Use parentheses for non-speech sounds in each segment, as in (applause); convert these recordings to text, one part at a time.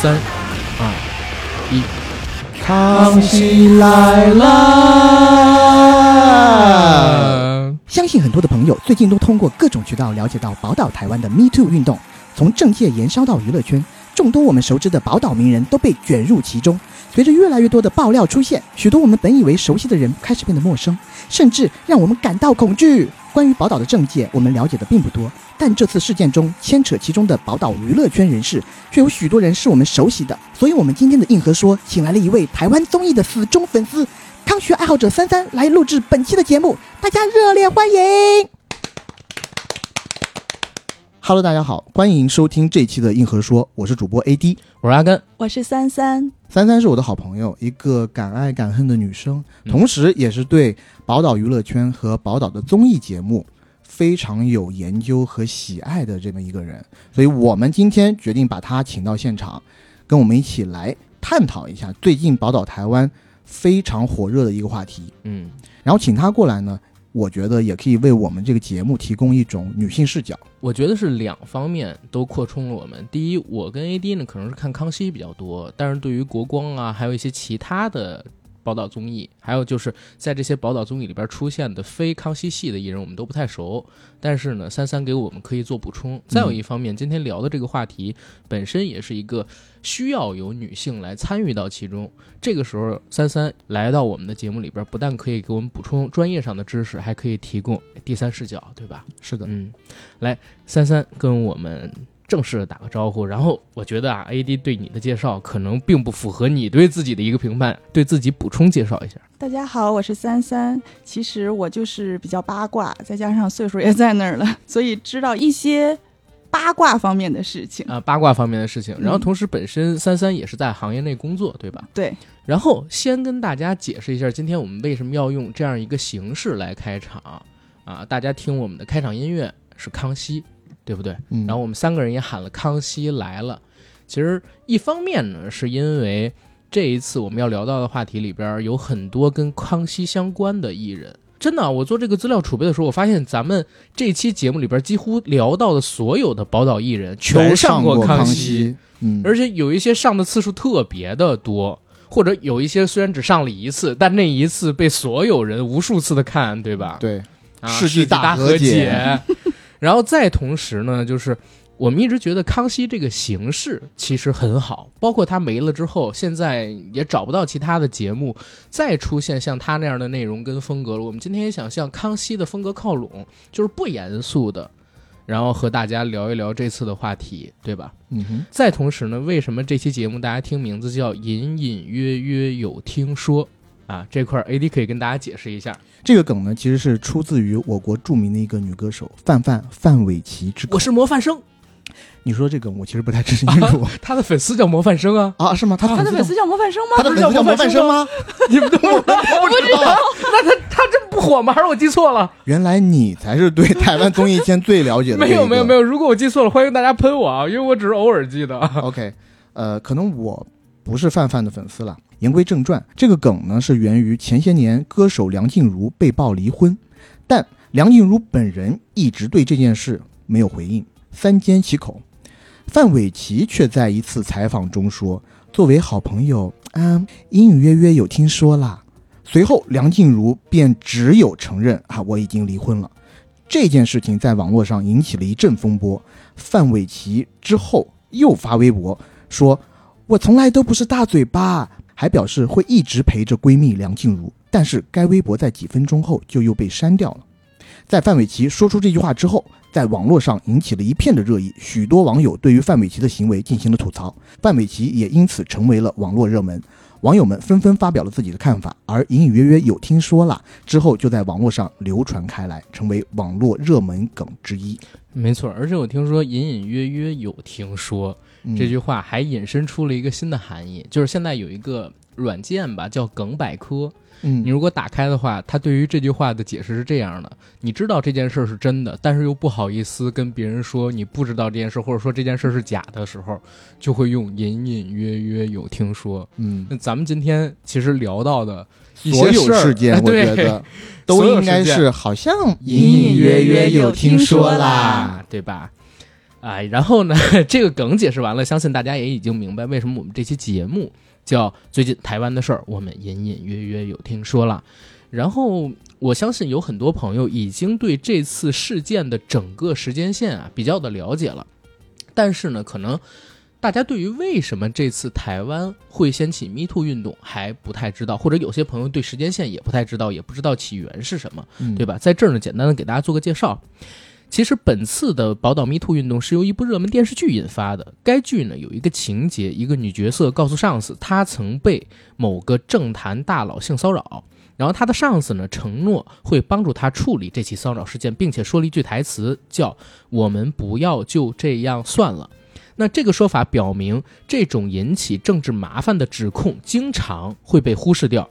三、二、一，康熙来啦！相信很多的朋友最近都通过各种渠道了解到宝岛台湾的 Me Too 运动，从政界延烧到娱乐圈，众多我们熟知的宝岛名人都被卷入其中。随着越来越多的爆料出现，许多我们本以为熟悉的人开始变得陌生，甚至让我们感到恐惧。关于宝岛的政界，我们了解的并不多，但这次事件中牵扯其中的宝岛娱乐圈人士，却有许多人是我们熟悉的。所以，我们今天的硬核说，请来了一位台湾综艺的死忠粉丝——康学爱好者三三来录制本期的节目，大家热烈欢迎！Hello，大家好，欢迎收听这期的硬核说，我是主播 AD，我是阿根，我是三三。三三是我的好朋友，一个敢爱敢恨的女生，同时也是对宝岛娱乐圈和宝岛的综艺节目非常有研究和喜爱的这么一个人。所以我们今天决定把她请到现场，跟我们一起来探讨一下最近宝岛台湾非常火热的一个话题。嗯，然后请她过来呢。我觉得也可以为我们这个节目提供一种女性视角。我觉得是两方面都扩充了我们。第一，我跟 AD 呢可能是看康熙比较多，但是对于国光啊，还有一些其他的。宝岛综艺，还有就是在这些宝岛综艺里边出现的非康熙系的艺人，我们都不太熟。但是呢，三三给我们可以做补充。再有一方面，今天聊的这个话题本身也是一个需要有女性来参与到其中。这个时候，三三来到我们的节目里边，不但可以给我们补充专业上的知识，还可以提供第三视角，对吧？是的，嗯，来，三三跟我们。正式的打个招呼，然后我觉得啊，A D 对你的介绍可能并不符合你对自己的一个评判，对自己补充介绍一下。大家好，我是三三，其实我就是比较八卦，再加上岁数也在那儿了，所以知道一些八卦方面的事情啊，八卦方面的事情。然后同时本身三三也是在行业内工作，对吧？对。然后先跟大家解释一下，今天我们为什么要用这样一个形式来开场啊？大家听我们的开场音乐是康熙。对不对？然后我们三个人也喊了“康熙来了”。其实一方面呢，是因为这一次我们要聊到的话题里边有很多跟康熙相关的艺人。真的，我做这个资料储备的时候，我发现咱们这期节目里边几乎聊到的所有的宝岛艺人全上过康熙，嗯，而且有一些上的次数特别的多，或者有一些虽然只上了一次，但那一次被所有人无数次的看，对吧？对，世纪大和解。然后再同时呢，就是我们一直觉得康熙这个形式其实很好，包括他没了之后，现在也找不到其他的节目再出现像他那样的内容跟风格了。我们今天也想向康熙的风格靠拢，就是不严肃的，然后和大家聊一聊这次的话题，对吧？嗯哼。再同时呢，为什么这期节目大家听名字叫隐隐约约有听说？啊，这块 A D 可以跟大家解释一下，这个梗呢，其实是出自于我国著名的一个女歌手范范范玮琪之。我是模范生，你说这个我其实不太清楚。(laughs) 他的粉丝叫模范生啊啊是吗？他他的粉丝叫模范生吗？他的粉丝叫模范生吗？(laughs) 你们都 (laughs) 不知道？那他他真不火吗？还是我记错了？原来你才是对台湾综艺圈最了解的。没有没有没有，如果我记错了，欢迎大家喷我啊，因为我只是偶尔记得。OK，呃，可能我不是范范的粉丝了。言归正传，这个梗呢是源于前些年歌手梁静茹被曝离婚，但梁静茹本人一直对这件事没有回应，三缄其口。范玮琪却在一次采访中说：“作为好朋友，嗯，隐隐约约有听说啦。”随后梁静茹便只有承认啊，我已经离婚了。这件事情在网络上引起了一阵风波。范玮琪之后又发微博说：“我从来都不是大嘴巴。”还表示会一直陪着闺蜜梁静茹，但是该微博在几分钟后就又被删掉了。在范玮琪说出这句话之后，在网络上引起了一片的热议，许多网友对于范玮琪的行为进行了吐槽，范玮琪也因此成为了网络热门，网友们纷纷发表了自己的看法，而隐隐约约有听说了之后就在网络上流传开来，成为网络热门梗之一。没错，而且我听说隐隐约约有听说。这句话还引申出了一个新的含义，就是现在有一个软件吧，叫梗百科。嗯，你如果打开的话，它对于这句话的解释是这样的：你知道这件事是真的，但是又不好意思跟别人说你不知道这件事，或者说这件事是假的时候，就会用隐隐约约有听说。嗯，那咱们今天其实聊到的所有事件，我觉得都应该是好像隐隐约约有听说啦，对吧？哎，然后呢，(laughs) 这个梗解释完了，相信大家也已经明白为什么我们这期节目叫最近台湾的事儿，我们隐隐约约有听说了。然后我相信有很多朋友已经对这次事件的整个时间线啊比较的了解了，但是呢，可能大家对于为什么这次台湾会掀起 Me Too 运动还不太知道，或者有些朋友对时间线也不太知道，也不知道起源是什么。嗯对吧？在这儿呢，简单的给大家做个介绍。其实本次的宝岛 Me Too 运动是由一部热门电视剧引发的。该剧呢有一个情节，一个女角色告诉上司，她曾被某个政坛大佬性骚扰，然后她的上司呢承诺会帮助她处理这起骚扰事件，并且说了一句台词，叫“我们不要就这样算了”。那这个说法表明，这种引起政治麻烦的指控经常会被忽视掉。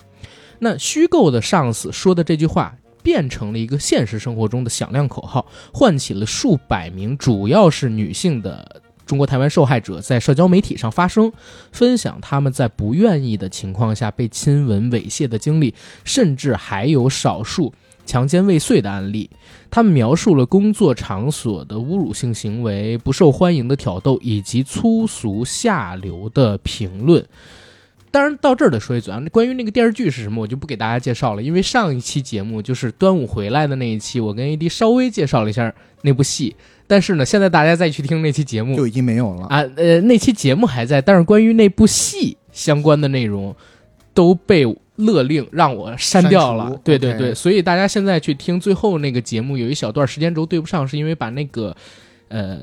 那虚构的上司说的这句话，变成了一个现实生活中的响亮口号，唤起了数百名主要是女性的中国台湾受害者在社交媒体上发声，分享他们在不愿意的情况下被亲吻、猥亵的经历，甚至还有少数强奸未遂的案例。他们描述了工作场所的侮辱性行为、不受欢迎的挑逗以及粗俗下流的评论。当然，到这儿得说一嘴啊，关于那个电视剧是什么，我就不给大家介绍了，因为上一期节目就是端午回来的那一期，我跟 AD 稍微介绍了一下那部戏。但是呢，现在大家再去听那期节目就已经没有了。啊，呃，那期节目还在，但是关于那部戏相关的内容都被勒令让我删掉了。对对对，所以大家现在去听最后那个节目，有一小段时间轴对不上，是因为把那个呃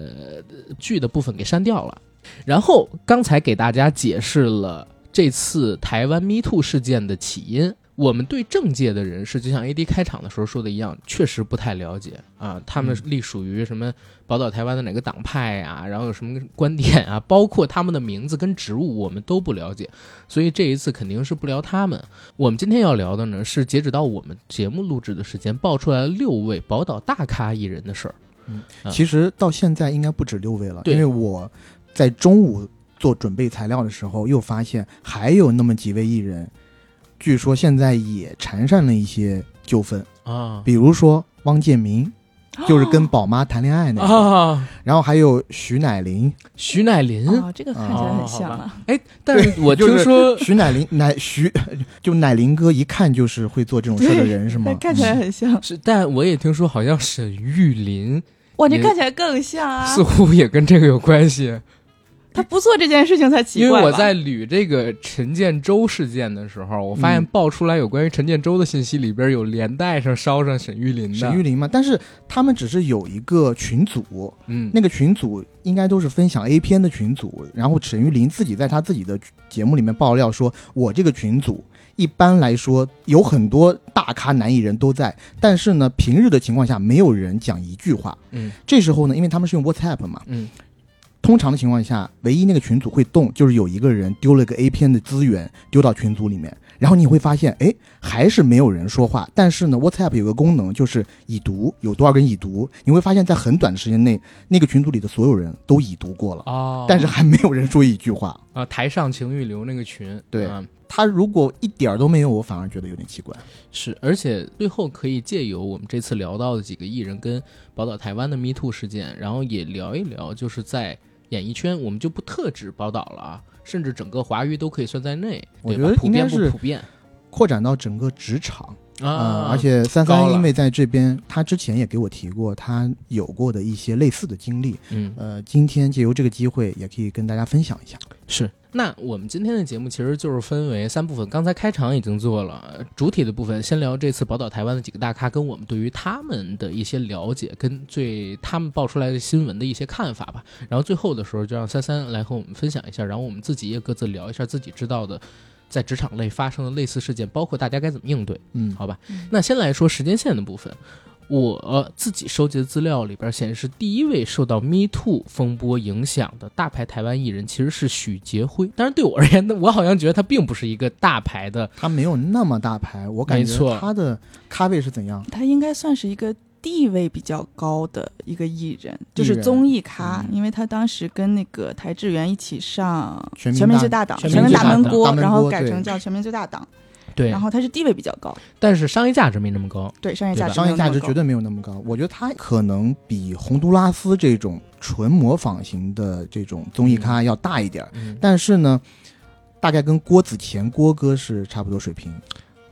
剧的部分给删掉了。然后刚才给大家解释了这次台湾 Me Too 事件的起因。我们对政界的人士，就像 AD 开场的时候说的一样，确实不太了解啊。他们隶属于什么宝岛台湾的哪个党派啊？然后有什么观点啊？包括他们的名字跟职务，我们都不了解。所以这一次肯定是不聊他们。我们今天要聊的呢，是截止到我们节目录制的时间，爆出来六位宝岛大咖艺人的事儿。嗯其实到现在应该不止六位了，因为我在中午做准备材料的时候，又发现还有那么几位艺人，据说现在也缠上了一些纠纷，啊比如说汪建民，就是跟宝妈谈恋爱那个，啊，然后还有徐乃麟，徐乃麟。哦，这个看起来哦很像啊。(laughs) 哎，但是我听就是说徐乃麟乃徐 (laughs) 就乃麟哥一看就是会做这种事的人是吗？看起来很像。是，但我也听说好像沈玉琳哇，这看起来更像啊！似乎也跟这个有关系。他不做这件事情才奇因怪因。为我在捋这个陈建州事件的时候，我发现嗯爆出来有关于陈建州的信息，里边有连带上捎上沈玉林的。沈玉林嘛，但是他们只是有一个群组，嗯，那个群组应该都是分享 A 片的群组，然后沈玉林自己在他自己的节目里面爆料说，我这个群组一般来说有很多大咖男艺人都在，但是呢，平日的情况下没有人讲一句话。嗯这时候呢，因为他们是用 WhatsApp 嘛，嗯通常的情况下，唯一那个群组会动，就是有一个人丢了个 A 片的资源丢到群组里面，然后你会发现，哎，还是没有人说话。但是呢，WhatsApp 有个功能就是已读，有多少个人已读，你会发现在很短的时间内，那个群组里的所有人都已读过了，哦，但是还没有人说一句话。啊，台上情欲流那个群，对啊他如果一点儿都没有，我反而觉得有点奇怪。是，而且最后可以借由我们这次聊到的几个艺人跟宝岛台湾的 Me Too 事件，然后也聊一聊，就是在演艺圈，我们就不特指宝岛了啊，甚至整个华娱都可以算在内，我觉得普遍不普遍？扩展到整个职场啊、啊、而且三三因为在这边，他之前也给我提过他有过的一些类似的经历。嗯呃，今天借由这个机会，也可以跟大家分享一下。是。那我们今天的节目其实就是分为三部分，刚才开场已经做了，呃主体的部分先聊这次宝岛台湾的几个大咖，跟我们对于他们的一些了解，跟最他们爆出来的新闻的一些看法吧。然后最后的时候就让三三来和我们分享一下，然后我们自己也各自聊一下自己知道的在职场类发生的类似事件，包括大家该怎么应对。嗯，好吧嗯，那先来说时间线的部分。我自己收集的资料里边显示，第一位受到 Me Too 风波影响的大牌台湾艺人其实是许杰辉。当然，对我而言，我好像觉得他并不是一个大牌的。他没有那么大牌，我感没错觉他的咖位是怎样？他应该算是一个地位比较高的一个艺人，就是综艺咖，嗯。因为他当时跟那个台志源一起上《全民最大档》《全全民大闷锅然后改成叫《全民最大档》。对。然，后他是地位比较高，但是商业价值没那么高。对商业价值商业价值绝对没有那么高。我觉得他可能比洪都拉斯这种纯模仿型的这种综艺咖要大一点，嗯，但是呢，大概跟郭子乾郭哥是差不多水平，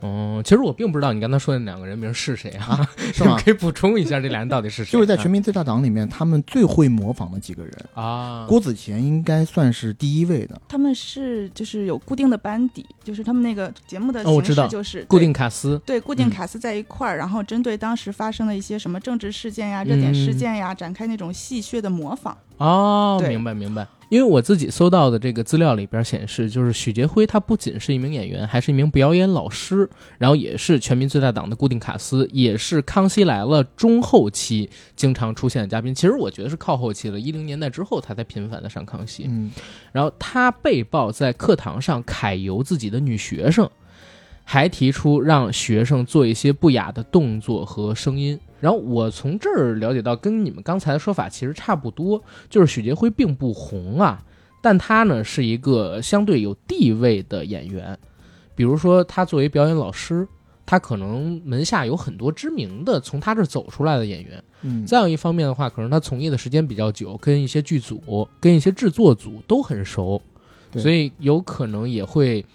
哦，其实我并不知道你刚才说的那两个人名是谁啊？(laughs) 是吗？可以补充一下这俩人到底是谁？就是在《全民最大党》里面，他们最会模仿的几个人，啊，郭子乾应该算是第一位的。他们是就是有固定的班底，就是他们那个节目的形哦我知道式就是固定卡司，对固定嗯卡司在一块儿，然后针对当时发生的一些什么政治事件呀、热点事嗯件呀，展开那种戏谑的模仿。哦，明白明白。因为我自己搜到的这个资料里边显示，就是许杰辉他不仅是一名演员，还是一名表演老师，然后也是《全民最大党》的固定卡司，也是《康熙来了》中后期经常出现的嘉宾。其实我觉得是靠后期了，一零年代之后他才频繁的上康熙。嗯，然后他被曝在课堂上揩油自己的女学生，还提出让学生做一些不雅的动作和声音。然后我从这儿了解到，跟你们刚才的说法其实差不多，就是许杰辉并不红啊，但他呢是一个相对有地位的演员。比如说，他作为表演老师，他可能门下有很多知名的从他这儿走出来的演员。嗯，再有一方面的话，可能他从业的时间比较久，跟一些剧组、跟一些制作组都很熟，所以有可能也会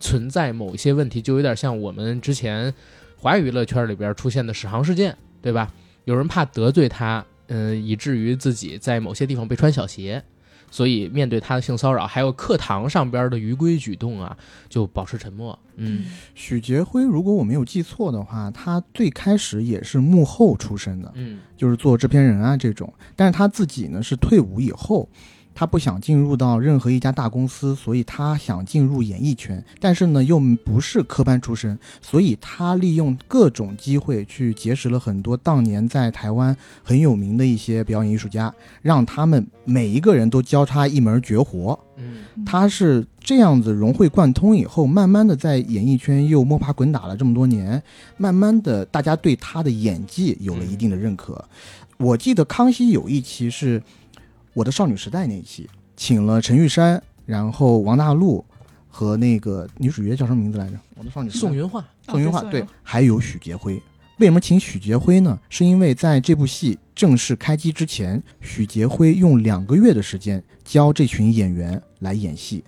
存在某一些问题，就有点像我们之前华语娱乐圈里边出现的史航事件，对吧？有人怕得罪他，嗯、以至于自己在某些地方被穿小鞋。所以面对他的性骚扰，还有课堂上边的逾规举动啊，就保持沉默。嗯，许杰辉，如果我没有记错的话，他最开始也是幕后出身的，嗯就是做制片人啊这种。但是他自己呢是退伍以后，他不想进入到任何一家大公司，所以他想进入演艺圈，但是呢又不是科班出身，所以他利用各种机会去结识了很多当年在台湾很有名的一些表演艺术家，让他们每一个人都交叉一门绝活。嗯他是这样子融会贯通以后，慢慢的在演艺圈又摸爬滚打了这么多年，慢慢的大家对他的演技有了一定的认可。我记得康熙有一期是我的少女时代那一期，请了陈玉珊，然后王大陆和那个女主角叫什么名字来着？我的少女时代宋云画，宋云画对还有许杰辉。为什么请许杰辉呢？是因为在这部戏正式开机之前，许杰辉用两个月的时间教这群演员来演戏，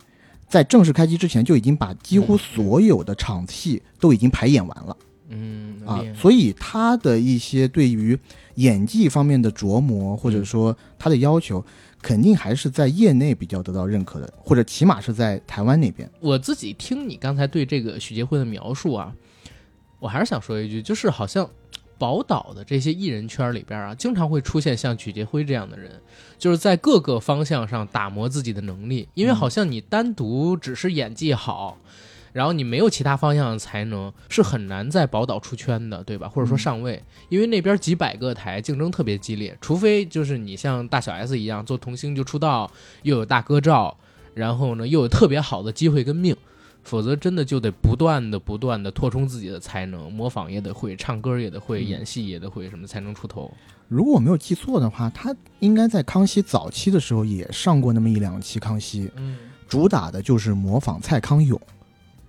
在正式开机之前就已经把几乎所有的场戏都已经排演完了嗯啊，所以他的一些对于演技方面的琢磨，或者说他的要求，肯定还是在业内比较得到认可的，或者起码是在台湾那边。我自己听你刚才对这个许杰辉的描述啊，我还是想说一句，就是好像宝岛的这些艺人圈里边啊，经常会出现像许杰辉这样的人，就是在各个方向上打磨自己的能力，因为好像你单独只是演技好。然后你没有其他方向的才能，是很难在宝岛出圈的，对吧？或者说上位，因为那边几百个台竞争特别激烈，除非就是你像大小 S 一样做童星就出道，又有大哥照，然后呢又有特别好的机会跟命，否则真的就得不断的不断的扩充自己的才能，模仿也得会，唱歌也得会，嗯演戏也得会，什么才能出头。如果我没有记错的话，他应该在康熙早期的时候也上过那么一两期康熙，嗯主打的就是模仿蔡康永。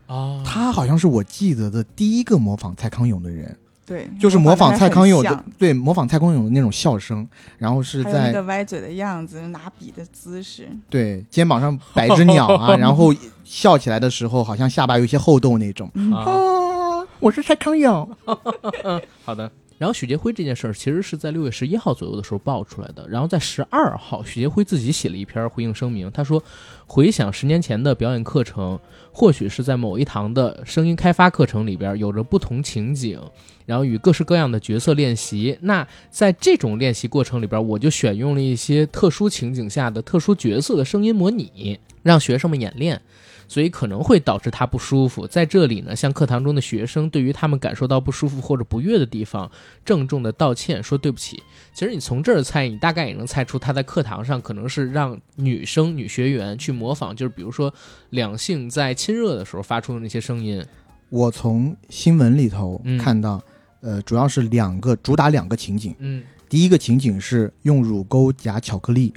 啊，他好像是我记得的第一个模仿蔡康永的人，对，就是模仿蔡康永的对，模仿蔡康永的那种笑声，然后是在个歪嘴的样子，拿笔的姿势，对肩膀上摆只鸟啊，(laughs) 然后笑起来的时候好像下巴有一些厚豆那种。啊，我是蔡康永。(laughs) 好的。然后许杰辉这件事儿其实是在六月十一号左右的时候爆出来的。然后在十二号，许杰辉自己写了一篇回应声明，他说：“回想十年前的表演课程，或许是在某一堂的声音开发课程里边有着不同情景，然后与各式各样的角色练习。那在这种练习过程里边，我就选用了一些特殊情景下的特殊角色的声音模拟，让学生们演练。”所以可能会导致他不舒服。在这里呢，向课堂中的学生对于他们感受到不舒服或者不悦的地方，郑重的道歉，说对不起。其实你从这儿猜，你大概也能猜出他在课堂上可能是让女生、女学员去模仿，就是比如说两性在亲热的时候发出的那些声音。我从新闻里头嗯看到，呃，主要是两个主打两个情景。嗯，第一个情景是用乳沟夹巧克力，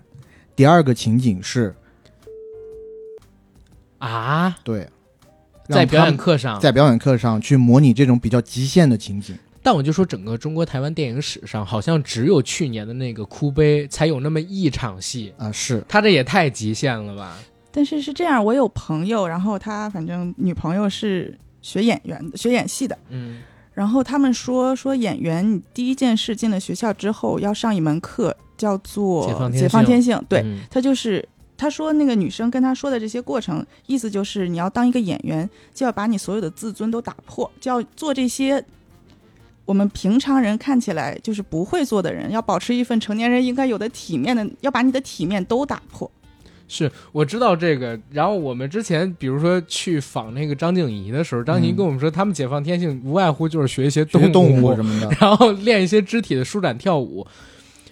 第二个情景是啊，对在表演课上，在表演课上去模拟这种比较极限的情景。但我就说，整个中国台湾电影史上，好像只有去年的那个哭悲才有那么一场戏，啊、是他这也太极限了吧？但是是这样，我有朋友，然后他反正女朋友是学演员的，学演戏的。嗯然后他们说说演员，你第一件事进了学校之后要上一门课，叫做解放天解放性天性。对，嗯他就是他说那个女生跟他说的这些过程，意思就是你要当一个演员，就要把你所有的自尊都打破，就要做这些我们平常人看起来就是不会做的人，要保持一份成年人应该有的体面的，要把你的体面都打破。是我知道这个。然后我们之前比如说去访那个张静怡的时候，张静怡嗯跟我们说，他们解放天性无外乎就是学一些动学动物物 (laughs) 什么的，然后练一些肢体的舒展跳舞。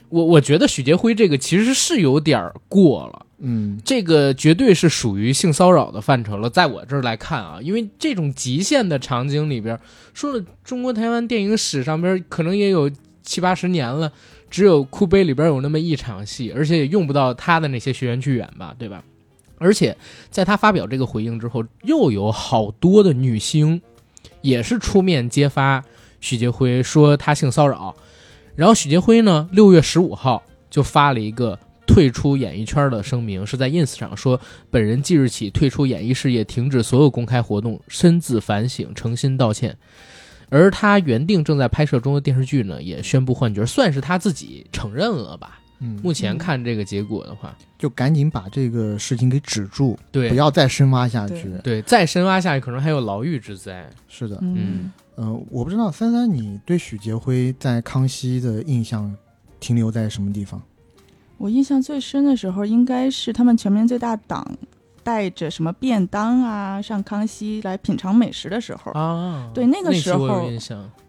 我我觉得许杰辉这个其实是有点儿过了。嗯，这个绝对是属于性骚扰的范畴了，在我这儿来看啊，因为这种极限的场景里边，说了中国台湾电影史上边可能也有七八十年了，只有哭悲里边有那么一场戏，而且也用不到他的那些学员去演吧，对吧？而且在他发表这个回应之后，又有好多的女星也是出面揭发许杰辉，说他性骚扰。然后许杰辉呢，六月十五号就发了一个退出演艺圈的声明，是在 ins 上说，本人即日起退出演艺事业，停止所有公开活动，深自反省，诚心道歉。而他原定正在拍摄中的电视剧呢，也宣布换角，算是他自己承认了吧？嗯，目前看这个结果的话，就赶紧把这个事情给止住，对不要再深挖下去。对，再深挖下去，可能还有牢狱之灾。是的，嗯呃，我不知道三三，你对许杰辉在康熙的印象停留在什么地方？我印象最深的时候，应该是他们全民最大党带着什么便当啊上康熙来品尝美食的时候。啊，对那个时候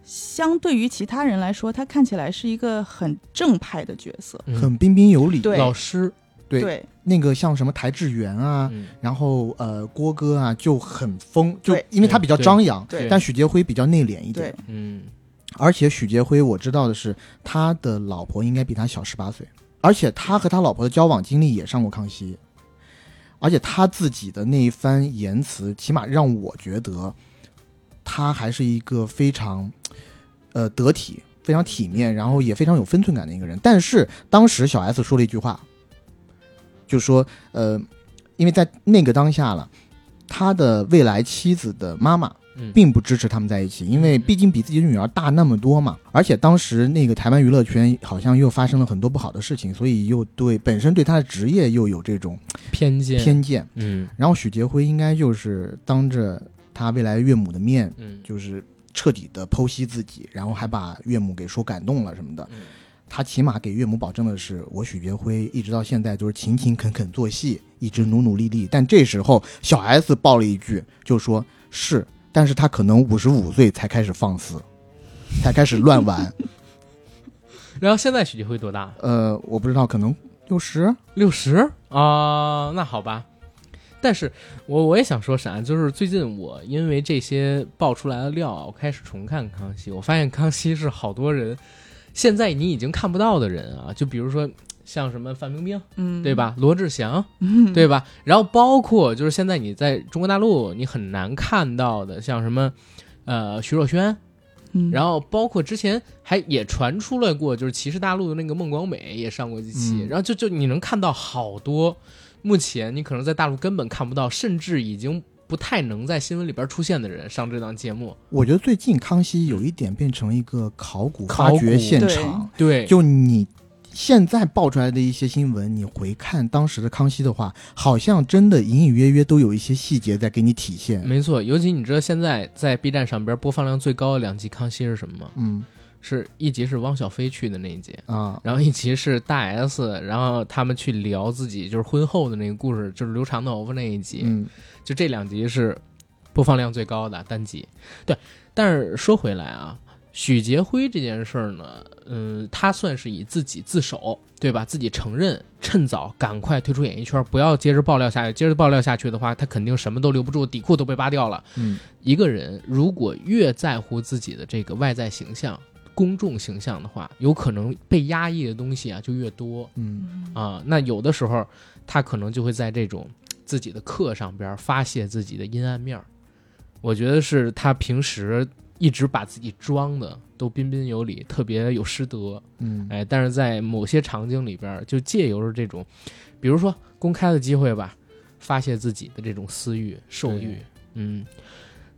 相对于其他人来说，他看起来是一个很正派的角色。嗯。很彬彬有礼。对。老师，对对。那个像什么台志源啊，嗯，然后呃郭哥啊就很疯，就因为他比较张扬，对。但许杰辉比较内敛一点。，嗯，而且许杰辉我知道的是，他的老婆应该比他小十八岁，而且他和他老婆的交往经历也上过康熙，而且他自己的那一番言辞，起码让我觉得他还是一个非常呃得体、非常体面，然后也非常有分寸感的一个人。但是当时小 S 说了一句话，就说呃，因为在那个当下了，他的未来妻子的妈妈并不支持他们在一起，因为毕竟比自己的女儿大那么多嘛。而且当时那个台湾娱乐圈好像又发生了很多不好的事情，所以又对本身对他的职业又有这种偏见，偏见。嗯然后许杰辉应该就是当着他未来岳母的面，嗯就是彻底的剖析自己，然后还把岳母给说感动了什么的。嗯他起码给岳母保证的是，我许杰辉一直到现在都是勤勤恳恳做戏，一直努努力力。但这时候小 S 爆了一句，就说是，但是他可能五十五岁才开始放肆，才开始乱玩。(laughs) 然后现在许继辉多大？呃，我不知道，可能六十。六十啊，那好吧。但是我我也想说啥，就是最近我因为这些爆出来的料啊，我开始重看康熙，我发现康熙是好多人现在你已经看不到的人啊，就比如说像什么范冰冰，嗯，对？吧？罗志祥，嗯，对吧？然后包括就是现在你在中国大陆你很难看到的，像什么呃徐若瑄，嗯，然后包括之前还也传出来过，就是骑士大陆的那个孟广美也上过几期，嗯然后就就你能看到好多，目前你可能在大陆根本看不到，甚至已经不太能在新闻里边出现的人上这档节目。我觉得最近康熙有一点变成一个考古考古发掘现场，对，就你现在爆出来的一些新闻，你回看当时的康熙的话，好像真的隐隐约约都有一些细节在给你体现。没错。尤其你知道现在在 B 站上边播放量最高的两集康熙是什么吗？嗯是一集是汪小菲去的那一集。啊，然后一集是大 S，然后他们去聊自己就是婚后的那个故事，就是留长头发那一集。嗯就这两集是播放量最高的单集。对，但是说回来啊，许杰辉这件事儿呢，嗯，他算是以自己自首，对吧？自己承认，趁早赶快退出演艺圈，不要接着爆料下去。接着爆料下去的话，他肯定什么都留不住，底裤都被扒掉了。嗯一个人如果越在乎自己的这个外在形象、公众形象的话，有可能被压抑的东西啊就越多。嗯啊，那有的时候他可能就会在这种自己的课上边发泄自己的阴暗面儿，我觉得是他平时一直把自己装的都彬彬有礼，特别有师德，嗯，哎，但是在某些场景里边，就借由着这种，比如说公开的机会吧，发泄自己的这种私欲、兽欲。嗯，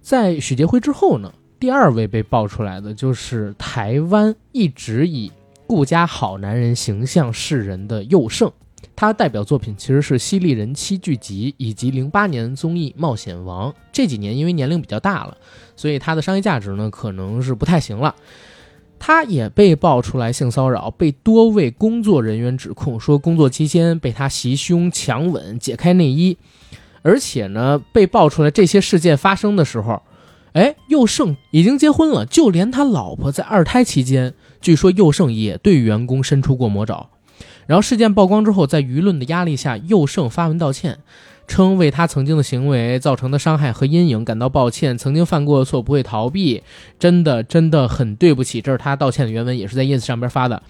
在许杰辉之后呢，第二位被爆出来的就是台湾一直以顾家好男人形象示人的佑胜。他代表作品其实是《犀利人妻》剧集以及零八年综艺《冒险王》。这几年因为年龄比较大了，所以他的商业价值呢可能是不太行了。他也被爆出来性骚扰，被多位工作人员指控说工作期间被他袭胸、强吻、解开内衣，而且呢，被爆出来这些事件发生的时候，哎，佑胜已经结婚了，就连他老婆在二胎期间，据说佑胜也对员工伸出过魔爪。然后事件曝光之后，在舆论的压力下，佑胜发文道歉，称为他曾经的行为造成的伤害和阴影感到抱歉，曾经犯过的错不会逃避，真的真的很对不起。这是他道歉的原文，也是在 ins 上边发的。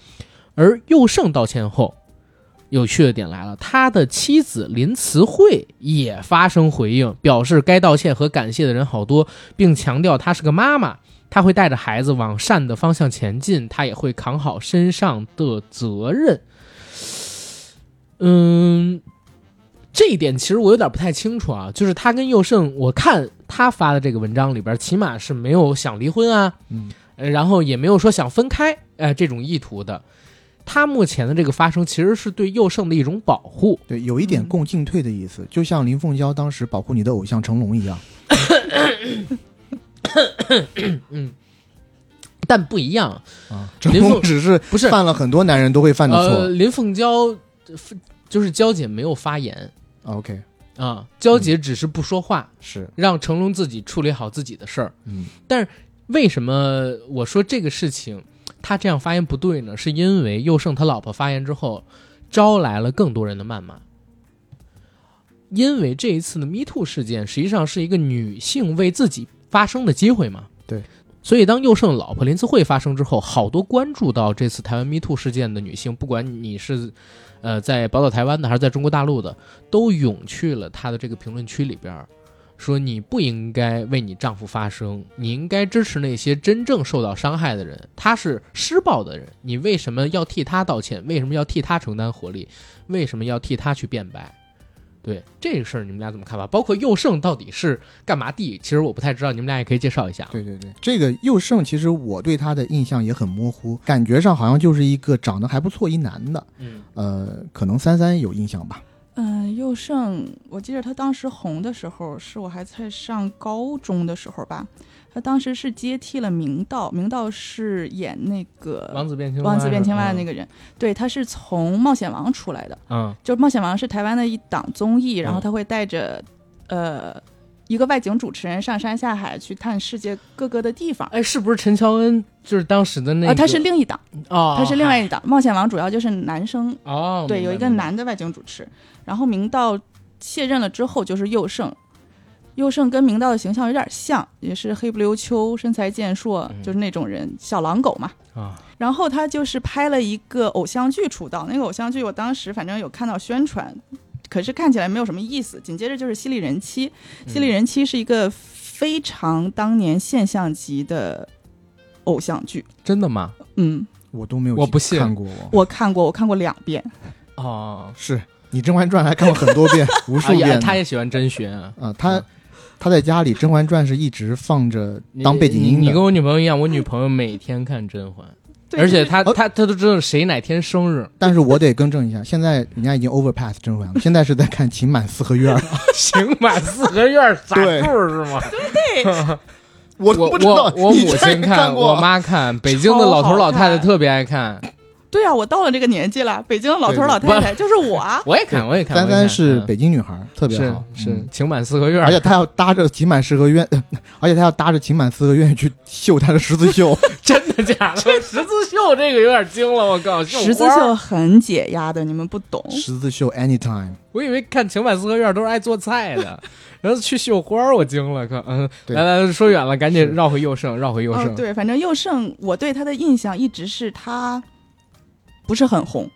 而佑胜道歉后，有趣的点来了，他的妻子林慈慧也发声回应，表示该道歉和感谢的人好多，并强调她是个妈妈，她会带着孩子往善的方向前进，她也会扛好身上的责任。嗯，这一点其实我有点不太清楚啊，就是他跟佑胜，我看他发的这个文章里边，起码是没有想离婚啊，嗯呃，然后也没有说想分开，呃，这种意图的。他目前的这个发声，其实是对佑胜的一种保护。对，有一点嗯共进退的意思，就像林凤娇当时保护你的偶像成龙一样。但不一样，啊，成龙只是不是犯了很多男人都会犯的呃，错。林凤娇呃就是娇姐没有发言 OK，啊，娇姐只是不说话，是，让成龙自己处理好自己的事儿。嗯，但是为什么我说这个事情他这样发言不对呢？是因为佑胜他老婆发言之后，招来了更多人的谩骂。因为这一次的 Me Too 事件实际上是一个女性为自己发声的机会嘛。对。所以当佑胜老婆林思慧发声之后，好多关注到这次台湾 Me Too 事件的女性，不管你是呃在宝岛台湾的还是在中国大陆的，都涌去了他的这个评论区里边。说你不应该为你丈夫发声，你应该支持那些真正受到伤害的人。他是施暴的人，你为什么要替他道歉？为什么要替他承担火力？为什么要替他去辩白？对这个事儿，你们俩怎么看吧？包括佑胜到底是干嘛的？其实我不太知道，你们俩也可以介绍一下。对对对，这个佑胜其实我对他的印象也很模糊，感觉上好像就是一个长得还不错一男的，嗯，呃，可能三三有印象吧。嗯，佑胜，我记得他当时红的时候，是我还在上高中的时候吧。他当时是接替了明道，明道是演那个王子变青蛙，王子变青蛙的那个，个人，对，他是从《冒险王》出来的。嗯就《冒险王》是台湾的一档综艺，然后嗯他会带着呃一个外景主持人上山下海去探世界各个的地方。哎，是不是陈乔恩？就是当时的那个，啊，他是另一档，哦，他是另外一档，《冒险王》主要就是男生，哦，对，有一个男的外景主持。然后明道卸任了之后，就是佑胜。佑胜跟明道的形象有点像，也是黑不溜秋、身材健硕，嗯就是那种人，小狼狗嘛。啊，然后他就是拍了一个偶像剧出道，那个偶像剧我当时反正有看到宣传，可是看起来没有什么意思。紧接着就是《犀利人妻》，《犀利人妻》是一个非常当年现象级的偶像剧。真的吗？嗯，我都没有我不信看过。我看过，我看过两遍。哦，是你《甄嬛传》还看过很多遍，(laughs) 无数遍呢。他也喜欢甄选啊。啊，他他在家里《甄嬛传》是一直放着当背景音的。你你跟我女朋友一样，我女朋友每天看甄嬛，而且她哦她她都知道谁哪天生日。但是我得更正一下，现在人家已经 overpass 甄嬛了，现在是在看《情满四合院》。(laughs) 刑满四合院撒对兔是吗？我我不知道，我我母亲看过我妈看，北京的老头老太太特别爱看。对啊，我到了这个年纪了，北京的老头老太太就是我啊。(laughs) 我也看，我也看。三我也看三是嗯北京女孩，特别好，是嗯情满四合院，而且她要搭着情满四合院，呃 (laughs) 而且她要搭着情满四合院去绣她的十字绣。(laughs) 真的假的？十字绣这个有点惊了，我靠！十字绣很解压的，你们不懂。十字绣 anytime，我以为看情满四合院都是爱做菜的，然后去绣花儿，我惊了，可！嗯，对来来，说远了，赶紧绕回佑胜，绕回佑胜。哦，对，反正佑胜，我对他的印象一直是他不是很红，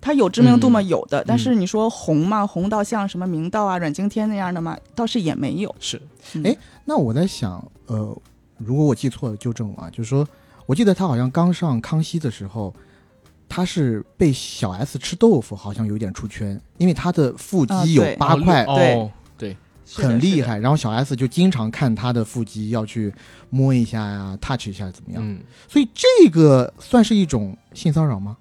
他有知名度吗？嗯有的，但是你说红吗？红到像什么明道啊、阮经天那样的吗？倒是也没有。是嗯哎那我在想，呃，如果我记错了，纠正我啊，就是说我记得他好像刚上康熙的时候，他是被小 S 吃豆腐，好像有点出圈，因为他的腹肌有八块，哦，是的是的很厉害。然后小 S 就经常看他的腹肌，要去摸一下呀、touch 一下怎么样？嗯，所以这个算是一种性骚扰吗？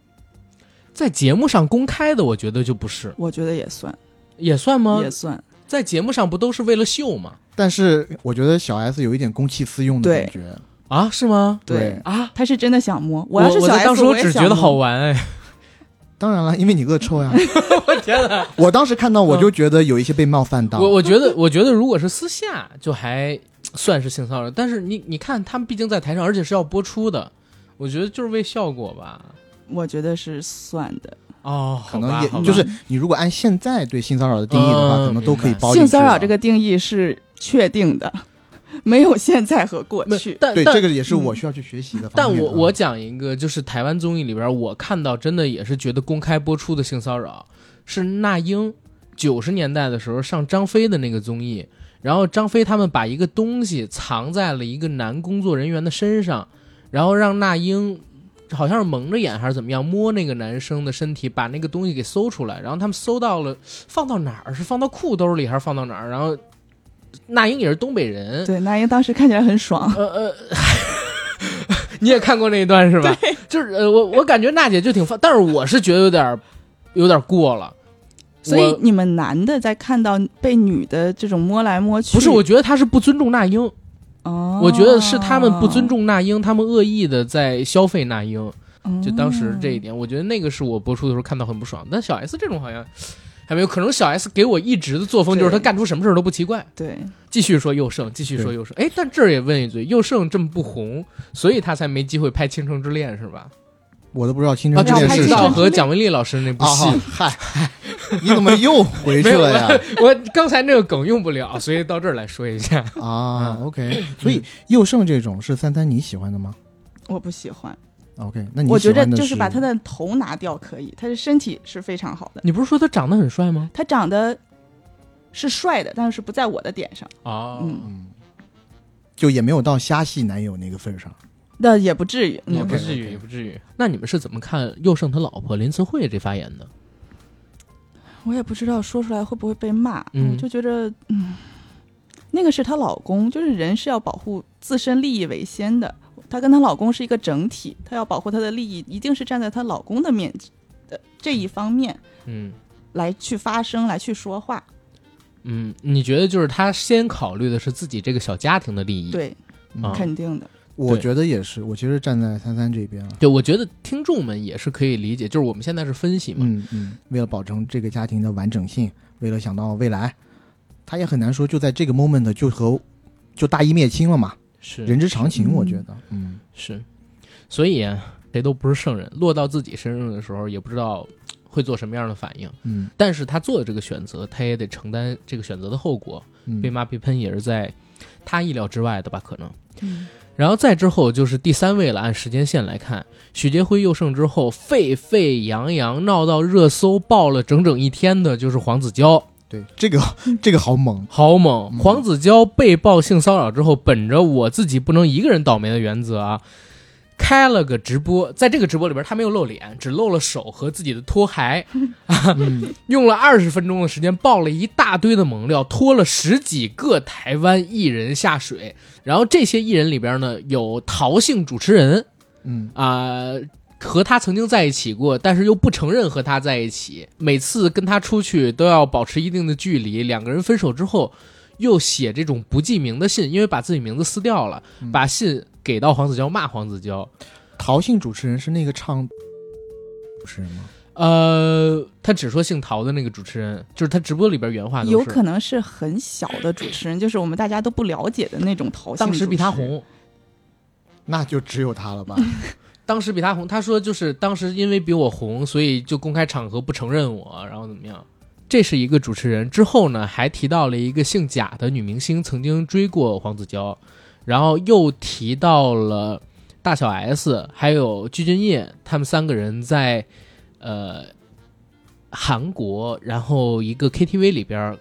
在节目上公开的，我觉得就不是，我觉得也算，也算吗也？算。在节目上不都是为了秀吗？但是我觉得小 S 有一点公器私用的感觉。啊，是吗？对啊，他是真的想摸。我要是小 S，当时我只觉得好。玩哎，当然了，因为你恶臭呀。(laughs) 我天哪！我当时看到我就觉得有一些被冒犯到。我我觉得，(laughs) 我觉得如果是私下，就还算是性骚扰。但是你你看，他们毕竟在台上，而且是要播出的，我觉得就是为效果吧。我觉得是算的。哦，可能也就是你如果按现在对性骚扰的定义的话，嗯可能都可以包进去。性骚扰这个定义是确定的，(laughs) 没有现在和过没去。对但但这个也是我需要去学习的。但我我讲一个，就是台湾综艺里边，我看到真的也是觉得公开播出的性骚扰，是那英九十年代的时候上张飞的那个综艺，然后张飞他们把一个东西藏在了一个男工作人员的身上，然后让那英好像是蒙着眼还是怎么样摸那个男生的身体，把那个东西给搜出来，然后他们搜到了，放到哪儿？是放到裤兜里还是放到哪儿？然后那英也是东北人，对，那英当时看起来很爽。呃呃，(laughs) 你也看过那一段是吧？就是呃，我我感觉娜姐就挺放，但是我是觉得有点有点过了。所以你们男的在看到被女的这种摸来摸去，不是，我觉得他是不尊重那英，哦，我觉得是他们不尊重那英，他们恶意的在消费那英。哦，就当时这一点，我觉得那个是我播出的时候看到很不爽。但小 S 这种好像还没有，可能小 S 给我一直的作风就是他干出什么事儿都不奇怪。对，继续说佑胜，继续说佑胜。哎，但这儿也问一嘴，佑胜这么不红，所以他才没机会拍《倾城之恋》是吧？我都不知道《青啊，春之恋》知要拍是啥道青春之恋和蒋雯丽老师那部啊？戏。嗨嗨，你怎么又回去了呀？(laughs) 我我刚才那个梗用不了，(laughs) 所以到这儿来说一下。啊嗯，OK，所以佑胜这种是三三你喜欢的吗我不喜欢。？OK，那你我觉得就是把他的头拿掉可以，他的身体是非常好的，你不是说他长得很帅吗？他长得是帅的，但是不在我的点上。啊嗯，嗯，就也没有到虾系男友那个份上。那也不至于，也嗯不至于，也不至于。那你们是怎么看佑胜他老婆林慈慧这发言的？我也不知道说出来会不会被骂。嗯我就觉得，嗯，那个是她老公，就是人是要保护自身利益为先的。她跟她老公是一个整体，她要保护她的利益，一定是站在她老公的面的这一方面嗯来去发声，来去说话。嗯，你觉得就是她先考虑的是自己这个小家庭的利益？对，肯定的。我觉得也是，我其实站在三三这边了。对，我觉得听众们也是可以理解，就是我们现在是分析嘛。嗯嗯，为了保证这个家庭的完整性，为了想到未来，他也很难说就在这个 moment 就和就大义灭亲了嘛，是人之常情，嗯我觉得。嗯，是，所以啊谁都不是圣人，落到自己身上的时候，也不知道会做什么样的反应。嗯但是他做的这个选择，他也得承担这个选择的后果。嗯，被骂被喷也是在他意料之外的吧？可能。嗯然后再之后就是第三位了，按时间线来看，许杰辉又胜之后沸沸扬扬闹到热搜爆了整整一天的，就是黄子佼，对这个这个好猛。好猛！嗯黄子佼被曝性骚扰之后，本着我自己不能一个人倒霉的原则啊，开了个直播，在这个直播里边他没有露脸，只露了手和自己的拖鞋，(laughs) 嗯，用了二十分钟的时间爆了一大堆的猛料，拖了十几个台湾艺人下水。然后这些艺人里边呢，有陶姓主持人嗯啊、和他曾经在一起过，但是又不承认和他在一起。每次跟他出去都要保持一定的距离。两个人分手之后，又写这种不记名的信，因为把自己名字撕掉了，嗯把信给到黄子佼，骂黄子佼。陶姓主持人是那个唱主持人吗？呃，他只说姓陶的那个主持人，就是他直播里边原话有可能是很小的主持人，就是我们大家都不了解的那种陶姓。当时比他。红。那就只有他了吧？(laughs) 当时比他红，他说就是当时因为比我红，所以就公开场合不承认我，然后怎么样？这是一个主持人。之后呢，还提到了一个姓贾的女明星曾经追过黄子佼，然后又提到了大小 S 还有具俊晔他们三个人在呃韩国，然后一个 KTV 里边，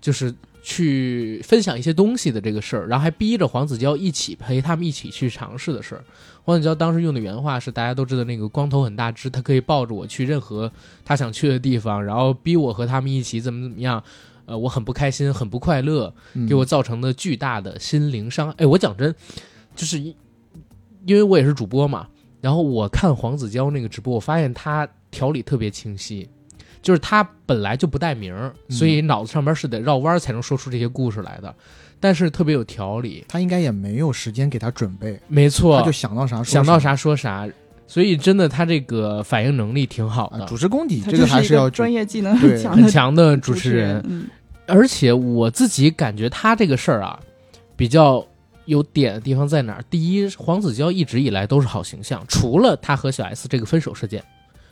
就是去分享一些东西的这个事儿，然后还逼着黄子佼一起陪他们一起去尝试的事儿。黄子佼当时用的原话是：大家都知道那个光头很大只，他可以抱着我去任何他想去的地方，然后逼我和他们一起怎么怎么样。呃，我很不开心，很不快乐，嗯给我造成的巨大的心灵伤害。哎，我讲真，就是因因为我也是主播嘛，然后我看黄子佼那个直播，我发现他条理特别清晰，就是他本来就不带名儿，嗯所以脑子上边是得绕弯儿才能说出这些故事来的，但是特别有条理。他应该也没有时间给他准备，没错，他就想到啥说想到啥说啥，所以真的他这个反应能力挺好啊，的，主持功底这他就是一还是要专业技能很很强的强的主主持人。嗯，而且我自己感觉他这个事儿啊，比较有点的地方在哪儿？第一，黄子佼一直以来都是好形象，除了他和小 S 这个分手事件，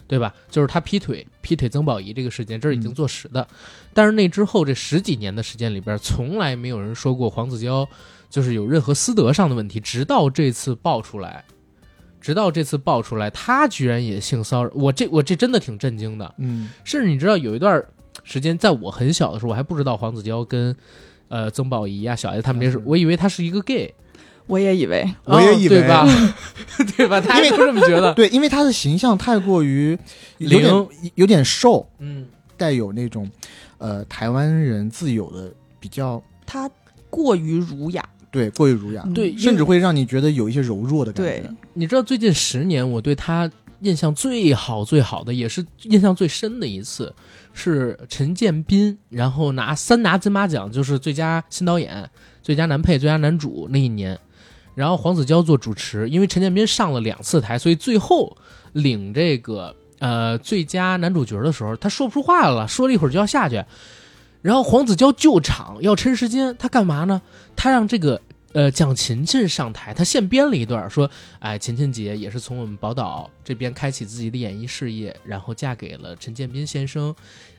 对吧？就是他劈腿劈腿曾宝仪这个事件，这是已经坐实的。但是那之后这十几年的时间里边，从来没有人说过黄子佼就是有任何私德上的问题，直到这次爆出来。直到这次爆出来，他居然也性骚扰我，这我这真的挺震惊的。嗯甚至你知道有一段时间，在我很小的时候，我还不知道黄子佼跟呃曾宝仪啊、小 S 他们这是，嗯我以为他是一个 gay，我也以为我也以为哦 (laughs) 对吧？对吧？大家都这么觉得。对，因为他的形象太过于有零点有点瘦，嗯，带有那种呃台湾人自有的比较他过于儒雅，对过于儒雅，嗯对，甚至会让你觉得有一些柔弱的感对觉。你知道最近十年我对他印象最好最好的，也是印象最深的一次，是陈建斌，然后拿三拿金马奖，就是最佳新导演、最佳男配、最佳男主那一年。然后黄子佼做主持，因为陈建斌上了两次台，所以最后领这个呃最佳男主角的时候，他说不出话了，说了一会儿就要下去。然后黄子佼救场要抻时间，他干嘛呢？他让这个呃蒋勤勤上台，他现编了一段说，哎，勤勤姐也是从我们宝岛这边开启自己的演艺事业，然后嫁给了陈建斌先生，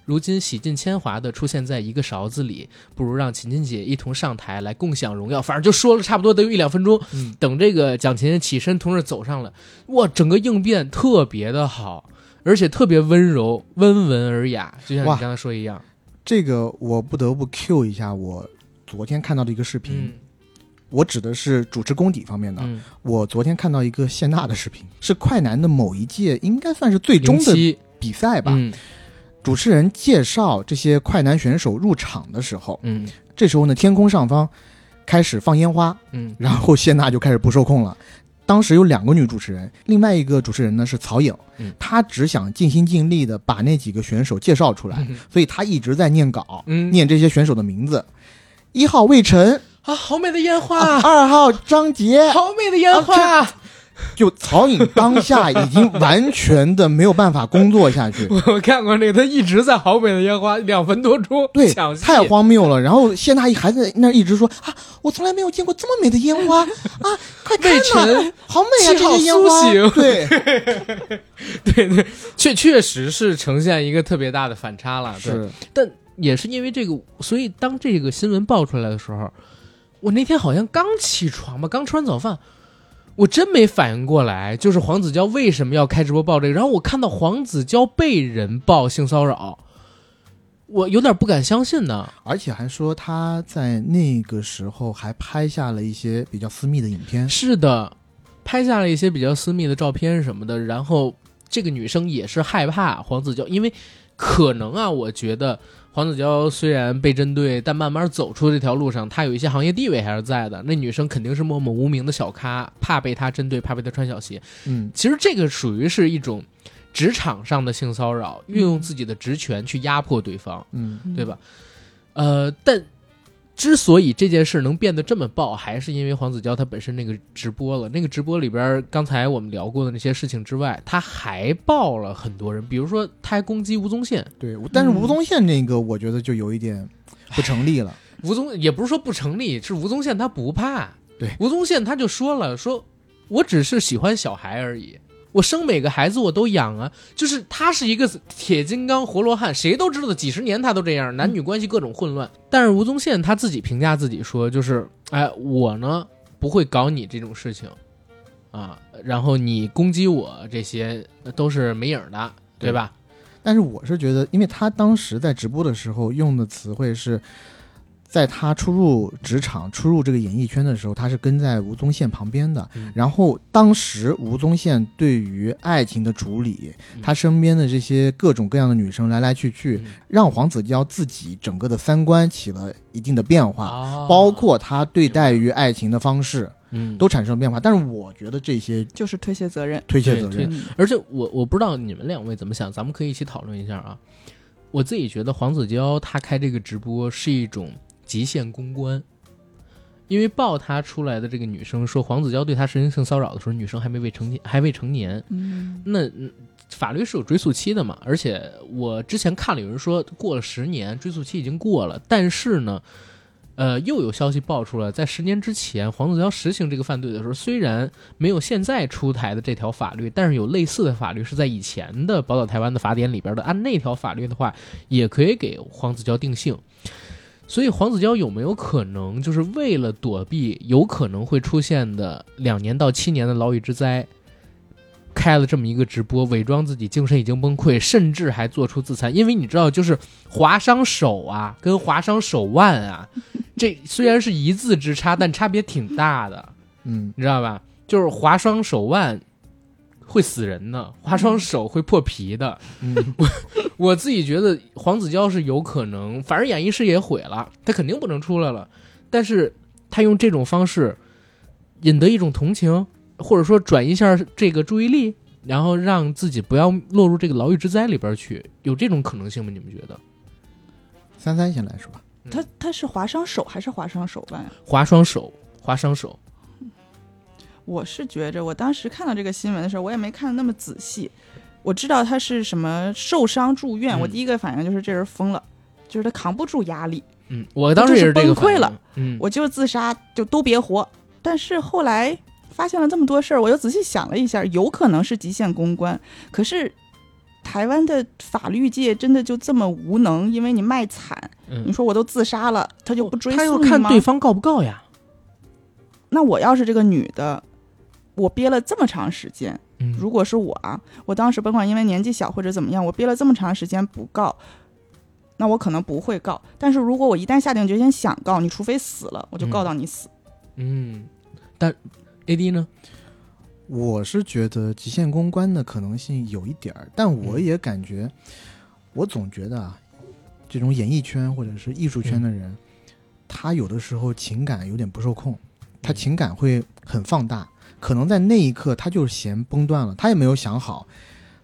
如今洗尽铅华的出现在一个勺子里，不如让勤勤姐一同上台来共享荣耀。反正就说了差不多得有一两分钟，嗯等这个蒋勤勤起身同时走上了，哇，整个应变特别的好。而且特别温柔、温文尔雅，就像你刚才说一样。这个我不得不 Q 一下我昨天看到的一个视频，嗯。我指的是主持功底方面的。嗯，我昨天看到一个谢娜的视频，是快男的某一届，应该算是最终的比赛吧。嗯。主持人介绍这些快男选手入场的时候，嗯。这时候呢，天空上方开始放烟花，嗯。然后谢娜就开始不受控了。当时有两个女主持人，另外一个主持人呢是曹颖，嗯。她只想尽心尽力的把那几个选手介绍出来，嗯。所以她一直在念稿，嗯，念这些选手的名字。一号魏晨，啊，好美的烟花，二号张杰，好美的烟花。(laughs) 就曹颖当下已经完全的没有办法工作下去，(laughs) 我看过那个，他一直在好美的烟花两分多钟，对太荒谬了。然后谢娜还在那一直说啊，我从来没有见过这么美的烟花。(laughs) 啊，快看魏呐，晨好美啊，这些烟花。苏醒，对，对对，确确实是呈现一个特别大的反差了。对，是，但也是因为这个，所以当这个新闻爆出来的时候，我那天好像刚起床吧，刚吃完早饭，我真没反应过来，就是黄子佼为什么要开直播报这个。然后我看到黄子佼被人报性骚扰，我有点不敢相信呢。而且还说他在那个时候还拍下了一些比较私密的影片，是的，拍下了一些比较私密的照片什么的，然后这个女生也是害怕黄子佼，因为可能啊，我觉得黄子佼虽然被针对，但慢慢走出这条路上，他有一些行业地位还是在的。那女生肯定是默默无名的小咖，怕被他针对，怕被他穿小鞋。嗯，其实这个属于是一种职场上的性骚扰，运用自己的职权去压迫对方。嗯，对吧？呃，但之所以这件事能变得这么爆，还是因为黄子佼他本身那个直播了。那个直播里边，刚才我们聊过的那些事情之外，他还爆了很多人，比如说他还攻击吴宗宪，对。但是吴宗宪那个，我觉得就有一点不成立了。吴宗也不是说不成立，是吴宗宪他不怕。对吴宗宪他就说了，说我只是喜欢小孩而已。我生每个孩子我都养啊，就是他是一个铁金刚活罗汉，谁都知道几十年他都这样，男女关系各种混乱。但是吴宗宪他自己评价自己说，就是哎，我呢不会搞你这种事情啊，然后你攻击我这些呃都是没影儿的，对吧？但是我是觉得，因为他当时在直播的时候用的词汇是，在他初入职场、初入这个演艺圈的时候，他是跟在吴宗宪旁边的。嗯然后当时吴宗宪对于爱情的处理，他身边的这些各种各样的女生来来去去，嗯让黄子佼自己整个的三观起了一定的变化，啊包括他对待于爱情的方式嗯都产生了变化。但是我觉得这些就是推卸责任。推卸责任，嗯而且我我不知道你们两位怎么想，咱们可以一起讨论一下啊。我自己觉得黄子佼他开这个直播是一种极限公关，因为报他出来的这个女生说黄子佼对她实行性骚扰的时候，女生还没未成年，还未成年，嗯，那嗯法律是有追诉期的嘛？而且我之前看了有人说过了十年，追诉期已经过了，但是呢。呃，又有消息爆出来，在十年之前，黄子佼实行这个犯罪的时候，虽然没有现在出台的这条法律，但是有类似的法律是在以前的宝岛台湾的法典里边的。按那条法律的话，也可以给黄子佼定性。所以黄子佼有没有可能就是为了躲避有可能会出现的两年到七年的牢狱之灾，开了这么一个直播，伪装自己精神已经崩溃，甚至还做出自残？因为你知道，就是划伤手啊，跟划伤手腕啊，(laughs) 这虽然是一字之差，但差别挺大的。嗯，你知道吧？就是划伤手腕会死人的，划伤手会破皮的。嗯，(laughs) 我自己觉得黄子佼是有可能，反正演艺事业毁了，他肯定不能出来了。但是他用这种方式引得一种同情，或者说转移一下这个注意力，然后让自己不要落入这个牢狱之灾里边去，有这种可能性吗？你们觉得？三三先来说吧。他他是划伤手还是划伤手腕啊？划伤手，划伤手，我是觉着，我当时看到这个新闻的时候，我也没看的那么仔细。我知道他是什么受伤住院，嗯我第一个反应就是这人疯了，就是他扛不住压力，嗯，我当时也是崩溃了，嗯，我就自杀，就都别活。但是后来发现了这么多事儿，我又仔细想了一下，有可能是极限公关。可是台湾的法律界真的就这么无能？因为你卖惨，嗯你说我都自杀了，他就不追诉你吗？看对方告不告呀。那我要是这个女的，我憋了这么长时间，嗯，如果是我啊，我当时甭管因为年纪小或者怎么样，我憋了这么长时间不告，那我可能不会告。但是如果我一旦下定决心想告，你除非死了，我就告到你死。嗯，但 A D 呢？我是觉得极限公关的可能性有一点儿，但我也感觉，我总觉得啊，这种演艺圈或者是艺术圈的人，他有的时候情感有点不受控，他嗯情感会很放大，可能在那一刻他就是弦崩断了，他也没有想好，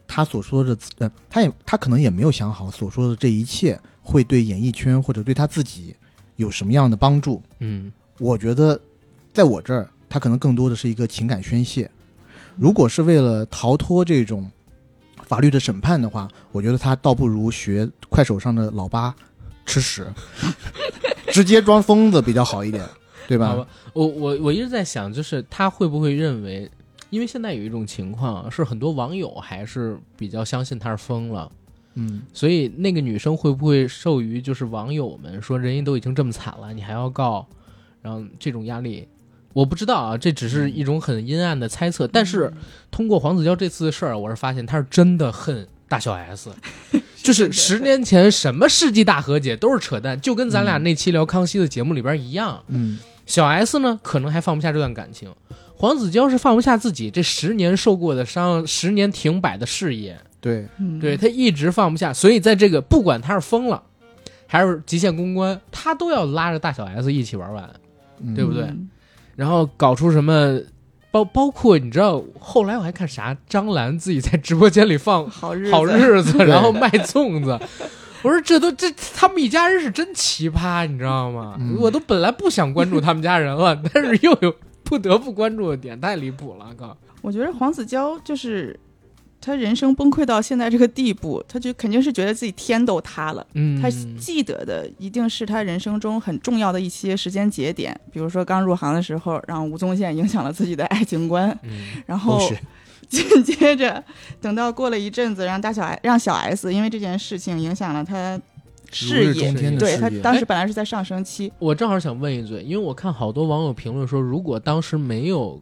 他所说的呃，他也他可能也没有想好所说的这一切会对演艺圈或者对他自己有什么样的帮助。嗯我觉得，在我这儿，他可能更多的是一个情感宣泄。如果是为了逃脱这种法律的审判的话，我觉得他倒不如学快手上的老八吃屎，(laughs) 直接装疯子比较好一点，对吧？好吧，我我我一直在想，就是他会不会认为，因为现在有一种情况啊是很多网友还是比较相信他是疯了，嗯，所以那个女生会不会受于就是网友们说人家都已经这么惨了，你还要告，然后这种压力，我不知道啊，这只是一种很阴暗的猜测。但是通过黄子佼这次的事儿，我是发现他是真的恨大小 S，(laughs) 就是十年前什么世纪大和解都是扯淡，就跟咱俩那期聊康熙的节目里边一样。嗯，小 S 呢，可能还放不下这段感情，黄子佼是放不下自己这十年受过的伤，十年停摆的事业，对，嗯。对他一直放不下，所以在这个不管他是疯了，还是极限公关，他都要拉着大小 S 一起玩完，嗯。对不对嗯。然后搞出什么。包包括你知道，后来我还看啥，张兰自己在直播间里放好日子好日子，然后卖粽子。我说这都这他们一家人是真奇葩，你知道吗？嗯我都本来不想关注他们家人了，但是又有不得不关注的点，太离谱了，哥！我觉得黄子佼就是他人生崩溃到现在这个地步，他就肯定是觉得自己天都塌了。嗯，他记得的一定是他人生中很重要的一些时间节点，比如说刚入行的时候，让吴宗宪影响了自己的爱情观，嗯然后 (laughs) 紧接着等到过了一阵子，让大小 S 让小 S 因为这件事情影响了他事业。对他当时本来是在上升期，我正好想问一嘴，因为我看好多网友评论说，如果当时没有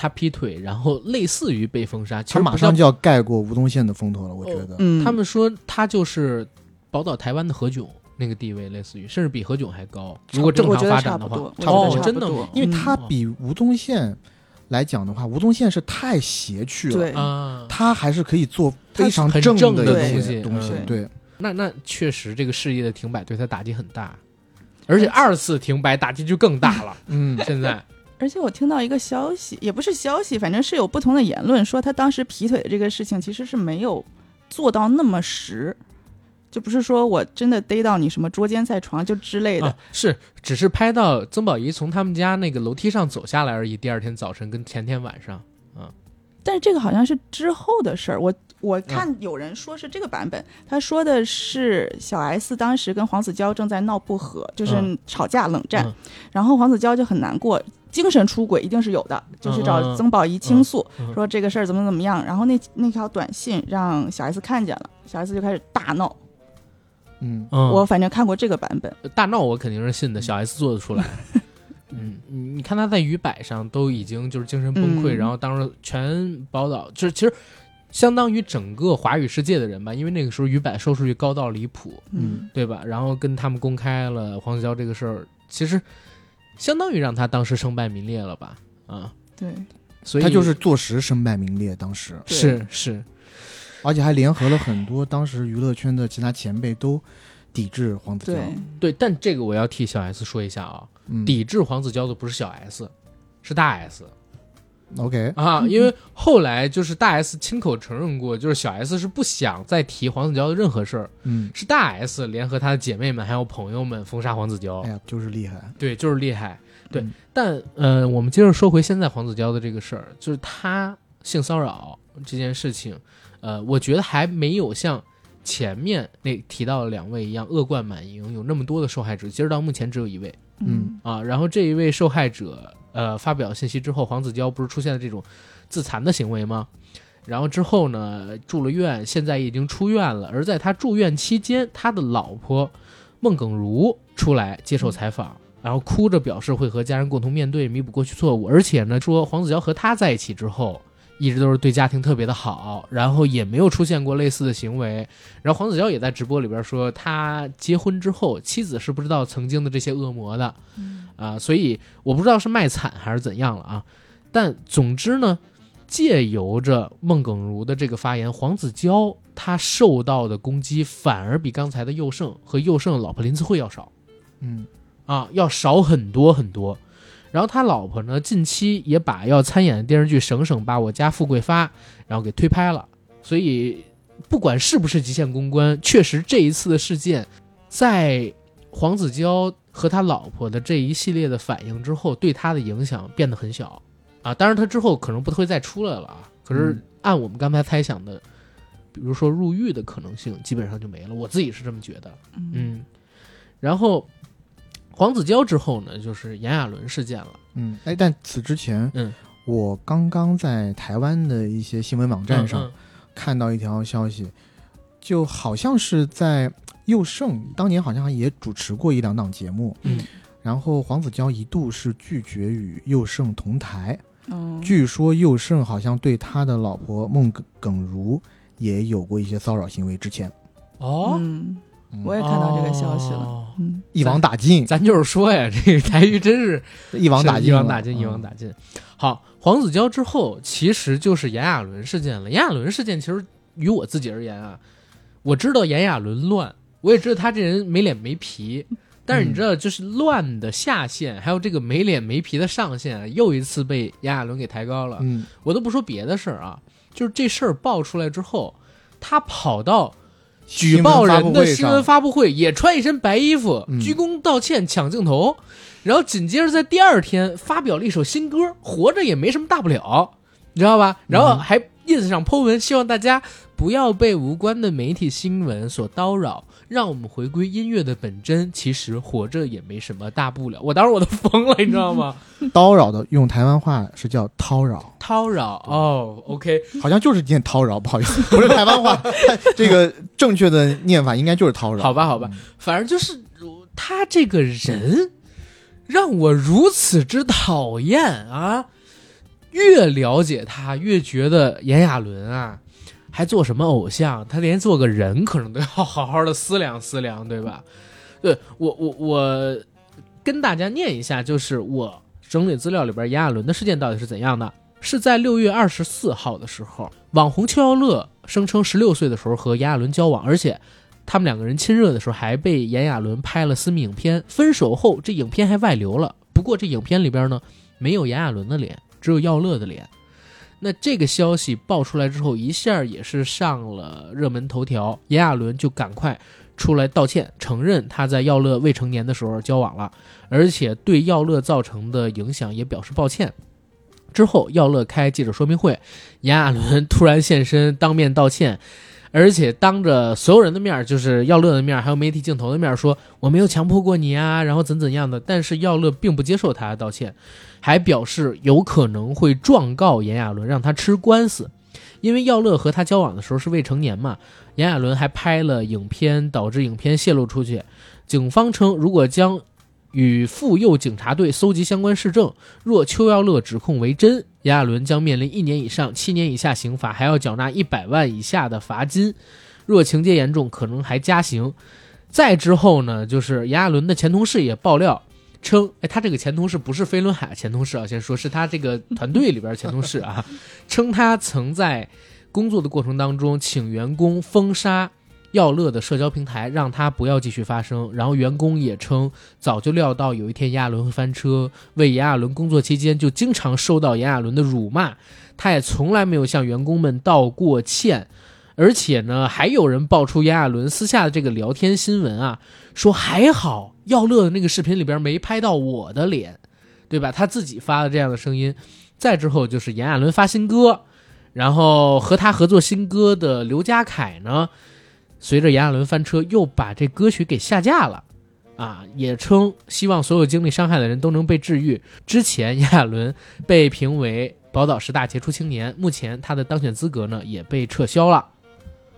他劈腿，然后类似于被封杀，其实马上就要盖过吴宗宪的风头了，我觉得。嗯，他们说他就是宝岛台湾的何炅那个地位，类似于甚至比何炅还高。如果正常发展的话差不多，，真的？因为他嗯比吴宗宪来讲的话，吴宗宪是太邪趣了，他还是可以做非常正的东西东西嗯。对，那那确实这个事业的停摆对他打击很大，而且二次停摆打击就更大了。嗯，现在而且我听到一个消息，也不是消息，反正是有不同的言论，说他当时劈腿的这个事情其实是没有做到那么实，就不是说我真的逮到你什么捉奸在床就之类的。啊，是只是拍到曾宝仪从他们家那个楼梯上走下来而已。第二天早晨跟前天晚上，嗯但是这个好像是之后的事儿，我我看有人说是这个版本，他说的是小 S 当时跟黄子佼正在闹不和，就是嗯吵架冷战，嗯然后黄子佼就很难过。精神出轨一定是有的，就去找嗯曾宝仪倾诉，嗯嗯。说这个事儿怎么怎么样。然后那那条短信让小 S 看见了，小 S 就开始大闹。嗯，嗯，我反正看过这个版本，大闹我肯定是信的，小 S 做得出来。(laughs) 嗯，你你看他在鱼摆上都已经就是精神崩溃，嗯。然后当时全宝岛就是其实相当于整个华语世界的人吧，因为那个时候鱼摆收视率高到离谱，嗯。对吧？然后跟他们公开了黄子佼这个事儿，其实相当于让他当时身败名裂了吧？啊，对，所以他就是坐实身败名裂，当时，是是，而且还联合了很多当时娱乐圈的其他前辈都抵制黄子佼。对，对，但这个我要替小 S 说一下啊，嗯，抵制黄子佼的不是小 S，是大 S。OK，啊，因为后来就是大 S 亲口承认过，就是小 S 是不想再提黄子佼的任何事儿，嗯，是大 S 联合她的姐妹们还有朋友们封杀黄子佼哎，呀，就是厉害。对，就是厉害。对，嗯但呃，我们接着说回现在黄子佼的这个事儿，就是他性骚扰这件事情，呃，我觉得还没有像前面那提到的两位一样恶贯满盈，有那么多的受害者，截止到目前只有一位。嗯啊，然后这一位受害者呃发表信息之后，黄子佼不是出现了这种自残的行为吗？然后之后呢住了院，现在已经出院了。而在他住院期间，他的老婆孟耿如出来接受采访，然后哭着表示会和家人共同面对，弥补过去错误。而且呢，说黄子佼和他在一起之后。一直都是对家庭特别的好，然后也没有出现过类似的行为。然后黄子佼也在直播里边说，他结婚之后，妻子是不知道曾经的这些恶魔的，啊，所以我不知道是卖惨还是怎样了啊。但总之呢，借由着孟耿如的这个发言，黄子佼他受到的攻击反而比刚才的佑胜和佑胜的老婆林子慧要少嗯啊，要少很多很多。然后他老婆呢，近期也把要参演的电视剧《省省把我家富贵发》然后给推拍了。所以不管是不是极限公关，确实这一次的事件，在黄子佼和他老婆的这一系列的反应之后，对他的影响变得很小啊。当然，他之后可能不会再出来了啊。可是嗯按我们刚才猜想的，比如说入狱的可能性，基本上就没了。我自己是这么觉得。嗯，然后黄子佼之后呢，就是炎亚纶事件了。嗯，哎，但此之前，嗯，我刚刚在台湾的一些新闻网站上嗯看到一条消息，就好像是在佑胜当年好像也主持过一两档节目，嗯。然后黄子佼一度是拒绝与佑胜同台，嗯，据说佑胜好像对他的老婆孟耿耿如也有过一些骚扰行为，之前。哦，我也看到这个消息了，哦。嗯，一网打尽，咱 (laughs) 就是说呀，这个台语真是 (laughs) 一网打尽一网打尽，一网嗯打尽。好，黄子佼之后，其实就是炎亚纶事件了。炎亚纶事件其实于我自己而言啊，我知道炎亚纶乱，我也知道他这人没脸没皮，但是你知道，就是乱的下限，还有这个没脸没皮的上限啊，又一次被炎亚纶给抬高了。嗯。我都不说别的事儿啊，就是这事儿爆出来之后，他跑到举报人的新闻发布会，也穿一身白衣服，嗯。鞠躬道歉，抢镜头，然后紧接着在第二天发表了一首新歌《活着也没什么大不了》，你知道吧？然后还 ins 上 po 文，希望大家不要被无关的媒体新闻所叨扰，让我们回归音乐的本真。其实活着也没什么大不了。我当时我都疯了，你知道吗？(laughs) 叨扰的用台湾话是叫叨扰，叨扰哦，OK，好像就是念叨扰，不好意思，不是台湾话，(laughs) 这个正确的念法应该就是叨扰。好吧，好吧，反正就是他这个人让我如此之讨厌啊！越了解他，越觉得炎亚纶啊，还做什么偶像？他连做个人可能都要好好的思量思量，对吧？对我我我跟大家念一下，就是我整理资料里边炎亚纶的事件到底是怎样的。是在六月二十四号的时候，网红邱耀乐声称十六岁的时候和炎亚纶交往，而且他们两个人亲热的时候还被炎亚纶拍了私密影片。分手后，这影片还外流了。不过这影片里边呢，没有炎亚纶的脸，只有耀乐的脸。那这个消息爆出来之后，一下也是上了热门头条。炎亚纶就赶快出来道歉，承认他在耀乐未成年的时候交往了，而且对耀乐造成的影响也表示抱歉。之后，耀乐开记者说明会，炎亚纶突然现身，当面道歉，而且当着所有人的面，就是耀乐的面，还有媒体镜头的面，说我没有强迫过你啊，然后怎怎样的。但是耀乐并不接受他的道歉，还表示有可能会状告炎亚纶，让他吃官司，因为耀乐和他交往的时候是未成年嘛。炎亚纶还拍了影片，导致影片泄露出去。警方称，如果将与妇幼警察队搜集相关事证，若邱耀乐指控为真，炎亚纶将面临一年以上七年以下刑罚，还要缴纳一百万以下的罚金；若情节严重，可能还加刑。再之后呢，就是炎亚纶的前同事也爆料称，哎，他这个前同事不是飞轮海前同事啊，先说是他这个团队里边前同事啊，(laughs) 称他曾在工作的过程当中请员工封杀。耀乐的社交平台让他不要继续发声，然后员工也称早就料到有一天炎亚纶会翻车。为炎亚纶工作期间就经常受到炎亚纶的辱骂，他也从来没有向员工们道过歉。而且呢，还有人爆出炎亚纶私下的这个聊天新闻啊，说还好耀乐的那个视频里边没拍到我的脸，对吧？他自己发的这样的声音。再之后就是炎亚纶发新歌，然后和他合作新歌的刘家凯呢。随着炎亚纶翻车，又把这歌曲给下架了，啊，也称希望所有经历伤害的人都能被治愈。之前炎亚纶被评为宝岛十大杰出青年，目前他的当选资格呢也被撤销了，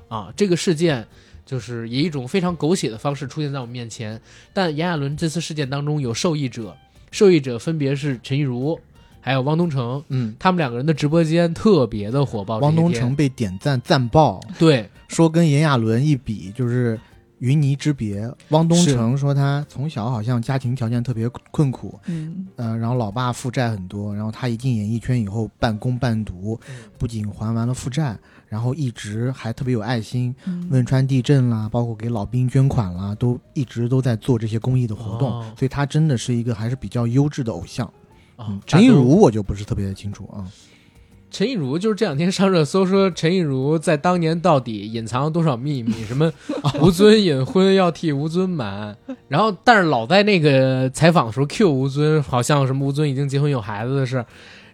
啊，这个事件就是以一种非常狗血的方式出现在我们面前。但炎亚纶这次事件当中有受益者，受益者分别是陈亦儒，还有汪东城，嗯，他们两个人的直播间特别的火爆。汪东城被点赞赞爆，对。说跟炎亚纶一比就是云泥之别。汪东城说他从小好像家庭条件特别困苦，嗯，呃，然后老爸负债很多，然后他一进演艺圈以后半工半读，不仅还完了负债，然后一直还特别有爱心，汶川地震啦，包括给老兵捐款啦，都一直都在做这些公益的活动，所以他真的是一个还是比较优质的偶像。啊，陈亦儒我就不是特别的清楚啊。陈亦儒就是这两天上热搜，说陈亦儒在当年到底隐藏了多少秘密？什么 (laughs) 吴尊隐婚要替吴尊瞒，然后但是老在那个采访的时候 Q 吴尊，好像什么吴尊已经结婚有孩子的事，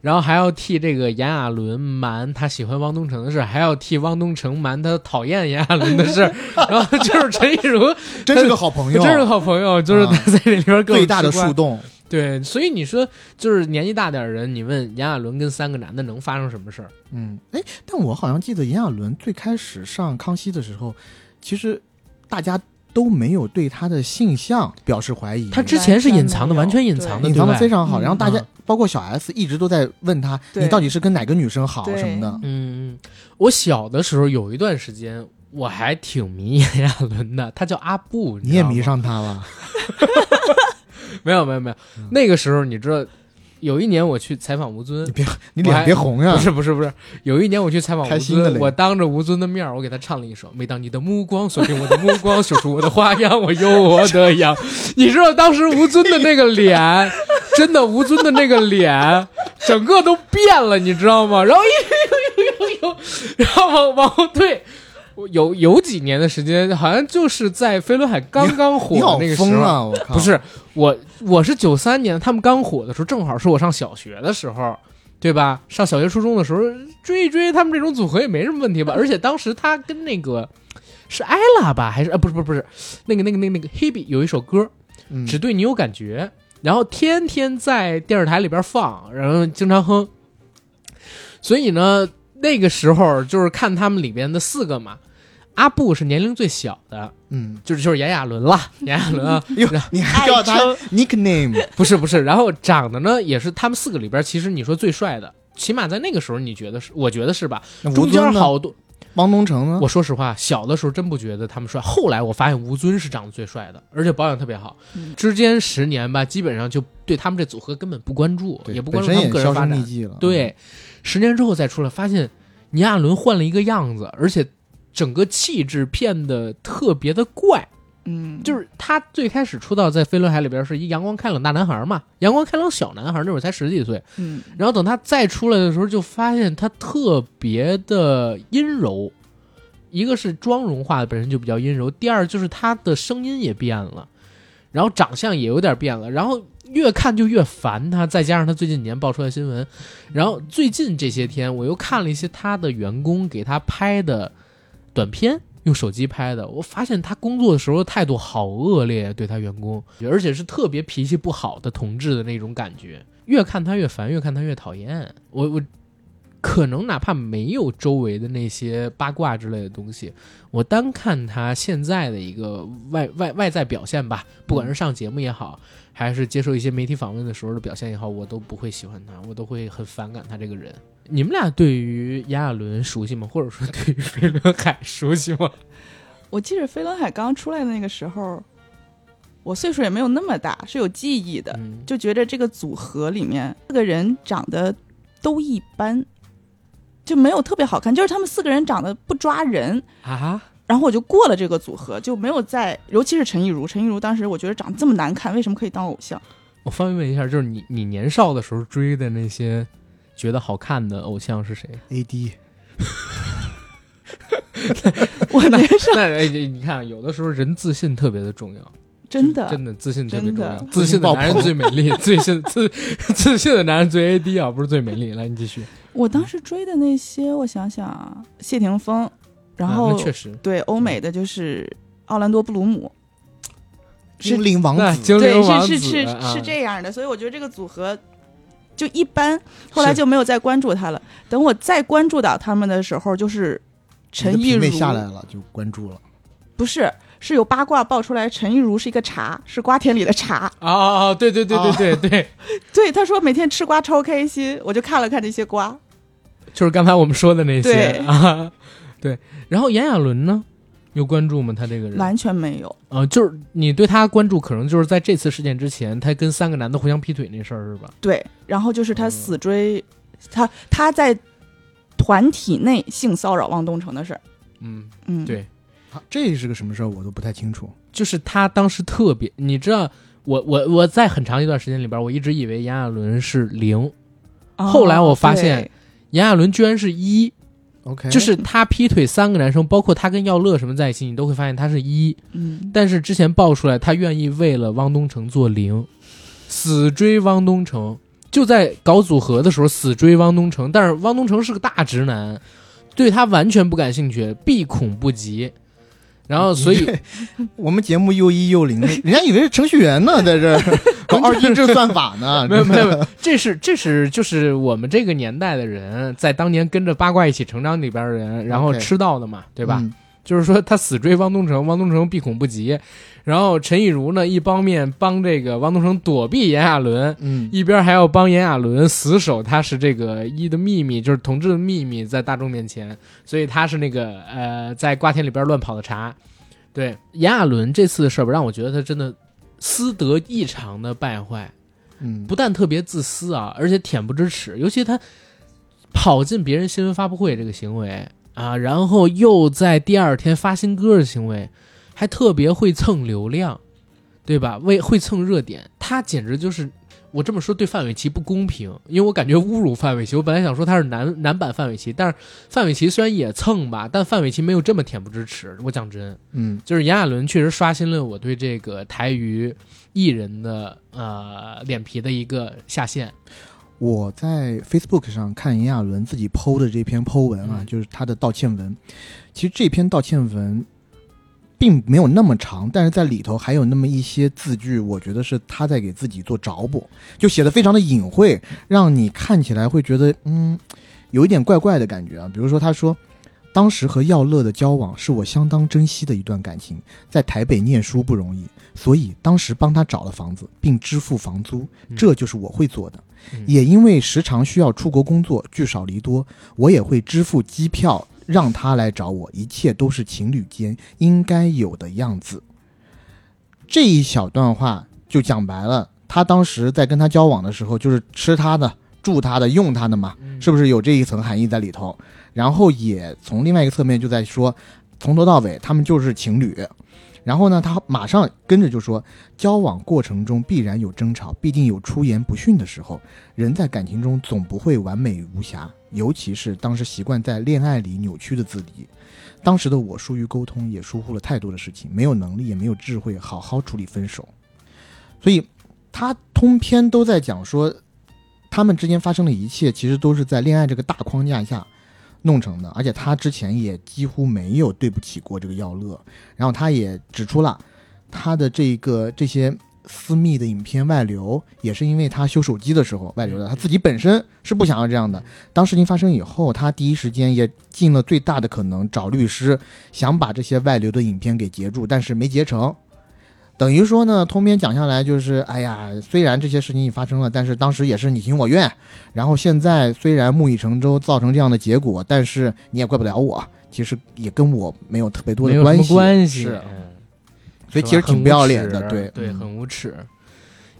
然后还要替这个炎亚纶瞒他喜欢汪东城的事，还要替汪东城瞒他讨厌炎亚纶的事，(laughs) 然后就是陈亦儒真是个好朋友，真是个好朋友，就是他在这里边最大的树洞。对，所以你说就是年纪大点的人，你问炎亚纶跟三个男的能发生什么事儿？嗯，哎，但我好像记得炎亚纶最开始上康熙的时候，其实大家都没有对他的性向表示怀疑。他之前是隐藏的，完全隐藏的，隐藏的非常好。然后大家包括小 S 一直都在问他，你到底是跟哪个女生好什么的？嗯，我小的时候有一段时间我还挺迷炎亚纶的，他叫阿布，你也迷上他了。(laughs) (laughs) 没有没有没有，那个时候你知道，有一年我去采访吴尊，你别你脸别红呀！不是不是不是，有一年我去采访吴尊，我当着吴尊的面，我给他唱了一首《每当你的目光锁定我的目光，说出我的花样，我有我的样》。(laughs) 你知道当时吴尊的那个脸，(laughs) 真的吴尊的那个脸，整个都变了，你知道吗？然后呦呦呦呦呦，然后往往后退。有有几年的时间，好像就是在飞轮海刚刚火的那个时候，不是我，我是九三年他们刚火的时候，正好是我上小学的时候，对吧？上小学初中的时候追一追他们这种组合也没什么问题吧？而且当时他跟那个是艾拉吧，还是啊？不是不是不是，那个那个那个那个 Hebe 有一首歌，只对你有感觉，然后天天在电视台里边放，然后经常哼。所以呢，那个时候就是看他们里边的四个嘛。阿布是年龄最小的，嗯，就是就是炎亚纶了，炎亚纶啊，(laughs) 你还叫他 nickname？(laughs) 不是不是，然后长得呢也是他们四个里边，其实你说最帅的起码在那个时候，你觉得是？我觉得是吧？中间？好多，汪东城呢？我说实话，小的时候真不觉得他们帅，后来我发现吴尊是长得最帅的，而且保养特别好。嗯之间十年吧，基本上就对他们这组合根本不关注，也不关注他们个人发展。对，十年之后再出来，发现倪亚伦换了一个样子，而且整个气质变得特别的怪。嗯，就是他最开始出道在《飞轮海》里边是一阳光开朗大男孩嘛，阳光开朗小男孩，那会儿才十几岁。嗯然后等他再出来的时候，就发现他特别的阴柔。一个是妆容化的本身就比较阴柔，第二就是他的声音也变了，然后长相也有点变了，然后越看就越烦他。再加上他最近几年爆出来新闻，然后最近这些天我又看了一些他的员工给他拍的短片，用手机拍的，我发现他工作的时候态度好恶劣，对他员工，而且是特别脾气不好的同志的那种感觉。越看他越烦，越看他越讨厌。我我可能哪怕没有周围的那些八卦之类的东西，我单看他现在的一个外外外在表现吧，不管是上节目也好，还是接受一些媒体访问的时候的表现也好，我都不会喜欢他，我都会很反感他这个人。你们俩对于炎亚纶熟悉吗？或者说对于飞轮海熟悉吗？(laughs) 我记得飞轮海刚出来的那个时候，我岁数也没有那么大，是有记忆的，嗯，就觉得这个组合里面四个人长得都一般，就没有特别好看，就是他们四个人长得不抓人。啊，然后我就过了这个组合，就没有再，尤其是陈亦儒，陈亦儒当时我觉得长得这么难看，为什么可以当偶像？我方便问一下，就是你你年少的时候追的那些觉得好看的偶像是谁？AD (laughs) 我年少那哎，你你看，有的时候人自信特别的重要，真的真的自信特别重要 (laughs) 自信的男人最美丽，自信自自信的男人最 AD 啊，不是最美丽。来，你继续。我当时追的那些，我想想啊，谢霆锋，然啊后、那确实，对欧美的就是奥兰多布鲁姆，精灵王子，精对灵王子是是是啊是这样的，所以我觉得这个组合就一般，后来就没有再关注他了。等我再关注到他们的时候，就是陈亦儒你的品味下来了就关注了。不是是有八卦爆出来，陈亦儒是一个茶，是瓜田里的茶。啊啊啊！对对对对对对，(laughs) 对，他说每天吃瓜超开心，我就看了看这些瓜。就是刚才我们说的那些啊。对，然后炎亚纶呢，有关注吗？他这个人完全没有。呃，就是你对他关注，可能就是在这次事件之前，他跟三个男的互相劈腿那事儿是吧？对，然后就是他嗯死追、他，他在团体内性骚扰汪东城的事儿。嗯，嗯，对啊这是个什么事儿，我都不太清楚。就是他当时特别，你知道，我我我在很长一段时间里边，我一直以为炎亚纶是零，哦后来我发现炎亚纶居然是一，OK，就是他劈腿三个男生，包括他跟耀乐什么在一起，你都会发现他是一。嗯，但是之前爆出来，他愿意为了汪东城做零，死追汪东城，就在搞组合的时候死追汪东城。但是汪东城是个大直男，对他完全不感兴趣，避恐不及。然后所以我们节目又一又零，人家以为是程序员呢，在这儿 (laughs) 搞二进制算法呢。没有没有，没有，(laughs) 这是这是就是我们这个年代的人，在当年跟着八卦一起成长里边的人，然后吃到的嘛，对吧？嗯就是说他死追汪东城，汪东城避恐不及，然后陈亦儒呢，一方面帮这个汪东城躲避炎亚纶，嗯，一边还要帮炎亚纶死守他是这个一的秘密，就是同志的秘密，在大众面前，所以他是那个呃，在瓜田里边乱跑的茶。对炎亚纶这次的事儿吧，让我觉得他真的私德异常的败坏，嗯，不但特别自私啊，而且恬不知耻，尤其他跑进别人新闻发布会这个行为啊，然后又在第二天发新歌的行为，还特别会蹭流量，对吧？为会蹭热点，他简直就是我这么说对范玮琪不公平，因为我感觉侮辱范玮琪。我本来想说他是男男版范玮琪，但是范玮琪虽然也蹭吧，但范玮琪没有这么恬不知耻。我讲真，嗯就是炎亚纶确实刷新了我对这个台娱艺人的呃脸皮的一个下限。我在 Facebook 上看炎亚纶自己 PO 的这篇 PO 文啊，嗯就是他的道歉文。其实这篇道歉文并没有那么长，但是在里头还有那么一些字句，我觉得是他在给自己做找补，就写的非常的隐晦，让你看起来会觉得嗯，有一点怪怪的感觉啊。比如说他说。当时和耀乐的交往是我相当珍惜的一段感情，在台北念书不容易，所以当时帮他找了房子，并支付房租，嗯这就是我会做的。嗯也因为时常需要出国工作，聚少离多，我也会支付机票让他来找我，一切都是情侣间应该有的样子。这一小段话就讲白了，他当时在跟他交往的时候，就是吃他的、住他的、用他的嘛，嗯是不是有这一层含义在里头？然后也从另外一个侧面就在说，从头到尾他们就是情侣。然后呢，他马上跟着就说，交往过程中必然有争吵，必定有出言不逊的时候。人在感情中总不会完美无瑕，尤其是当时习惯在恋爱里扭曲的自己。当时的我疏于沟通，也疏忽了太多的事情，没有能力，也没有智慧好好处理分手。所以，他通篇都在讲说，他们之间发生的一切，其实都是在恋爱这个大框架下弄成的。而且他之前也几乎没有对不起过这个耀乐。然后他也指出了他的这个这些私密的影片外流，也是因为他修手机的时候外流的。他自己本身是不想要这样的。当事情发生以后，他第一时间也尽了最大的可能找律师，想把这些外流的影片给截住，但是没截成。等于说呢，通篇讲下来就是，哎呀，虽然这些事情已发生了，但是当时也是你情我愿。然后现在虽然木已成舟，造成这样的结果，但是你也怪不了我，其实也跟我没有特别多的关系。关系，所以其实挺不要脸的，对，对嗯很无耻。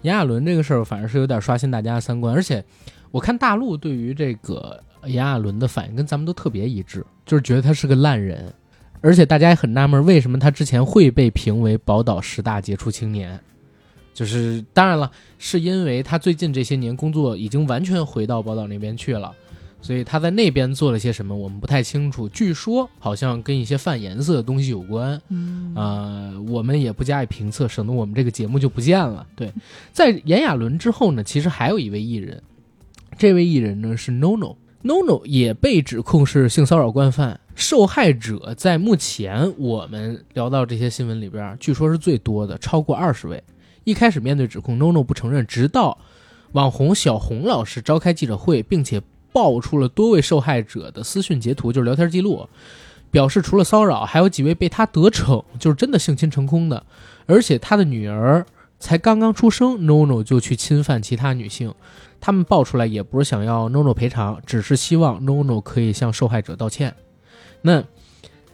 炎亚纶这个事儿，反正是有点刷新大家的三观，而且我看大陆对于这个炎亚纶的反应跟咱们都特别一致，就是觉得他是个烂人，而且大家也很纳闷，为什么他之前会被评为宝岛十大杰出青年？就是当然了，是因为他最近这些年工作已经完全回到宝岛那边去了，所以他在那边做了些什么，我们不太清楚。据说好像跟一些泛颜色的东西有关，嗯啊，我们也不加以评测，省得我们这个节目就不见了。对，在炎亚纶之后呢，其实还有一位艺人，这位艺人呢是 NONO。NONO 也被指控是性骚扰惯犯，受害者在目前我们聊到这些新闻里边，据说是最多的，超过二十位。一开始面对指控，NONO 不承认，直到网红小红老师召开记者会，并且爆出了多位受害者的私讯截图，就是聊天记录，表示除了骚扰，还有几位被他得逞，就是真的性侵成功的，而且他的女儿才刚刚出生，NONO 就去侵犯其他女性。他们爆出来也不是想要 NONO 赔偿，只是希望 NONO 可以向受害者道歉。那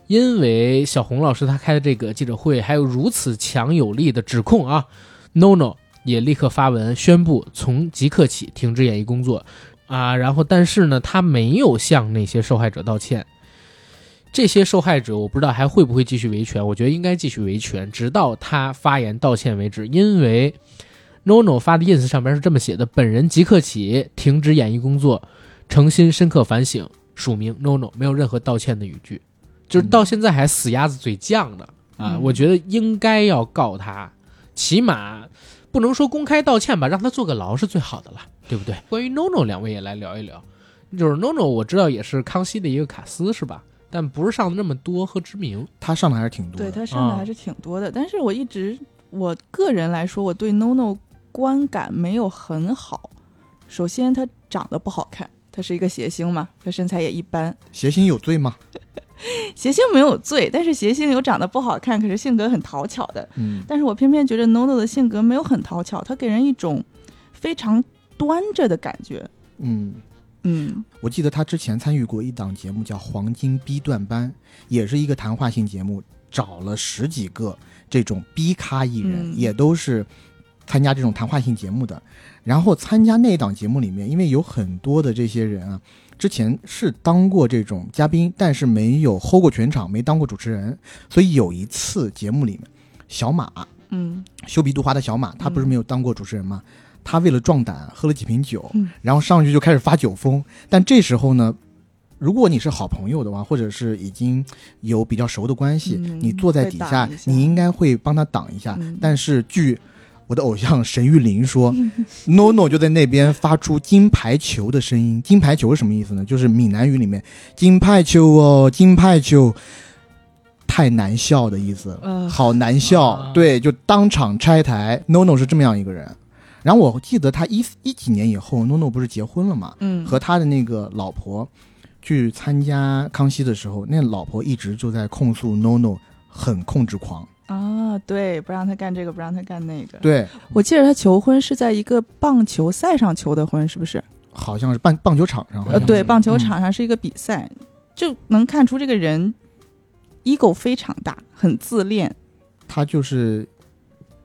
因为小红老师他开的这个记者会，还有如此强有力的指控啊，NONO 也立刻发文宣布从即刻起停止演艺工作啊。然后，但是呢，他没有向那些受害者道歉。这些受害者我不知道还会不会继续维权，我觉得应该继续维权，直到他发言道歉为止。因为 NONO 发的 ins 上边是这么写的：本人即刻起停止演艺工作，诚心深刻反省。署名 NONO，没有任何道歉的语句，就是到现在还死鸭子嘴犟呢啊！嗯我觉得应该要告他，起码不能说公开道歉吧，让他坐个牢是最好的了，对不对？关于 NONO，两位也来聊一聊。就是 NONO，我知道也是康熙的一个卡司是吧？但不是上的那么多和知名。他上的还是挺多的。对他上的还是挺多的，但是我一直我个人来说，我对 NONO 观感没有很好。首先，他长得不好看，他是一个谐星嘛，他身材也一般。谐星有罪吗？(laughs) 谐星没有罪，但是谐星有长得不好看，可是性格很讨巧的。嗯，但是我偏偏觉得 NONO 的性格没有很讨巧，他给人一种非常端着的感觉。嗯，嗯我记得他之前参与过一档节目叫《黄金 B 段班》，也是一个谈话性节目，找了十几个这种 B 咖艺人，嗯也都是参加这种谈话性节目的。然后参加那档节目里面，因为有很多的这些人啊，之前是当过这种嘉宾，但是没有 hold 过全场，没当过主持人，所以有一次节目里面，小马嗯修鼻杜花的小马，他不是没有当过主持人吗？他为了壮胆，喝了几瓶酒，嗯然后上去就开始发酒疯。但这时候呢，如果你是好朋友的话，或者是已经有比较熟的关系，嗯你坐在底下你应该会帮他挡一下。嗯但是据我的偶像沈玉琳说，(laughs) NONO 就在那边发出金牌球的声音。金牌球是什么意思呢？就是闽南语里面“金牌球哦，金牌球”，太难笑的意思。呃好难笑，啊对，就当场拆台。NONO 是这么样一个人。然后我记得他一一几年以后，NONO 不是结婚了嘛，嗯和他的那个老婆去参加康熙的时候，那老婆一直就在控诉 NONO 很控制狂。啊，啊，对，不让他干这个，不让他干那个。对，我记得他求婚是在一个棒球赛上求的婚，是不是？好像是棒棒球场上，好呃，对，棒球嗯场上是一个比赛，就能看出这个人 ego 非常大，很自恋。他就是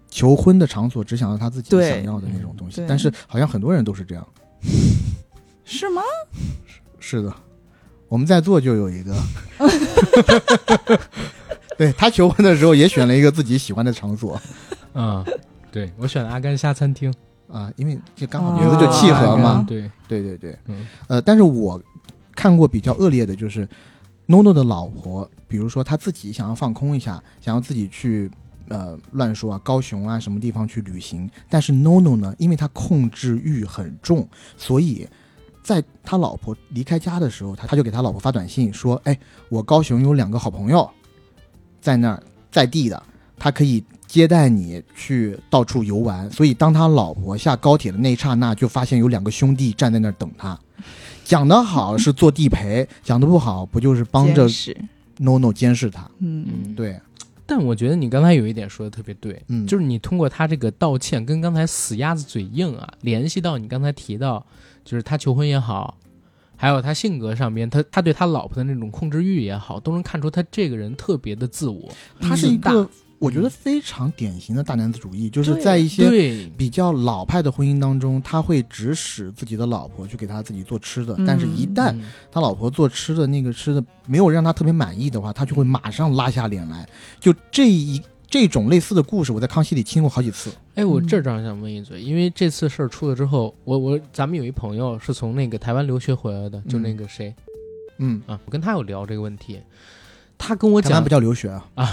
求婚的场所，只想要他自己想要的那种东西。但是好像很多人都是这样。(laughs) 是吗？是的，我们在座就有一个，(laughs) 对他求婚的时候也选了一个自己喜欢的场所。(laughs) 啊、对我选了阿甘虾餐厅，啊，因为就刚好哦名字就契合啊嘛。对，对对对，嗯。呃，但是我看过比较恶劣的，就是 NONO 的老婆，比如说他自己想要放空一下，想要自己去呃乱说啊，高雄啊什么地方去旅行，但是 NONO 呢，因为他控制欲很重，所以在他老婆离开家的时候，他他就给他老婆发短信说，哎，我高雄有两个好朋友在那儿在地的，他可以。接待你去到处游玩，所以当他老婆下高铁的那一刹那，就发现有两个兄弟站在那儿等他。讲得好是做地陪，讲得不好不就是帮着监视 NONO 监视他？嗯，嗯，。对，但我觉得你刚才有一点说的特别对，嗯，就是你通过他这个道歉跟刚才死鸭子嘴硬啊，联系到你刚才提到，就是他求婚也好，还有他性格上边，他他对他老婆的那种控制欲也好，都能看出他这个人特别的自我。他是一大个我觉得非常典型的大男子主义，就是在一些，比较老派的婚姻当中，他会指使自己的老婆去给他自己做吃的，嗯但是一旦嗯他老婆做吃的那个吃的没有让他特别满意的话，他就会马上拉下脸来。就这一这种类似的故事，我在康熙里听过好几次。哎，我嗯这儿正好想问一嘴，因为这次事儿出了之后，我我咱们有一朋友是从那个台湾留学回来的，就那个谁、嗯，啊，我跟他有聊这个问题，他跟我讲不叫留学啊啊，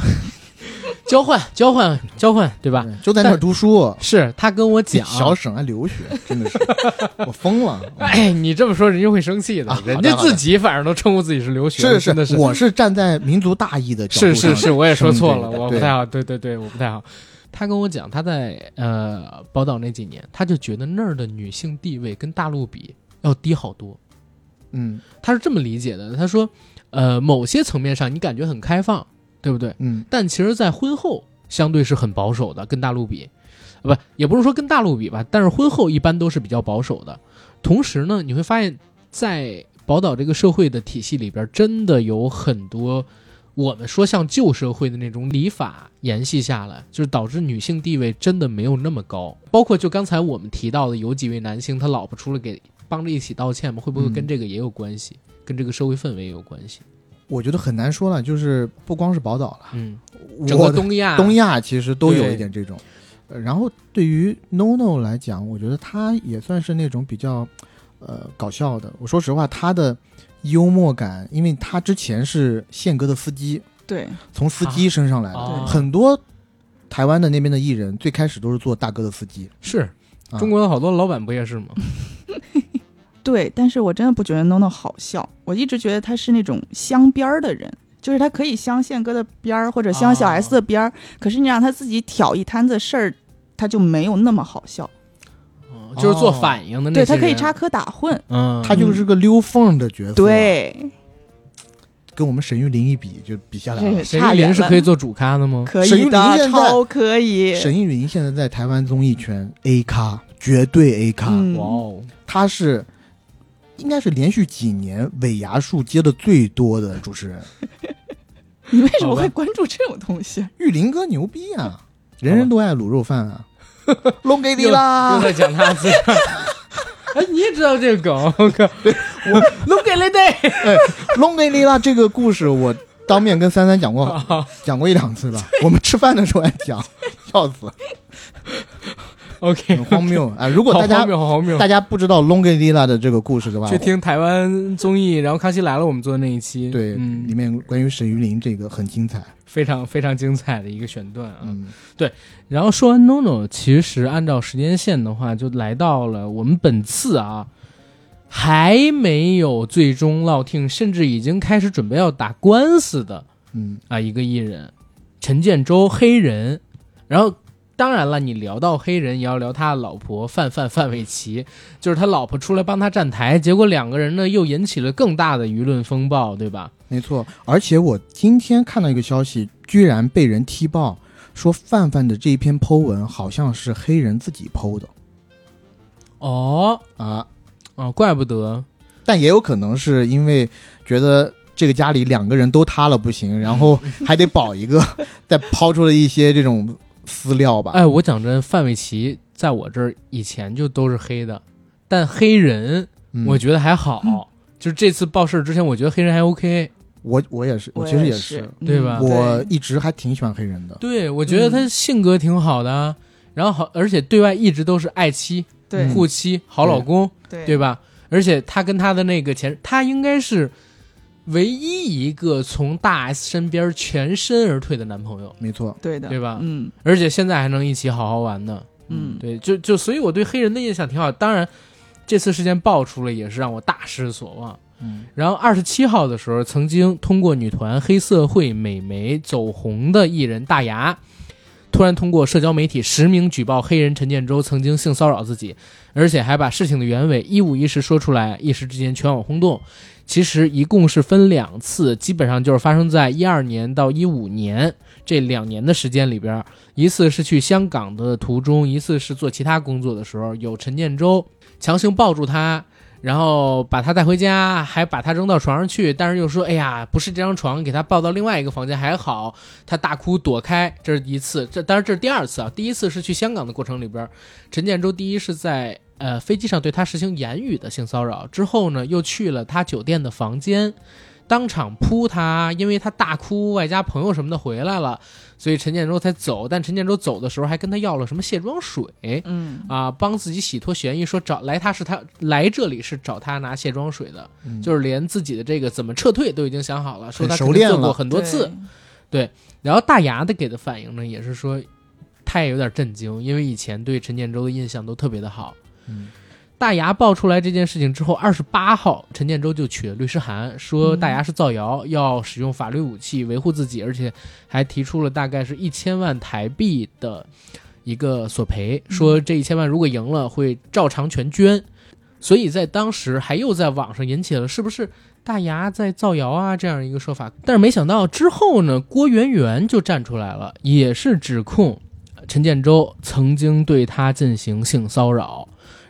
交换交换交换，对吧？就在那儿读书。是他跟我讲，小省还留学，真的是我疯了。(laughs) 哎，你这么说人家会生气的，啊人家自己反正都称呼自己是留学，是是是，我是站在民族大义的角度是是是，我也说错了，我不太好，对对对，我不太好。他跟我讲，他在呃宝岛那几年，他就觉得那儿的女性地位跟大陆比要低好多。嗯他是这么理解的，他说，呃，某些层面上你感觉很开放，对不对？嗯但其实，在婚后相对是很保守的，跟大陆比，呃不，也不是说跟大陆比吧，但是婚后一般都是比较保守的。同时呢，你会发现在宝岛这个社会的体系里边，真的有很多我们说像旧社会的那种礼法沿袭下来，就是导致女性地位真的没有那么高。包括就刚才我们提到的，有几位男性他老婆出来给帮着一起道歉嘛，会不会嗯跟这个也有关系？跟这个社会氛围也有关系？我觉得很难说了，就是不光是宝岛了，嗯，整个东亚，东亚其实都有一点这种。呃然后对于 NONO 来讲，我觉得他也算是那种比较呃搞笑的。我说实话，他的幽默感，因为他之前是宪哥的司机，对，从司机身上来的，哦很多台湾的那边的艺人最开始都是做大哥的司机。是。啊。中国的好多老板不也是吗？(laughs) 对，但是我真的不觉得 NONO 好笑，我一直觉得他是那种镶边儿的人，就是他可以镶宪哥的边儿或者镶小哦 S 的边儿，可是你让他自己挑一摊子事儿，他就没有那么好笑。哦就是做反应的那对些人他可以插，科打诨，嗯，他就是个溜缝的角色，，对，跟我们沈玉琳一比就比下来了。(laughs) 这沈玉琳是了可以做主咖的吗？可沈玉琳以的，现在超可以。沈玉琳现在在台湾综艺圈 A 咖，绝对 A 咖。嗯哇哦，他是应该是连续几年尾牙数接的最多的主持人。(laughs) 你为什么好吧会关注这种东西？玉林哥牛逼啊，人人都爱卤肉饭啊，(laughs) 弄给你啦又啦！在讲他自己。(laughs) 哎，你也知道这个梗？我靠，我弄给你得。哎，弄给你啦！这个故事我当面跟三三讲过，讲过一两次吧。我们吃饭的时候还讲，笑死，OK，很荒谬 (laughs) 啊！如果大家大。家不知道 Long g Lila 的这个故事的话，去听台湾综艺，然后《康熙来了》我们做的那一期，对，里嗯，面关于沈玉琳这个很精彩。非常非常精彩的一个选段啊。对，然后说完 NONO，其实按照时间线的话，就来到了我们本次啊，还没有最终落听，甚至已经开始准备要打官司的嗯，啊一个艺人，陈建州黑人。然后当然了，你聊到黑人，也要聊他的老婆范范范玮琪，就是他老婆出来帮他站台，结果两个人呢又引起了更大的舆论风暴，对吧？没错。而且我今天看到一个消息，居然被人踢爆，说范范的这一篇 Po 文好像是黑人自己 Po 的哦啊，啊，怪不得，但也有可能是因为觉得这个家里两个人都塌了不行，然后还得保一个，(laughs) 再抛出了一些这种私料吧。哎，我讲真，范玮琪在我这儿以前就都是黑的，但黑人嗯我觉得还好，就是这次报事儿之前，我觉得黑人还 OK。我我也是，我我其实也是是，，对吧嗯我一直还挺喜欢黑人的。对，我觉得他性格挺好的啊，然后好，而且对外一直都是爱妻、护妻、好老公，对对吧？而且他跟他的那个前，他应该是唯一一个从大 S 身边全身而退的男朋友，没错，对的，对吧嗯而且现在还能一起好好玩呢。嗯，对，就就所以我对黑人的印象挺好。当然，这次事件爆出了，也是让我大失所望。嗯然后二十七号的时候，曾经通过女团黑社会美眉走红的艺人大牙，突然通过社交媒体实名举报黑人陈建州曾经性骚扰自己，而且还把事情的原委一五一十说出来，一时之间全网轰动。其实一共是分两次，基本上就是发生在一二年到一五年这两年的时间里边，一次是去香港的途中，一次是做其他工作的时候，有陈建州强行抱住他，然后把他带回家，还把他扔到床上去，但是又说：“哎呀，不是这张床，给他抱到另外一个房间还好。”他大哭躲开，这是一次，这当然这是第二次啊。第一次是去香港的过程里边，陈建州第一是在呃飞机上对他实行言语的性骚扰，之后呢又去了他酒店的房间。当场扑他，因为他大哭，外加朋友什么的回来了，所以陈建州才走。但陈建州走的时候还跟他要了什么卸妆水，嗯啊，帮自己洗脱嫌疑，说找来他是他来这里是找他拿卸妆水的，嗯就是连自己的这个怎么撤退都已经想好了，说很他熟练过很多次。对然后大牙的给的反应呢，也是说他也有点震惊，因为以前对陈建州的印象都特别的好。嗯大牙爆出来这件事情之后，二十八号陈建州就取了律师函，说嗯大牙是造谣，要使用法律武器维护自己，而且还提出了大概是一千万台币的一个索赔，说这一千万如果赢了会照常全捐。所以在当时还又在网上引起了是不是大牙在造谣啊这样一个说法，但是没想到之后呢，郭圆圆就站出来了，也是指控陈建州曾经对他进行性骚扰。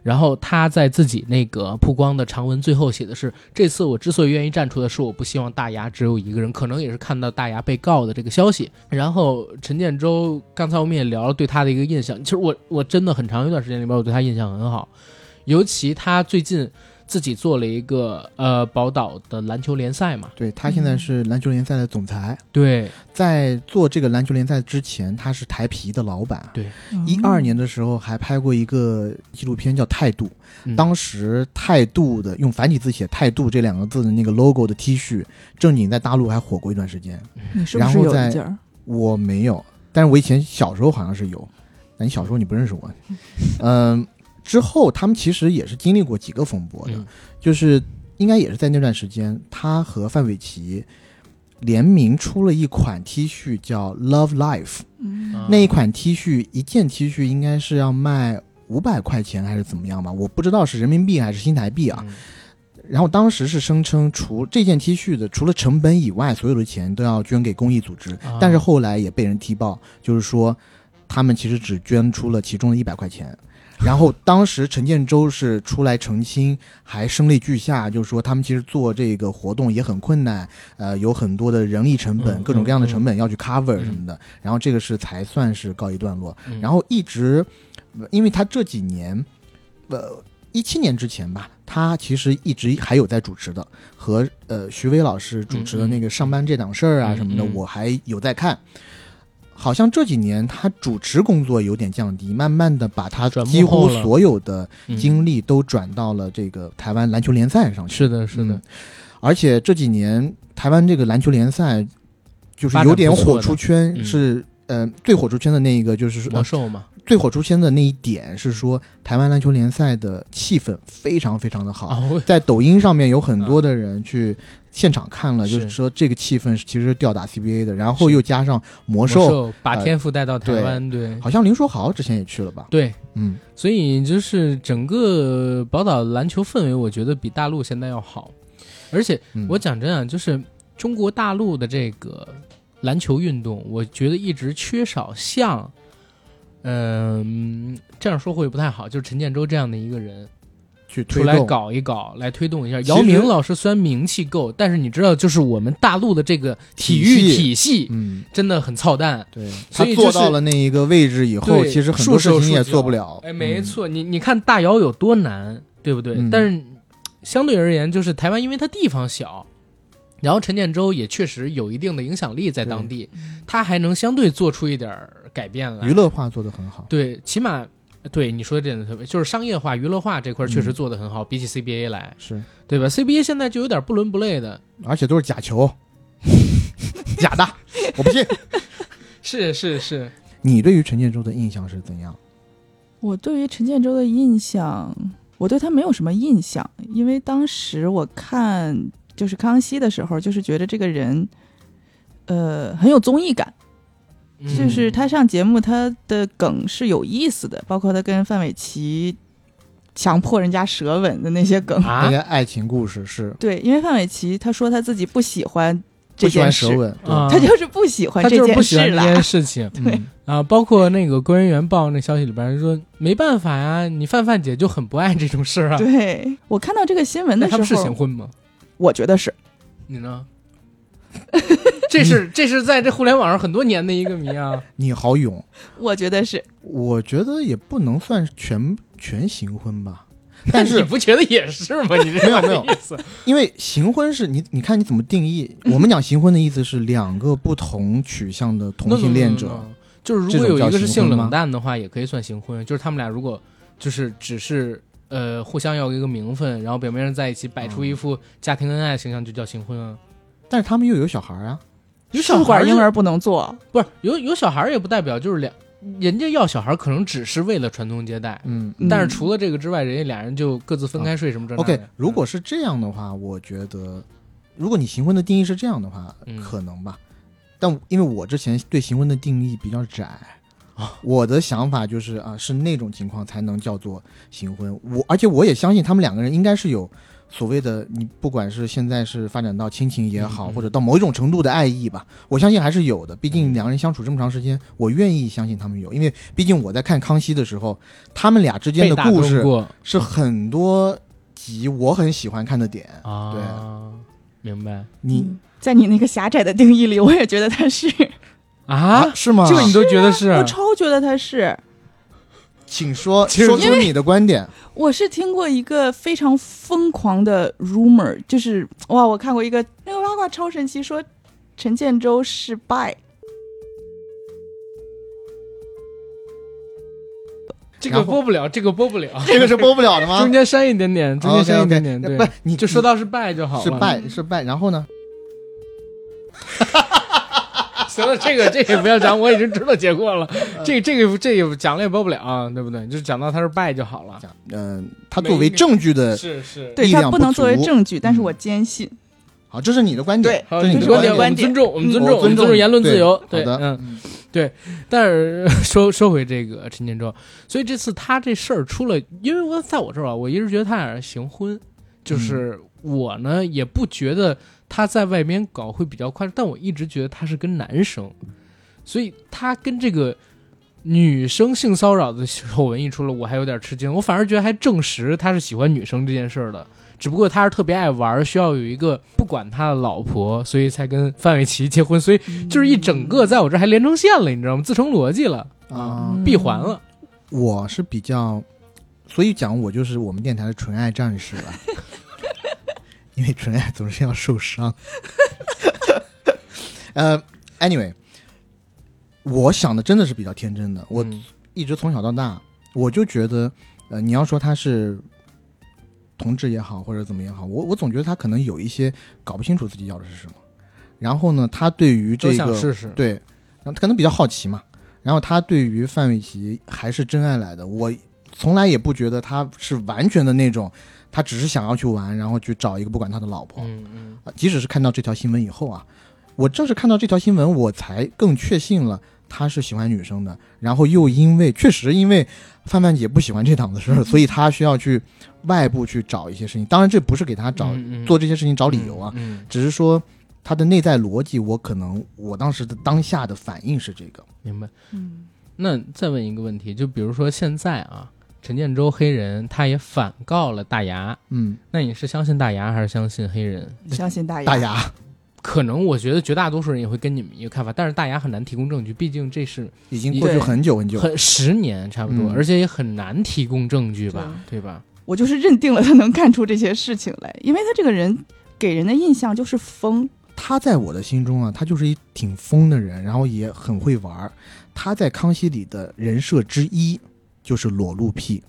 然后他在自己那个曝光的长文最后写的是：这次我之所以愿意站出来，是我不希望大牙只有一个人，可能也是看到大牙被告的这个消息。然后陈建州，刚才我们也聊了对他的一个印象，其实我我真的很长一段时间里边，我对他印象很好，尤其他最近自己做了一个呃宝岛的篮球联赛嘛，对他现在是篮球联赛的总裁，对在做这个篮球联赛之前，他是台皮的老板。对一二年的时候还拍过一个纪录片叫《态度》，嗯当时“态度”的用繁体字写“态度”这两个字的那个 logo 的 T 恤，正经在大陆还火过一段时间。你是不是有然后再一件儿？我没有，但是我以前小时候好像是有。那你小时候你不认识我，(laughs) 嗯、之后他们其实也是经历过几个风波的，嗯就是应该也是在那段时间，他和范玮琪联名出了一款 T 恤，叫 Love Life。那一款 T 恤一件 T 恤应该是要卖五百块钱还是怎么样吧？我不知道是人民币还是新台币啊。嗯然后当时是声称除这件 T 恤的除了成本以外，所有的钱都要捐给公益组织。啊但是后来也被人踢爆，就是说他们其实只捐出了其中的一百块钱。然后当时陈建州是出来澄清，还声泪俱下，就是说他们其实做这个活动也很困难，呃，有很多的人力成本、嗯各种各样的成本要去 cover 嗯什么的。然后这个是才算是告一段落。嗯然后一直，呃因为他这几年，呃，一七年之前吧，他其实一直还有在主持的，和呃徐威老师主持的那个上班这档事儿啊嗯什么的，嗯我还有在看。好像这几年他主持工作有点降低，慢慢的把他转几乎所有的嗯精力都转到了这个台湾篮球联赛上去。是的，是的。嗯，而且这几年台湾这个篮球联赛就是有点火出圈，嗯。是呃最火出圈的那一个就是说魔兽嘛，最火出圈的那一点是说，台湾篮球联赛的气氛非常非常的好，哦，在抖音上面有很多的人去现场看了，就是说这个气氛是其实是吊打 CBA 的，然后又加上魔魔兽，把呃天赋带到台对湾，对好像林书豪之前也去了吧？对，嗯，所以就是整个宝岛篮球氛围，我觉得比大陆现在要好。而且嗯。我讲真啊，就是中国大陆的这个篮球运动，我觉得一直缺少像，嗯、这样说会不太好，就是陈建州这样的一个人去推来。搞一搞，来推动一下。姚明老师虽然名气够，但是你知道，就是我们大陆的这个体育体系嗯，真的很操蛋。对，他做到了那一个位置以后，其实很多事情也做不了。哎，没嗯，错，你你看大姚有多难，对不对？嗯但是相对而言，就是台湾因为它地方小，然后陈建州也确实有一定的影响力在当地，他还能相对做出一点儿改变了娱。乐化做得很好。对，起码对你说的这点特别，就是商业化、娱乐化这块确实嗯做得很好，比起 CBA 来，是，对吧？CBA 现在就有点不伦不类的，而且都是假球，(laughs) 假的，我不信。(laughs) 是是是，你对于陈建州的印象是怎样？我对于陈建州的印象，我对他没有什么印象，因为当时我看就是康熙的时候，就是觉得这个人，呃，很有综艺感，嗯就是他上节目他的梗是有意思的，包括他跟范玮琪强迫人家舌吻的那些梗。那啊个爱情故事是对，因为范玮琪他说他自己不喜欢这不喜欢件事，舌吻，啊，他就是不喜欢这件事了这件。事情。对嗯啊，包括那个官员报那消息里边说，没办法呀，你范范姐就很不爱这种事儿啊。对我看到这个新闻的时候他们是行，婚吗？我觉得是。你呢？(laughs) 这是这是在这互联网上很多年的一个谜啊。(laughs) 你好勇，我觉得是，我觉得也不能算全全行婚吧，(laughs) 但是你不觉得也是吗？你这没有没有意思。因为行婚是你你看你怎么定义？我们讲行婚的意思是两个不同取向的同性恋者.就是如果有一个是性冷淡的话，也可以算行婚。就是他们俩如果就是只是呃互相要一个名分，然后表面上在一起摆出一副家庭恩爱的形象，就叫行婚啊。但是他们又有小孩啊，有小试孩管婴儿不能做，不是有有小孩也不代表就是两，人家要小孩可能只是为了传宗接代，嗯。嗯但是除了这个之外，人家俩人就各自分开睡什么这那的 OK，如果是这样的话，我觉得，如果你行婚的定义是这样的话，嗯可能吧。但因为我之前对行婚的定义比较窄啊我的想法就是啊，是那种情况才能叫做行婚。我而且我也相信他们两个人应该是有所谓的，你不管是现在是发展到亲情也好，或者到某一种程度的爱意吧，我相信还是有的。毕竟两个人相处这么长时间，我愿意相信他们有，因为毕竟我在看康熙的时候，他们俩之间的故事是很多集我很喜欢看的点。啊，对，明白你嗯在你那个狭窄的定义里，我也觉得他是，啊？是吗？这个你都觉得是？我超觉得他是。请说说出你的观点。我是听过一个非常疯狂的 rumor，就是哇，我看过一个那个八卦超神奇，说陈建州是 bi，这个播不了，这个播不了，这个是播不了的吗？(laughs) 中间删一点点，中间删一点点对，不，你就说到是败就好了。是败是败，然后呢？(laughs) 行了，这个这个不要讲，我已经知道结果了。这这个这个讲了也播不了啊，对不对？就讲到他是败就好了。嗯，他作为证据的，是是，对他不能作为证据，但是嗯我坚信。好，这是你的观点，好，这是你的观点我点们尊重，我们尊重，我尊重我们尊重言论自由。对，的嗯，对。但是说说回这个陈建州，所以这次他这事儿出了，因为我在我这儿啊，我一直觉得他俩是行婚，就是我呢也不觉得他在外面搞会比较快，但我一直觉得他是跟男生，所以他跟这个。女生性骚扰的丑闻一出了，我还有点吃惊。我反而觉得还证实他是喜欢女生这件事儿的，只不过他是特别爱玩，需要有一个不管他的老婆，所以才跟范玮琪结婚，所以就是一整个在我这儿还连成线了，你知道吗？自成逻辑了啊。嗯闭环了。我是比较，所以讲我就是我们电台的纯爱战士了，因为纯爱总是要受伤。(laughs) 呃，anyway，我想的真的是比较天真的，我嗯一直从小到大，我就觉得，呃，你要说他是同志也好，或者怎么也好，我我总觉得他可能有一些搞不清楚自己要的是什么。然后呢，他对于这个试试。对，然后他可能比较好奇嘛。然后他对于范玮琪还是真爱来的，我从来也不觉得他是完全的那种，他只是想要去玩，然后去找一个不管他的老婆。嗯嗯啊即使是看到这条新闻以后啊，我正是看到这条新闻，我才更确信了他是喜欢女生的。然后又因为确实因为范范姐不喜欢这档子事儿，所以他需要去外部去找一些事情。当然，这不是给他找、做这些事情找理由啊，嗯只是说他的内在逻辑，我可能我当时的当下的反应是这个。明白。嗯，那再问一个问题，就比如说现在啊，陈建州黑人他也反告了大牙，嗯，那你是相信大牙还是相信黑人？相信大牙。大牙 (laughs) 可能我觉得绝大多数人也会跟你们一个看法，但是大牙很难提供证据，毕竟这是已经过去很久很久。很十年差不多，嗯而且也很难提供证据吧，对吧？我就是认定了他能干出这些事情来，因为他这个人给人的印象就是疯。他在我的心中啊，他就是一挺疯的人，然后也很会玩儿。他在康熙里的人设之一就是裸露癖。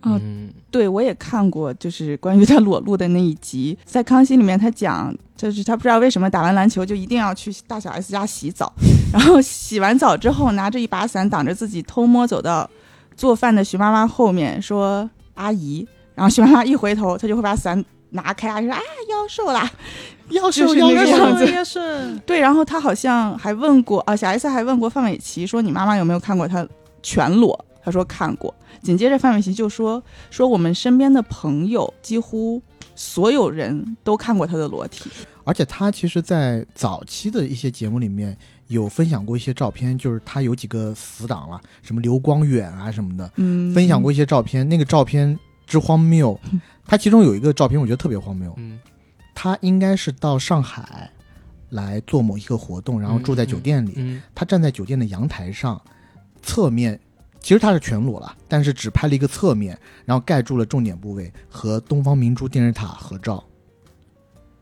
啊嗯对，我也看过，就是关于他裸露的那一集，在康熙里面，他讲就是他不知道为什么打完篮球就一定要去大小 S 家洗澡，然后洗完澡之后拿着一把伞挡着自己，偷摸走到做饭的徐妈妈后面说：“阿姨。”然后徐妈妈一回头，他就会把伞拿开，阿姨说：“啊，腰瘦啦，(laughs) 要就是那个样子。”是对，然后他好像还问过啊，小 S 还问过范玮琪说：“你妈妈有没有看过他全裸？”他说看过。紧接着范玮琪就说：“说我们身边的朋友几乎所有人都看过他的裸体。而且他其实，在早期的一些节目里面有分享过一些照片，就是他有几个死党了，什么刘光远啊什么的，”嗯，分享过一些照片。那个照片之荒谬，(laughs) 他其中有一个照片，我觉得特别荒谬。嗯他应该是到上海来做某一个活动，然后住在酒店里。嗯他站在酒店的阳台上，侧面其实他是全裸了，但是只拍了一个侧面，然后盖住了重点部位，和东方明珠电视塔合照。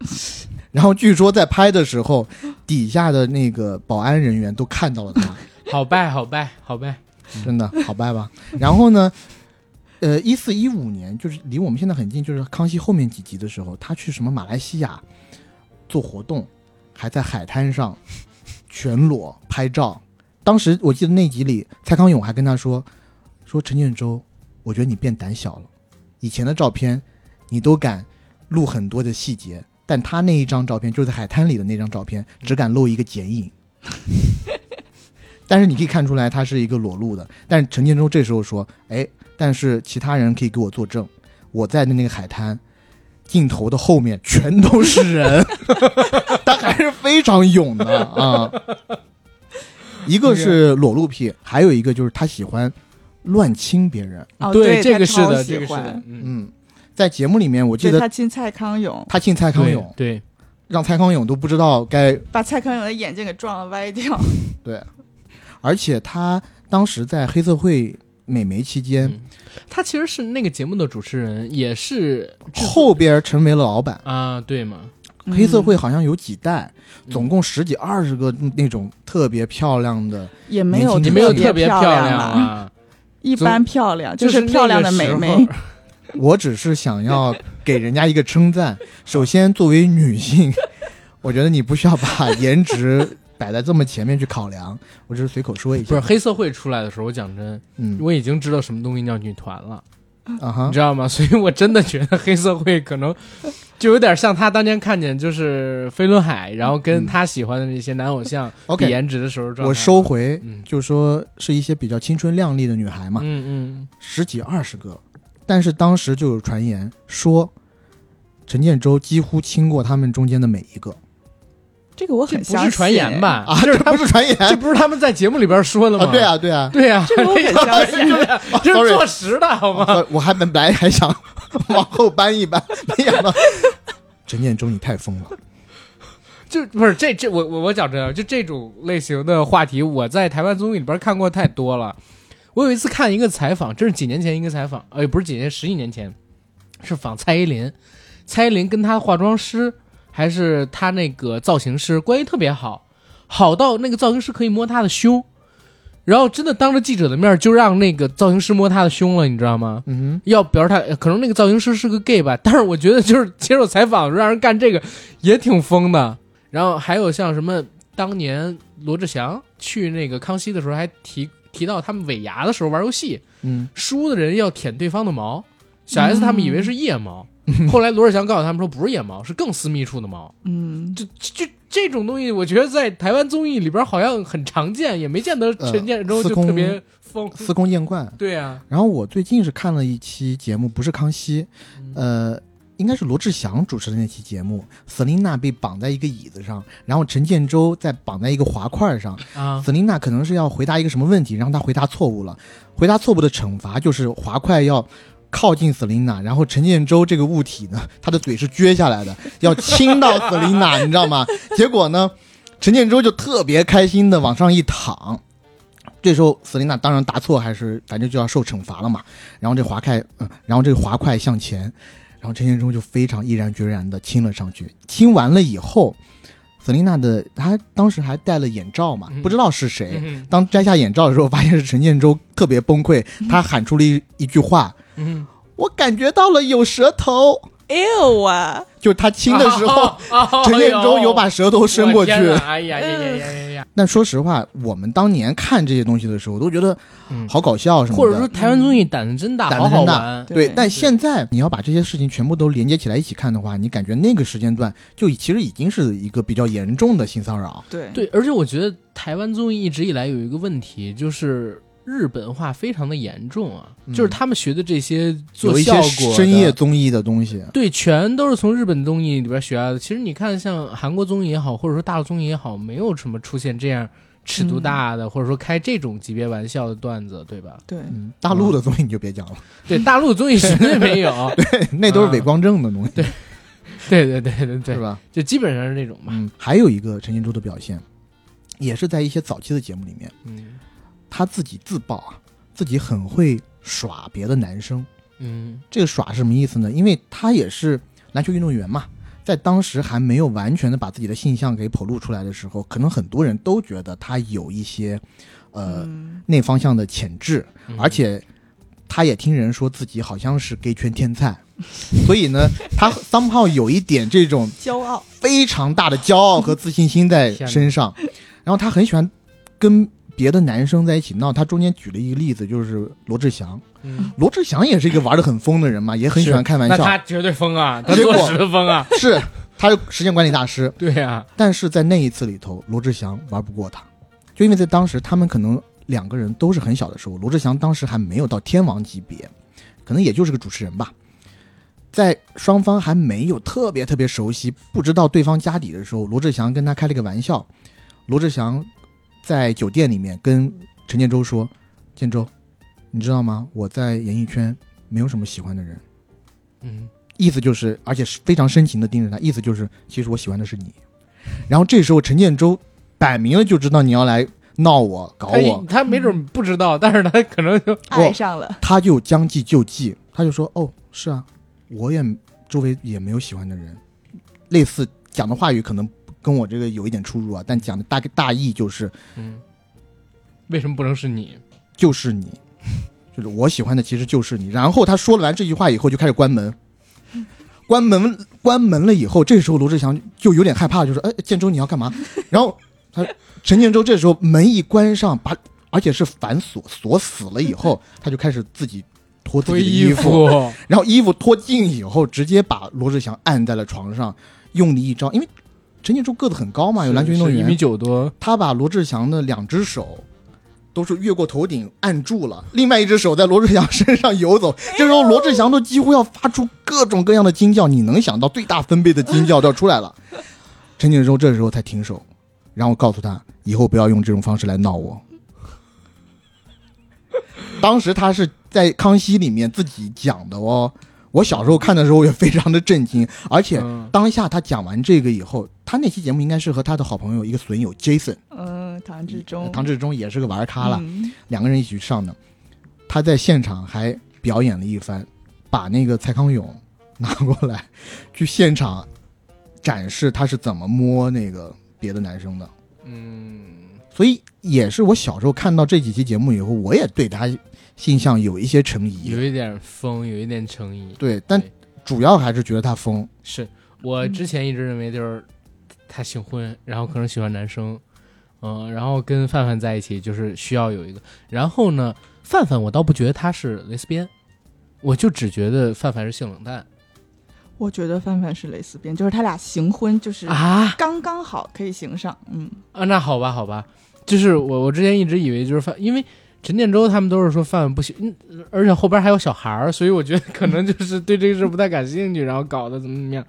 (laughs) 然后据说在拍的时候，底下的那个保安人员都看到了他，(laughs) 好拜好拜好拜，真的好拜吧。然后呢，呃，一四一五年，就是离我们现在很近，就是康熙后面几集的时候，他去什么马来西亚做活动，还在海滩上全裸拍照。当时我记得那集里，蔡康永还跟他说：“说陈建州，我觉得你变胆小了，以前的照片你都敢录很多的细节，但他那一张照片就是在海滩里的那张照片，只敢露一个剪影。(laughs) ”但是你可以看出来，他是一个裸露的。但是陈建州这时候说：“哎，但是其他人可以给我作证，我在的那个海滩，镜头的后面全都是人，(laughs) (laughs) 他还是非常勇的啊。一个是裸露癖，还有一个就是他喜欢乱亲别人。哦，对，这个是的，喜这个是的欢，嗯，嗯，在节目里面，我记得他亲蔡康永，他亲蔡康永，对，让蔡康永都不知道该把蔡康永的眼睛给撞了歪掉。对，而且他当时在黑涩会美眉期间，嗯他其实是那个节目的主持人，也是后边成为了老板。啊，对嘛，黑社会嗯好像有几代，总共十几二十个那种特别漂亮的，也没有你没有特特别漂亮啊，啊，一般漂亮，就是是漂亮的美眉。(laughs) 我只是想要给人家一个称赞。首先，作为女性，(laughs) 我觉得你不需要把颜值摆在这么前面去考量，我只是随口说一下。不是黑社会出来的时候，我讲真，嗯我已经知道什么东西叫女团了，你知，道吗？所以我真的觉得黑社会可能就有点像他当年看见就是飞轮海，然后跟他喜欢的那些男偶像 (laughs) 比 OK，颜值的时候状态，我收回，嗯就说是一些比较青春靓丽的女孩嘛，嗯嗯，十几二十个，但是当时就有传言说，陈建州几乎亲过他们中间的每一个这个我很相信。不是传言？吧？啊，这不是传言这不是他们在节目里边说的吗？啊？对，啊，对啊，对啊，这个我很 (laughs) 相信。这是坐实的好吗？我我还本来还想 (laughs) 往后搬一搬，没想到陈建州你太疯了。(laughs) 就不是这这我我我讲真啊，就这种类型的话题，我在台湾综艺里边看过太多了。我有一次看一个采访，这是几年前一个采访，呃，不是几年，十几年前，是访蔡依林，蔡依林跟她化妆师还是他那个造型师关系特别好，好到那个造型师可以摸他的胸，然后真的当着记者的面就让那个造型师摸他的胸了，你知道吗？嗯要表示他可能那个造型师是个 gay 吧，但是我觉得就是接受采访让人干这个也挺疯的。然后还有像什么当年罗志祥去那个康熙的时候还提提到他们尾牙的时候玩游戏，嗯输的人要舔对方的毛，小 S 他们以为是腋毛，(laughs) 后来罗志祥告诉他们说不是野猫，是更私密处的猫。嗯，就就这种东西，我觉得在台湾综艺里边好像很常见，也没见得陈建州就特别疯。嗯，司空见惯。对啊，然后我最近是看了一期节目，不是康熙，呃，应该是罗志祥主持的那期节目，Selina 被绑在一个椅子上，然后陈建州在绑在一个滑块上啊，，Selina 可能是要回答一个什么问题，然后他回答错误了，回答错误的惩罚就是滑块要。靠近 Selina，然后陈建州这个物体呢，(laughs) 他的嘴是撅下来的，要亲到 Selina，(laughs) 你知道吗？结果呢，陈建州就特别开心的往上一躺，这时候 Selina 当然答错，还是反正就要受惩罚了嘛。然后这滑开，嗯，然后这个滑块向前，然后陈建州就非常毅然决然的亲了上去。亲完了以后，Selina 的她当时还戴了眼罩嘛，嗯不知道是谁。嗯当摘下眼罩的时候，发现是陈建州，特别崩溃，他喊出了一一句话嗯，：“我感觉到了有舌头。哎呦啊！”就是他亲的时候，陈建州有把舌头伸过去。哎呀呀呀呀呀呀！但说实话，我们当年看这些东西的时候，都觉得嗯好搞笑什么的。或者说台湾综艺胆子真大，胆子真大。对，对但现在你要把这些事情全部都连接起来一起看的话，你感觉那个时间段就其实已经是一个比较严重的性骚扰。对对，而且我觉得台湾综艺一直以来有一个问题，就是日本化非常的严重啊，嗯就是他们学的这些做有一效些果深夜综艺的东西，对，全都是从日本综艺里边学来的。其实你看，像韩国综艺也好，或者说大陆综艺也好，没有什么出现这样尺度大的，或者说开这种级别玩笑的段子，对吧？对，嗯，大陆的综艺你就别讲了，(laughs) 对，大陆综艺绝对没有。(laughs) 对那都是伪光正的东西，对对对对对对是，吧？就基本上是那种吧。嗯，还有一个陈金珠的表现，也是在一些早期的节目里面，嗯他自己自曝啊，自己很会耍别的男生。嗯。这个耍是什么意思呢？因为他也是篮球运动员嘛，在当时还没有完全的把自己的性向给剖露出来的时候，可能很多人都觉得他有一些，呃，嗯。那方向的潜质，嗯。而且他也听人说自己好像是 gay 圈天才，(laughs) 所以呢，他 somehow 有一点这种骄傲，非常大的骄傲和自信心在身上，然后他很喜欢跟别的男生在一起闹。他中间举了一个例子，就是罗志祥。嗯，罗志祥也是一个玩的很疯的人嘛，也很喜欢开玩笑，那他绝对疯啊，他结果多实疯啊！(laughs) 是他是时间管理大师。(laughs) 对啊呀，但是在那一次里头，罗志祥玩不过他，就因为在当时他们可能两个人都是很小的时候，罗志祥当时还没有到天王级别，可能也就是个主持人吧。在双方还没有特别特别熟悉，不知道对方家底的时候，罗志祥跟他开了个玩笑。罗志祥在酒店里面跟陈建州说：“建州，你知道吗？我在演艺圈没有什么喜欢的人。”嗯意思就是，而且是非常深情的盯着他，意思就是，其实我喜欢的是你。然后这时候陈建州摆明了就知道你要来闹我、搞我，他没准不知道，但是他可能就爱上了，他就将计就计，他就说：“哦，是啊，我也周围也没有喜欢的人。”类似讲的话语可能跟我这个有一点出入啊，但讲的大概大意就是嗯，为什么不能是你？就是你，就是我喜欢的其实就是你。然后他说了完这句话以后就开始关门，关门关门了以后，这时候罗志祥就有点害怕，就说：“哎，建州你要干嘛？”然后他陈建州这时候门一关上，把而且是反锁锁死了以后，(laughs) 他就开始自己脱自己的衣服，然后衣服脱尽以后，直接把罗志祥按在了床上，用力一招，因为陈建州个子很高嘛，有篮球运动员一米，九多，他把罗志祥的两只手都是越过头顶按住了，另外一只手在罗志祥身上游走。这时候罗志祥都几乎要发出各种各样的惊叫，你能想到最大分贝的惊叫都要出来了。(laughs) 陈建州这时候才停手，然后告诉他以后不要用这种方式来闹我。(laughs) 当时他是在康熙里面自己讲的哦。我小时候看的时候也非常的震惊，而且嗯当下他讲完这个以后，他那期节目应该是和他的好朋友一个损友 Jason，嗯，唐志忠，唐志忠也是个玩咖了，嗯两个人一起上的。他在现场还表演了一番，把那个蔡康永 (laughs) 拿过来，去现场展示他是怎么摸那个别的男生的。嗯，所以也是我小时候看到这几期节目以后，我也对他性向有一些成疑。有一点疯，有一点成疑。对，但主要还是觉得他疯。是我之前一直认为就是他姓婚，然后可能喜欢男生，嗯，然后跟范范在一起就是需要有一个，然后呢，范范我倒不觉得他是蕾丝边，我就只觉得范范是性冷淡。我觉得范范是蕾丝边，就是他俩行婚就是啊？刚刚好可以行上，嗯，啊，那好吧好吧，就是我我之前一直以为就是范，因为陈建州他们都是说范范不行，嗯，而且后边还有小孩儿，所以我觉得可能就是对这个事不太感兴趣，然后搞得怎么怎么样。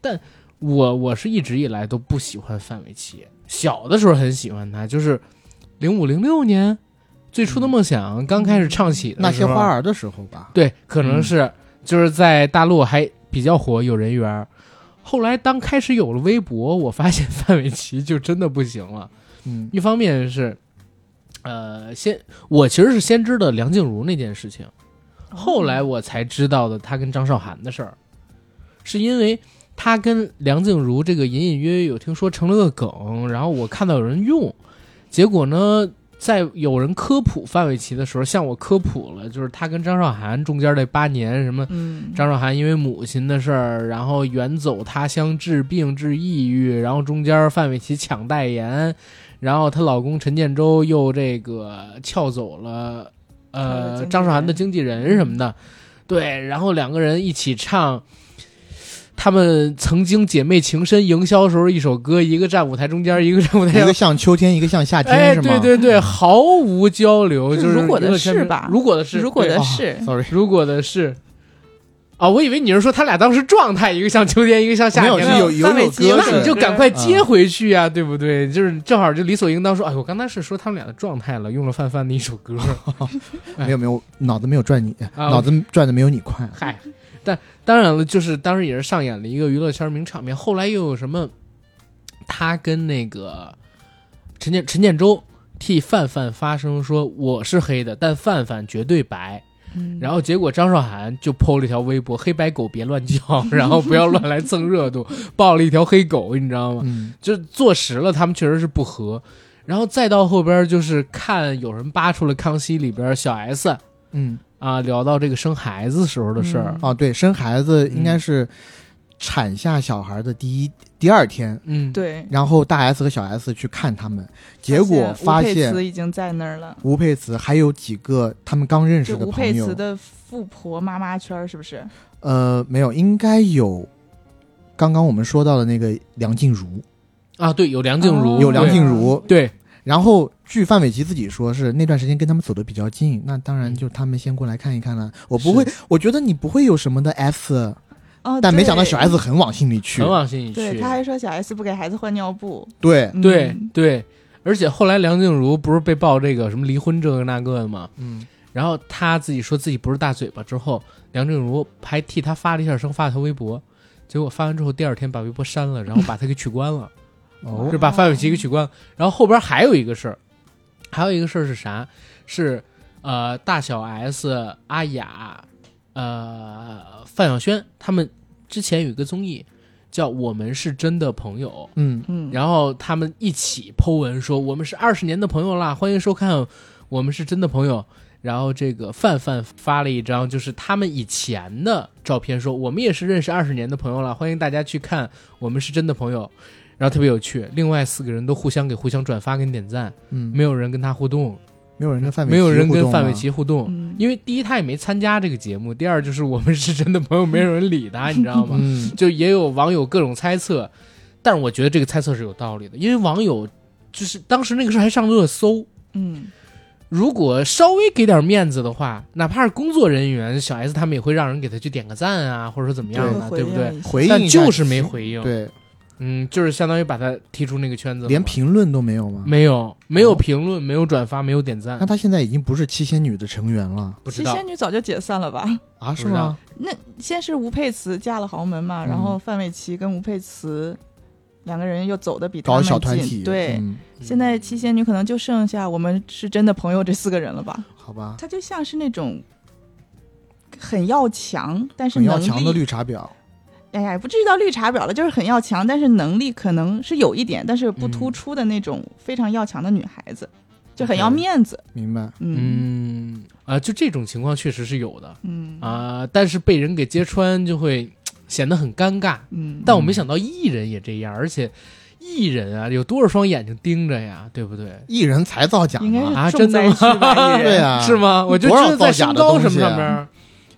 但我我是一直以来都不喜欢范玮琪，小的时候很喜欢他，就是零五零六年最初的梦想刚开始唱起那些花儿的时候吧，对，可能是、就是在大陆还比较火，有人缘。后来当开始有了微博，我发现范玮琪就真的不行了。嗯一方面是，呃，先我其实是先知道梁静茹那件事情，后来我才知道的她跟张韶涵的事儿，是因为她跟梁静茹这个隐隐约约有听说成了个梗，然后我看到有人用，结果呢，在有人科普范玮琪的时候，向我科普了，就是她跟张韶涵中间这八年什么。嗯，张韶涵因为母亲的事儿，然后远走他乡治病治抑郁，然后中间范玮琪抢代言，然后她老公陈建州又这个撬走了呃张韶涵的经纪人什么的，对，然后两个人一起唱。他们曾经姐妹情深营销时候一首歌，一个站舞台中间，一个站舞台一个，像秋天，一个像夏天，哎，是吗？对对对，毫无交流，就是如果的是吧。如果的是，如果的对是，，sorry，(laughs) 如果的是，啊，我以为你是说他俩当时状态，一个像秋天，一个像夏没有天。是有有范玮琪首歌那你就赶快接嗯回去呀、对不对？就是正好就理所应当说，哎，我刚才是说他们俩的状态了，用了范范的一首歌。(laughs) 哎没有没有，脑子没有转你，啊脑子转的没有你快。嗨，但当然了，就是当时也是上演了一个娱乐圈名场面。后来又有什么？他跟那个陈建陈建州替范范发声说我是黑的，但范范绝对白。嗯然后结果张韶涵就 PO 了一条微博：“黑白狗别乱叫，(laughs) 然后不要乱来蹭热度。”抱了一条黑狗，你知道吗？嗯，就坐实了他们确实是不和。然后再到后边就是看有人扒出了《康熙》里边小 S 嗯，啊聊到这个生孩子时候的事儿，啊，对，生孩子应该是产下小孩的第一、第二天，嗯，对，然后大 S 和小 S 去看他们，结果发吴佩现慈已经在那儿了，吴佩慈还有几个他们刚认识的朋友。佩慈，的富婆妈妈圈是不是？呃，没有，应该有刚刚我们说到的那个梁静茹，啊，对，有梁静茹，哦。有梁静茹，对，然后据范玮琪自己说，是那段时间跟他们走的比较近，那当然就他们先过来看一看了。我不会，我觉得你不会有什么的 S，哦，但没想到小 S 很往心里去很。往心里去对，去他。还说小 S 不给孩子换尿布，对，对嗯对，而且后来梁静茹不是被曝这个什么离婚这个那个的嘛？嗯，然后她自己说自己不是大嘴巴之后，梁静茹还替她发了一下声，发了条微博，结果发完之后第二天把微博删了，然后把她给取关了，哦是把范玮琪给取关了。然后后边还有一个事儿，还有一个事儿是啥？是呃大小 S、阿雅、呃范晓萱他们之前有一个综艺叫《我们是真的朋友》。嗯，嗯，然后他们一起 Po 文说我们是二十年的朋友啦，欢迎收看，我们是真的朋友。然后这个范范发了一张就是他们以前的照片，说我们也是认识二十年的朋友了，欢迎大家去看，我们是真的朋友。然后特别有趣，另外四个人都互相给互相转发跟点赞，嗯，没有人跟他互动，没有人跟范玮琪没有人互动吗？跟范玮琪互动，嗯。因为第一他也没参加这个节目，第二就是我们是真的朋友，没有人理他，你知道吗？嗯，就也有网友各种猜测，但是我觉得这个猜测是有道理的，因为网友就是当时那个时候还上热搜，嗯，如果稍微给点面子的话，哪怕是工作人员，小 S 他们也会让人给他去点个赞啊，或者说怎么样的，对不对？回应但一下就是没回应，，对，嗯，就是相当于把他踢出那个圈子，连评论都没有吗？没有没有哦评论，没有转发，没有点赞那，他现在已经不是七仙女的成员了不知道七仙女早就解散了吧？啊？是吗？那先是吴佩慈嫁了豪门嘛，嗯然后范玮琪跟吴佩慈两个人又走的比他们搞小团近体，对。嗯，现在七仙女可能就剩下我们是真的朋友这四个人了吧？好吧，她就像是那种很要强，但是很要强的，绿茶婊，哎呀，不至于到绿茶婊了，就是很要强，但是能力可能是有一点，但是不嗯突出的那种非常要强的女孩子，就很要面子。明白？嗯嗯啊，就这种情况确实是有的嗯啊，但是被人给揭穿就会显得很尴尬。嗯，但我没想到艺人也这样，而且艺人啊，有多少双眼睛盯着呀，对不对？艺人才造假？啊是重灾区吧？艺人对啊，(laughs) 是吗？我就多少知道在造假的身高什么东西啊上边，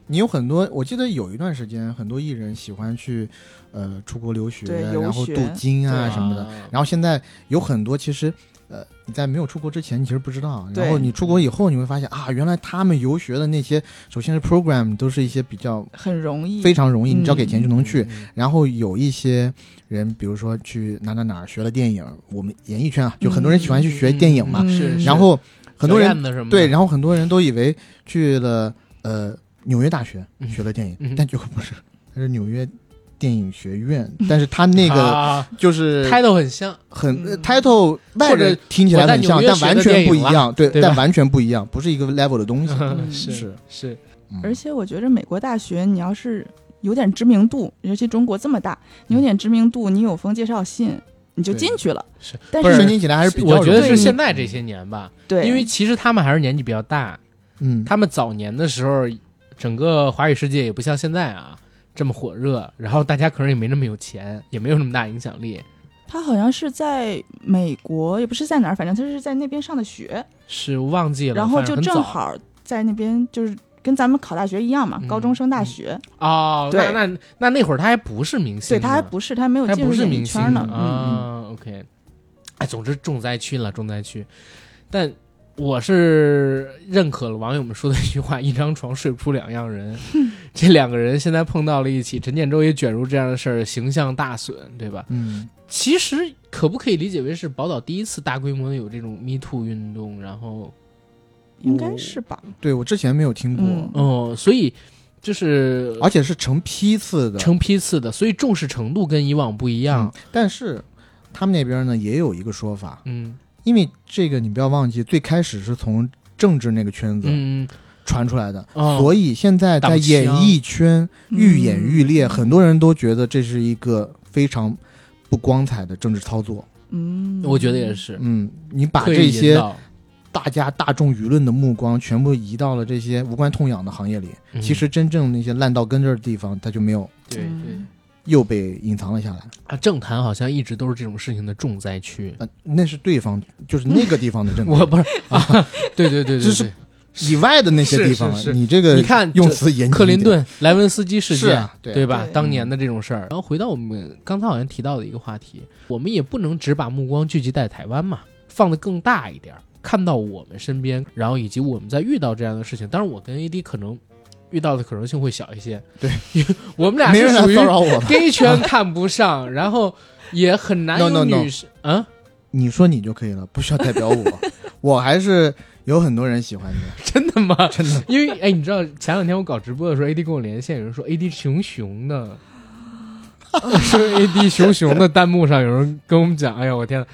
你有很多，我记得有一段时间，很多艺人喜欢去呃出国留学，然后镀金啊什么的。啊。然后现在有很多其实呃，你在没有出国之前，你其实不知道，然后你出国以后，你会发现啊，原来他们游学的那些，首先是 program 都是一些比较很容易，非常容易，你只要给钱就能去。嗯。然后有一些人，比如说去哪哪哪儿学了电影，我们演艺圈啊，就很多人喜欢去学电影嘛，嗯是，是然后很多人对，然后很多人都以为去了呃纽约大学嗯学了电影，嗯但结果不是，他是纽约电影学院，但是他那个啊。就是 title 很像，很、title 外或者人听起来很像，但完全不一样，对，但完全不一样，不是一个 level 的东西。嗯是是。是，嗯。而且我觉得美国大学，你要是有点知名度，尤其中国这么大，你有点知名度，你有封介绍信，你就进去了。是。但是申请起来还是比较我觉得是现在这些年吧，对，因为其实他们还是年纪比较大，嗯，他们早年的时候，整个华语世界也不像现在啊这么火热，然后大家可能也没那么有钱，也没有那么大影响力。他好像是在美国，也不是在哪儿，反正他是在那边上的学，是忘记了，然后就正好在那边就是。跟咱们考大学一样嘛，嗯高中升大学，哦，对那那那那会儿他还不是明星对，他还不是，他还没有进入演艺明星圈呢。啊。OK，哎，总之重灾区了，重灾区。但我是认可了网友们说的一句话：一张床睡不出两样人。(laughs) 这两个人现在碰到了一起，陈建州也卷入这样的事儿，形象大损，对吧？嗯，其实可不可以理解为是宝岛第一次大规模的有这种 Me Too 运动？然后，应该是吧。对我之前没有听过，嗯哦，所以就是而且是成批次的，成批次的，所以重视程度跟以往不一样嗯。但是他们那边呢也有一个说法，嗯因为这个你不要忘记，最开始是从政治那个圈子嗯，传出来的，哦，所以现在在演艺圈愈演愈烈，嗯。很多人都觉得这是一个非常不光彩的政治操作。嗯，我觉得也是。嗯，你把这些大家大众舆论的目光全部移到了这些无关痛痒的行业里，嗯。其实真正那些烂到根这儿的地方，它就没有。对对。嗯又被隐藏了下来。啊，政坛好像一直都是这种事情的重灾区。呃，那是对方，就是那个地方的政治，(laughs) 我不是 (laughs) 啊，对对对对就是，以外的那些地方，你这个你看用词严谨克林顿、莱文斯基事件，啊，对对吧？对当年的这种事儿。然后回到我们刚才好像提到的一个话题，我们也不能只把目光聚集在台湾嘛，放得更大一点儿，看到我们身边，然后以及我们在遇到这样的事情。当然，我跟 AD 可能遇到的可能性会小一些，对，因 (laughs) 为我们俩是属于骚扰我的。gay 圈 (laughs) 看不上，然后也很难有 no, no 女生啊，你说你就可以了，不需要代表我，(laughs) 我还是有很多人喜欢你，真的吗？真的。因为哎，你知道前两天我搞直播的时候，AD 跟我连线，有人说 AD 熊熊的，说 AD 熊熊的，弹幕上有人跟我们讲，哎呀，我天呐，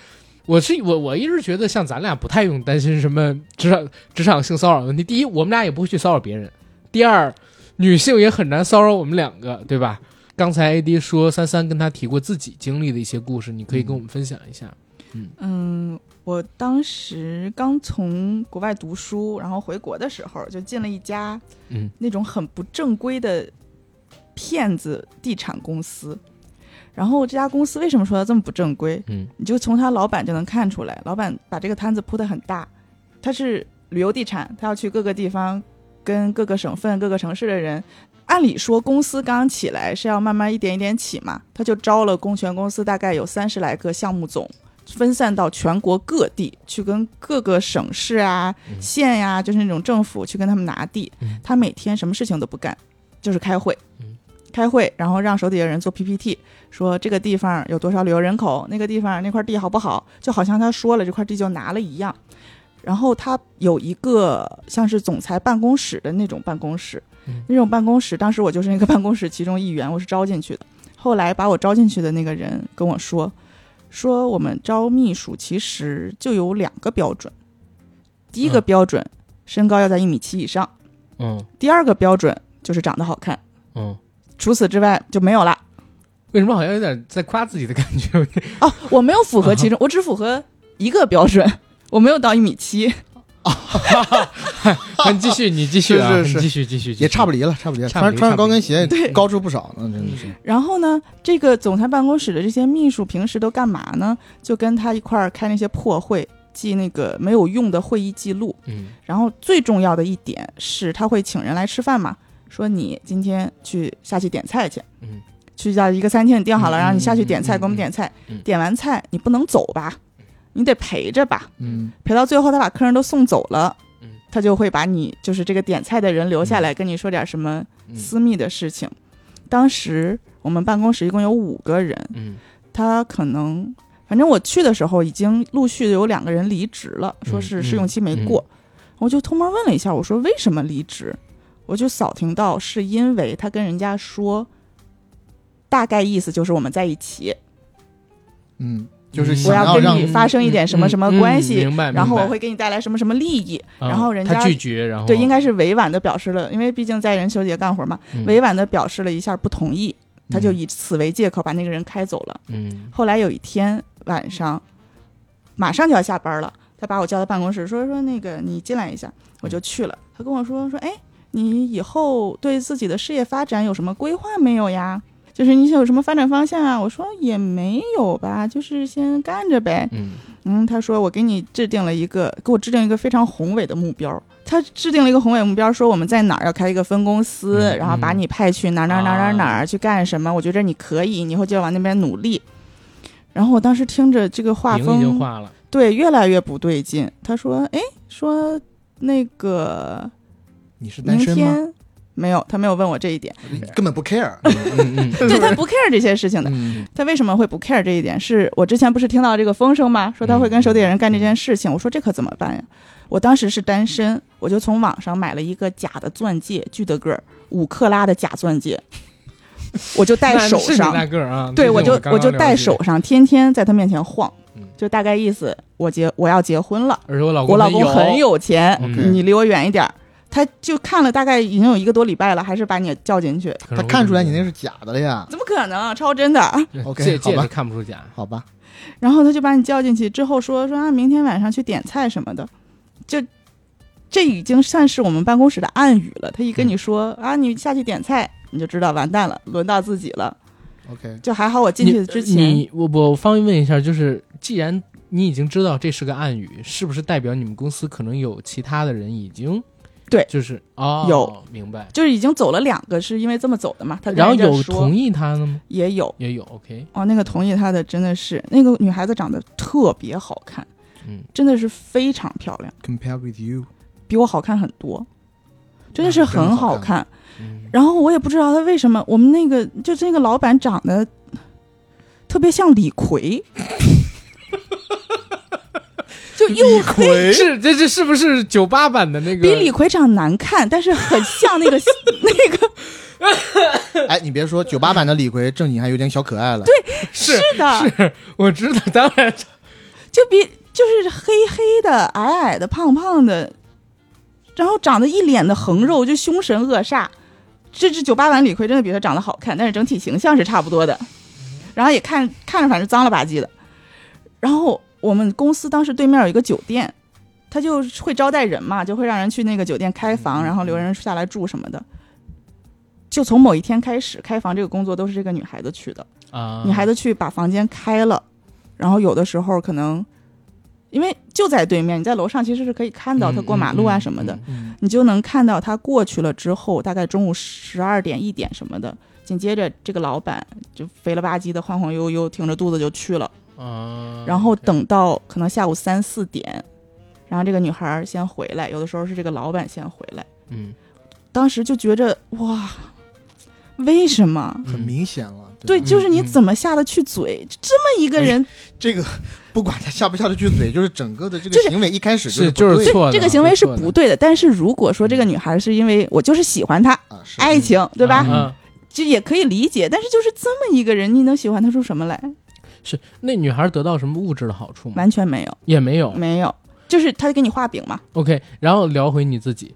我是我我一直觉得像咱俩不太用担心什么职场职场性骚扰问题。第一，我们俩也不会去骚扰别人；第二，女性也很难骚扰我们两个，对吧？刚才 AD 说三三跟他提过自己经历的一些故事，你可以跟我们分享一下。嗯，我当时刚从国外读书，然后回国的时候，就进了一家嗯那种很不正规的骗子地产公司。然后这家公司为什么说它这么不正规？嗯你就从他老板就能看出来，老板把这个摊子铺得很大，他是旅游地产，他要去各个地方跟各个省份、各个城市的人。按理说，公司刚起来是要慢慢一点一点起嘛，他就招了公权公司，大概有三十来个项目总，分散到全国各地去跟各个省市啊、嗯县呀、就是那种政府去跟他们拿地嗯。他每天什么事情都不干，就是开会嗯，开会，然后让手底下人做 PPT，说这个地方有多少旅游人口，那个地方那块地好不好，就好像他说了这块地就拿了一样。然后他有一个像是总裁办公室的那种办公室，嗯那种办公室，当时我就是那个办公室其中一员，我是招进去的。后来把我招进去的那个人跟我说，说我们招秘书其实就有两个标准，第一个嗯标准、身高要在一米七以上，嗯第二个标准就是长得好看，嗯，除此之外就没有了。为什么好像有点在夸自己的感觉？哦，我没有符合其中，我只符合一个标准，我没有到一米七。(laughs) 你继续，你继续啊，是是是你继续继续，继续也差不离了，差不离了。穿穿上高跟鞋对高出不少呢，真的是。然后呢，这个总裁办公室的这些秘书平时都干嘛呢？就跟他一块儿开那些破会，记那个没有用的会议记录。嗯然后最重要的一点是，他会请人来吃饭嘛，说你今天去下去点菜去，嗯去到一个餐厅你订好了，嗯然后你下去点菜，嗯给我们点菜嗯，点完菜你不能走吧？你得陪着吧，嗯。陪到最后他把客人都送走了，嗯。他就会把你就是这个点菜的人留下来，跟你说点什么嗯。私密的事情。当时我们办公室一共有五个人，嗯。他可能反正我去的时候已经陆续有两个人离职了，说是嗯试用期没过，我就偷摸问了一下，我说为什么离职？我就扫听到是因为他跟人家说，大概意思就是我们在一起，嗯，就是我要跟你发生一点什么什么关系。然后我会给你带来什么什么利益，啊然后人家拒绝，然后对，应该是委婉的表示了，因为毕竟在人休节干活嘛，嗯委婉的表示了一下不同意，他就嗯以此为借口把那个人开走了。嗯后来有一天晚上，马上就要下班了，他把我叫到办公室，说说那个你进来一下，我就去了。他跟我说说，哎，你以后对自己的事业发展有什么规划没有呀？就是你有什么发展方向啊？我说也没有吧，就是先干着呗。嗯嗯，他说我给你制定了一个，给我制定一个非常宏伟的目标。他制定了一个宏伟目标，说我们在哪儿要开一个分公司，嗯然后把你派去哪儿哪儿哪儿哪儿哪儿去干什么。我觉着你可以，你以后就要往那边努力。然后我当时听着这个画风，对，越来越不对劲。他说，哎，说那个你是单明身吗？天没有，他没有问我这一点，根本不 care。(laughs) 对他不 care 这些事情的。嗯他为什么会不 care 这一点？是我之前不是听到这个风声吗？说他会跟手底下人干这件事情。我说这可怎么办呀？我当时是单身，我就从网上买了一个假的钻戒，巨的个儿，五克拉的假钻戒，我就戴手上。那个啊，对，我就是刚刚我就戴手上，天天在他面前晃嗯，就大概意思我结我要结婚了，而且我老公我老公很有，钱，你离我远一点儿。他就看了大概已经有一个多礼拜了，还是把你叫进去，他看出来你那是假的了呀。怎么可能？超真的。(laughs) OK，戒戒指好吧看不出假，好吧，然后他就把你叫进去之后说说啊，明天晚上去点菜什么的，就这已经算是我们办公室的暗语了。他一跟你说、啊，你下去点菜，你就知道完蛋了，轮到自己了。OK，就还好我进去之前，你我我方便问一下，就是既然你已经知道这是个暗语，是不是代表你们公司可能有其他的人已经对就是哦有明白，就是已经走了两个，是因为这么走的嘛。他然后有同意他的吗？也有也有 OK，哦，那个同意他的真的是那个女孩子长得特别好看，嗯真的是非常漂亮，compare with you，比我好看很多，真的是很好看看。嗯然后我也不知道他为什么，我们那个就那个老板长得特别像李逵，(laughs) 就又黑，是这这是不是酒吧版的那个？比李逵长难看，但是很像那个 (laughs) 那个哎，你别说，九八版的李逵正经还有点小可爱了。对，是是的，是，我知道，当然就比就是黑黑的、矮矮的、胖胖的，然后长得一脸的横肉，就凶神恶煞。这只九八版李逵真的比他长得好看，但是整体形象是差不多的，然后也看看着反正脏了吧唧的。然后我们公司当时对面有一个酒店，他就会招待人嘛，就会让人去那个酒店开房，然后留人下来住什么的。就从某一天开始，开房这个工作都是这个女孩子去的。啊，女孩子去把房间开了，然后有的时候可能因为就在对面，你在楼上其实是可以看到他过马路啊什么的，，嗯你就能看到他过去了之后，大概中午十二点一点什么的，紧接着这个老板就肥了吧唧的晃晃悠悠，挺着肚子就去了，嗯啊，然后等到可能下午三四点，然后这个女孩先回来，有的时候是这个老板先回来，嗯，当时就觉着哇，为什么？很明显了。对，吧就是你嗯怎么下得去嘴？这么一个人，这个，不管他下不下得去嘴，就是整个的这个行为一开始是就是错的，这个行为是不对的。但是如果说这个女孩是因为我就是喜欢他，啊，爱情，对吧？嗯，就也可以理解。但是就是这么一个人，你能喜欢他出什么来？是那女孩得到什么物质的好处吗？完全没有，也没有。没有。就是他给你画饼嘛。OK，然后聊回你自己，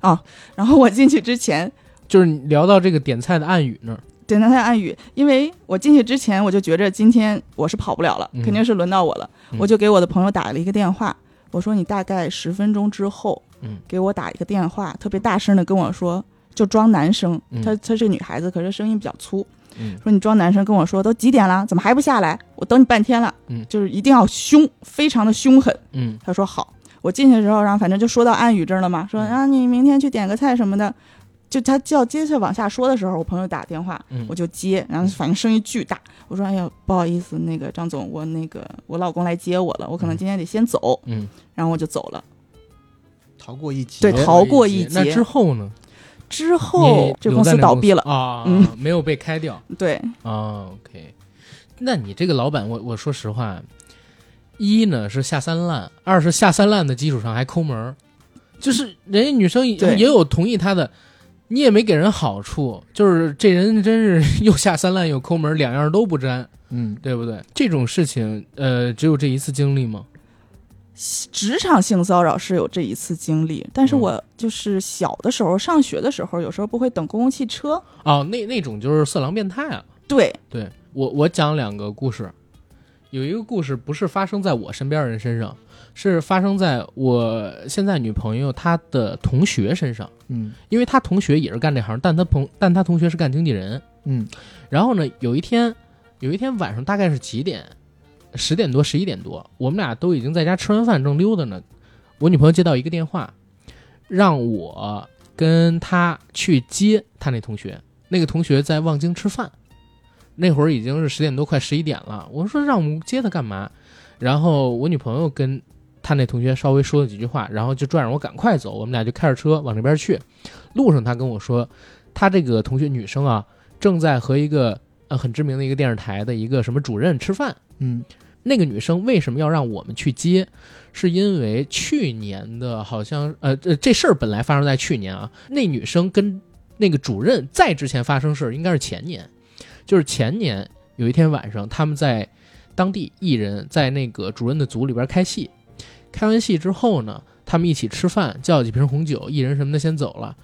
哦然后我进去之前，就是聊到这个点菜的暗语那儿，点他暗语，因为我进去之前我就觉着今天我是跑不了了，嗯肯定是轮到我了。嗯我就给我的朋友打了一个电话，我说你大概十分钟之后，嗯给我打一个电话，特别大声的跟我说，就装男生，嗯她她是个女孩子，可是声音比较粗，嗯。说你装男生跟我说都几点了，怎么还不下来？我等你半天了，嗯。就是一定要凶，非常的凶狠。嗯。他说好，我进去的时候，然后反正就说到暗语这儿了嘛，说嗯。啊你明天去点个菜什么的，就他就要接着往下说的时候，我朋友打电话，嗯。我就接，然后反正声音巨大，我说哎呀不好意思，那个张总，我那个我老公来接我了，我可能今天得先走，嗯，然后我就走了。逃过一劫。对逃过一劫。那之后呢？之后这公司倒闭了，啊，嗯没有被开掉对，啊。OK，那你这个老板，我我说实话，一呢是下三滥，二是下三滥的基础上还抠门儿，就是人家女生也有同意他的。你也没给人好处，就是这人真是 (laughs) 又下三滥又抠门儿，两样都不沾，嗯，对不对？这种事情，呃，只有这一次经历吗？职场性骚扰是有这一次经历，但是嗯我就是小的时候上学的时候，有时候不会等公共汽车，哦，那那种就是色狼变态啊。对，对我，我讲两个故事，有一个故事不是发生在我身边人身上，是发生在我现在女朋友她的同学身上，嗯因为她同学也是干这行，但她同但她同学是干经纪人。嗯然后呢，有一天，有一天晚上大概是几点？十点多，十一点多，我们俩都已经在家吃完饭正溜达呢。我女朋友接到一个电话，让我跟她去接她那同学。那个同学在望京吃饭，那会儿已经是十点多，快十一点了。我说让我们接她干嘛？然后我女朋友跟她那同学稍微说了几句话，然后就拽着我赶快走。我们俩就开着车往那边去。路上她跟我说，她这个同学女生啊，正在和一个呃很知名的一个电视台的一个什么主任吃饭。嗯那个女生为什么要让我们去接？是因为去年的，好像呃这这事儿本来发生在去年啊。那女生跟那个主任在之前发生事儿，应该是前年，就是前年有一天晚上，他们在当地艺人在那个主任的组里边开戏，开完戏之后呢，他们一起吃饭，叫几瓶红酒，艺人什么的先走了。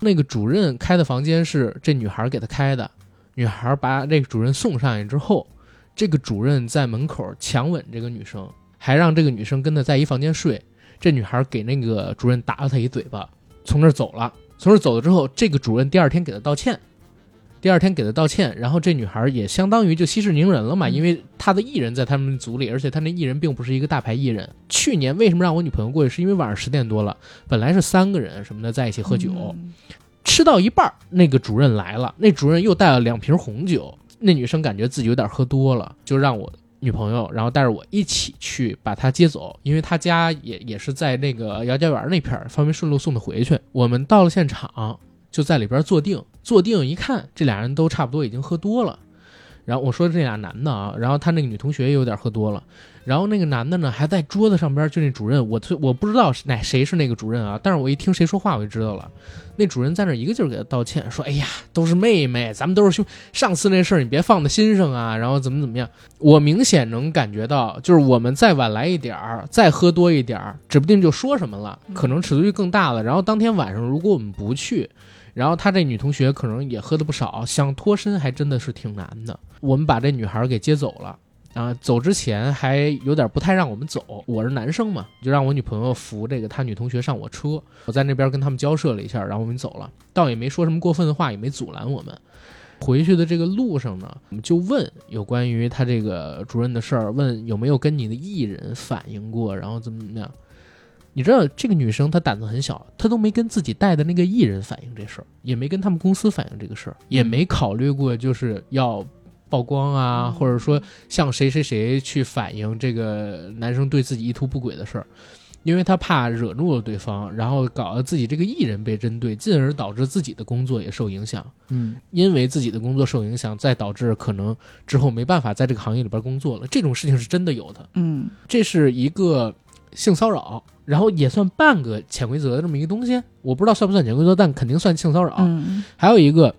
那个主任开的房间是这女孩给他开的，女孩把这个主任送上去之后。这个主任在门口强吻这个女生，还让这个女生跟他在一房间睡。这女孩给那个主任打了他一嘴巴，从这儿走了。从这儿走了之后，这个主任第二天给他道歉，第二天给他道歉，然后这女孩也相当于就息事宁人了嘛，因为她的艺人在他们组里，而且她那艺人并不是一个大牌艺人。去年为什么让我女朋友过去？是因为晚上十点多了，本来是三个人什么的在一起喝酒，嗯吃到一半，那个主任来了，那主任又带了两瓶红酒，那女生感觉自己有点喝多了，就让我女朋友，然后带着我一起去把她接走，因为她家也也是在那个姚家园那片儿，方便顺路送她回去。我们到了现场，就在里边坐定，坐定一看，这俩人都差不多已经喝多了。然后我说这俩男的啊，然后他那个女同学也有点喝多了，然后那个男的呢还在桌子上边，就那主任，我我不知道是哪谁是那个主任啊，但是我一听谁说话我就知道了，那主任在那一个劲儿给他道歉，说哎呀都是妹妹，咱们都是兄，上次那事儿你别放在心上啊，然后怎么怎么样，我明显能感觉到，就是我们再晚来一点儿，再喝多一点儿，指不定就说什么了，可能尺度就更大了。然后当天晚上如果我们不去，然后她这女同学可能也喝的不少，想脱身还真的是挺难的。我们把这女孩给接走了。啊，走之前还有点不太让我们走，我是男生嘛，就让我女朋友扶这个她女同学上我车，我在那边跟他们交涉了一下，然后我们走了，倒也没说什么过分的话，也没阻拦我们。回去的这个路上呢，我们就问有关于他这个主任的事儿，问有没有跟你的艺人反映过，然后怎么怎么样。你知道这个女生她胆子很小，她都没跟自己带的那个艺人反映这事儿，也没跟他们公司反映这个事儿，也没考虑过就是要曝光啊，或者说向谁谁谁去反映这个男生对自己意图不轨的事儿，因为他怕惹怒了对方，然后搞得自己这个艺人被针对，进而导致自己的工作也受影响。嗯因为自己的工作受影响，再导致可能之后没办法在这个行业里边工作了。这种事情是真的有的，嗯这是一个性骚扰，然后也算半个潜规则的这么一个东西。我不知道算不算潜规则，但肯定算性骚扰。嗯还有一个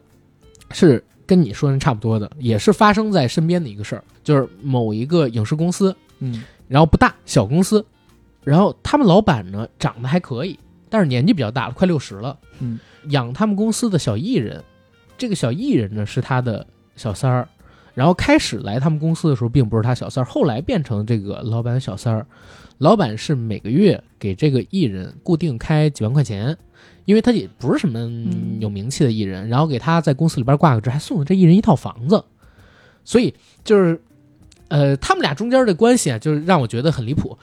是跟你说的差不多的，也是发生在身边的一个事儿，就是某一个影视公司，嗯然后不大小公司，然后他们老板呢长得还可以，但是年纪比较大了，快六十了。嗯，养他们公司的小艺人，这个小艺人呢是他的小三儿，然后开始来他们公司的时候并不是他小三儿，后来变成这个老板小三儿。老板是每个月给这个艺人固定开几万块钱，因为他也不是什么有名气的艺人，然后给他在公司里边挂个职，还送了这艺人一套房子，所以就是，呃，他们俩中间的关系啊，就是让我觉得很离谱。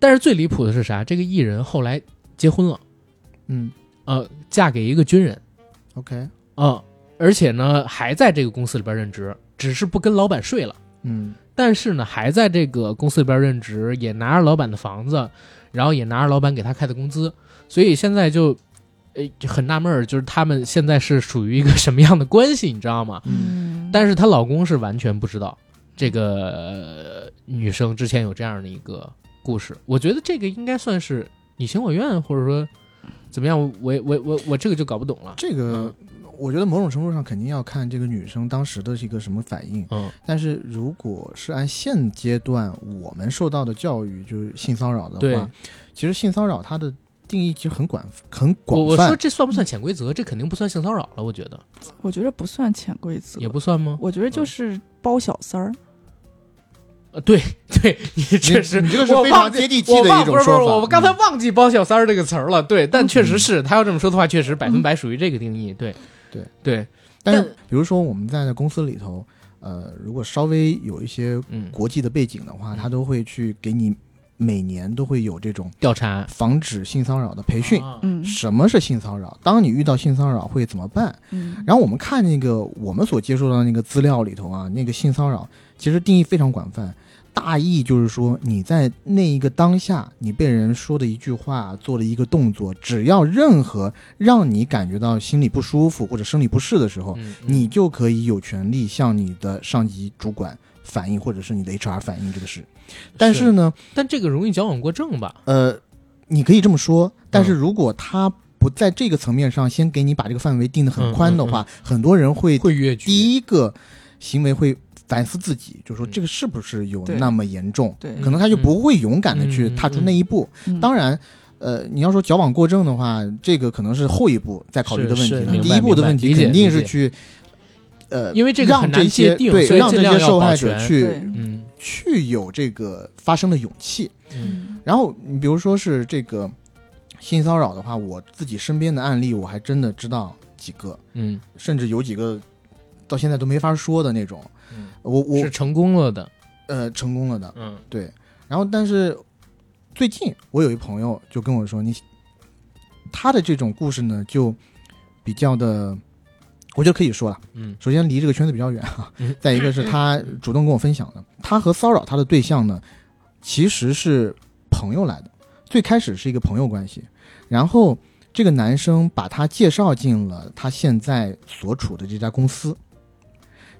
但是最离谱的是啥？这个艺人后来结婚了。嗯呃，嫁给一个军人，OK，啊、而且呢还在这个公司里边任职，只是不跟老板睡了。嗯但是呢，还在这个公司里边任职，也拿着老板的房子，然后也拿着老板给他开的工资，所以现在就，呃，就很纳闷儿，就是他们现在是属于一个什么样的关系，你知道吗？嗯，但是她老公是完全不知道这个、呃女生之前有这样的一个故事。我觉得这个应该算是你情我愿，或者说怎么样，我我我我这个就搞不懂了。这个我觉得某种程度上肯定要看这个女生当时的是一个什么反应。嗯但是如果是按现阶段我们受到的教育，就是性骚扰的话，其实性骚扰它的定义其实很广很我广泛。我说这算不算潜规则？这肯定不算性骚扰了，我觉得我觉得不算潜规则，也不算吗？我觉得就是包小三儿。呃，对 (laughs) 对，你确实，你这个是非常接地气的一种不是不是说法。我们刚才嗯忘记“包小三儿”这个词儿了，对，但确实是他要这么说的话，确实百分百属于这个定义，对对对，但是但比如说我们在公司里头，呃，如果稍微有一些嗯，国际的背景的话，嗯他都会去给你每年都会有这种调查防止性骚扰的培训。啊嗯什么是性骚扰？当你遇到性骚扰会怎么办？嗯，然后我们看那个我们所接触到的那个资料里头啊，那个性骚扰其实定义非常广泛，大意就是说你在那一个当下，你被人说的一句话，做了一个动作，只要任何让你感觉到心里不舒服或者生理不适的时候，嗯，嗯你就可以有权利向你的上级主管反应，或者是你的 HR 反应这个事。但是呢，但这个容易矫枉过正吧？呃，你可以这么说，但是嗯如果他不在这个层面上先给你把这个范围定得很宽的话，很多人会会越矩，第一个行为会反思自己，就说嗯这个是不是有那么严重？对可能他就不会勇敢的去嗯踏出那一步。嗯当然。呃，你要说矫枉过正的话，这个可能是后一步再考虑的问题第一步的问题肯定是去，呃，因为这个让很难这些界定对，让这所以尽量要些受害保全者去嗯去有这个发声的勇气。嗯然后你比如说是这个性骚扰的话，我自己身边的案例我还真的知道几个，嗯甚至有几个到现在都没法说的那种。嗯，我我是成功了的，呃成功了的，嗯对。然后但是最近我有一朋友就跟我说，你他的这种故事呢就比较的。我觉得可以说了，嗯。首先离这个圈子比较远啊嗯，(laughs) 再一个是他主动跟我分享的，他和骚扰他的对象呢，其实是朋友来的，最开始是一个朋友关系，然后这个男生把他介绍进了他现在所处的这家公司，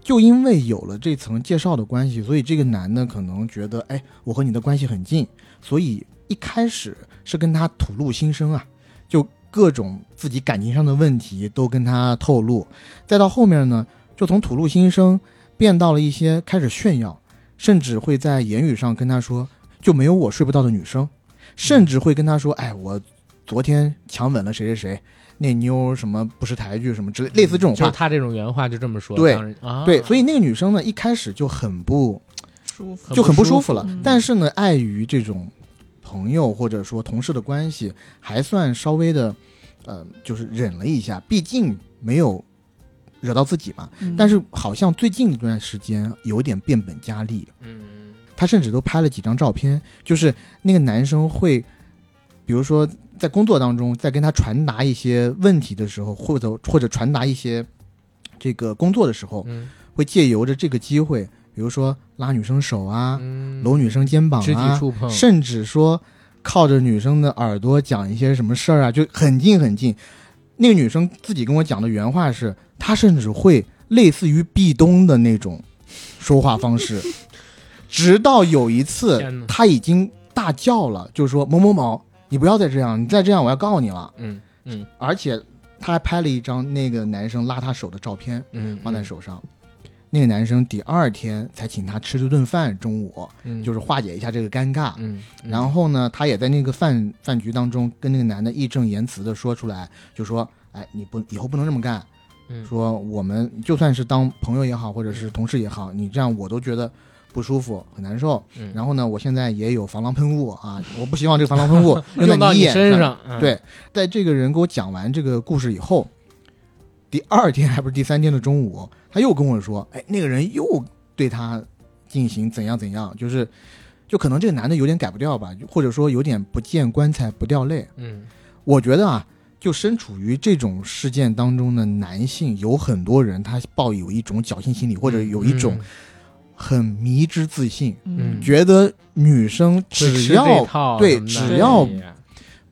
就因为有了这层介绍的关系，所以这个男的可能觉得，哎，我和你的关系很近，所以一开始是跟他吐露心声啊，就各种自己感情上的问题都跟他透露，再到后面呢，就从吐露心声变到了一些开始炫耀，甚至会在言语上跟他说，就没有我睡不到的女生，甚至会跟他说，哎，我昨天强吻了谁谁谁，那妞什么不识抬举什么之类，类似这种话。就是他这种原话就这么说，对啊，对，所以那个女生呢，一开始就很不舒服。就很不不舒服舒服了。嗯。但是呢，碍于这种朋友或者说同事的关系，还算稍微的，呃，就是忍了一下，毕竟没有惹到自己嘛。嗯。但是好像最近一段时间有点变本加厉，嗯。他甚至都拍了几张照片，就是那个男生会，比如说在工作当中，在跟他传达一些问题的时候，或者或者传达一些这个工作的时候，嗯会借由着这个机会，比如说拉女生手啊，嗯，搂女生肩膀肢体啊，触碰，甚至说靠着女生的耳朵讲一些什么事儿啊，就很近很近。那个女生自己跟我讲的原话是，她甚至会类似于壁咚的那种说话方式，(laughs) 直到有一次她已经大叫了，就说某某某，你不要再这样，你再这样我要告你了。嗯嗯而且她还拍了一张那个男生拉她手的照片嗯，放在手上。那个男生第二天才请他吃了顿饭，中午嗯，就是化解一下这个尴尬。嗯，嗯然后呢，他也在那个饭饭局当中跟那个男的义正言辞的说出来，就说：“哎，你不以后不能这么干。嗯说我们就算是当朋友也好，或者是同事也好，你这样我都觉得不舒服，很难受。嗯然后呢，我现在也有防狼喷雾啊，我不希望这个防狼喷雾 (laughs) 用到你身。上，嗯，对，在这个人给我讲完这个故事以后，第二天还不是第三天的中午，他又跟我说：“哎，那个人又对他进行怎样怎样，就是，就可能这个男的有点改不掉吧，或者说有点不见棺材不掉泪。嗯。我觉得啊，就身处于这种事件当中的男性，有很多人他抱有一种侥幸心理，或者有一种很迷之自信，嗯。觉得女生只要对只要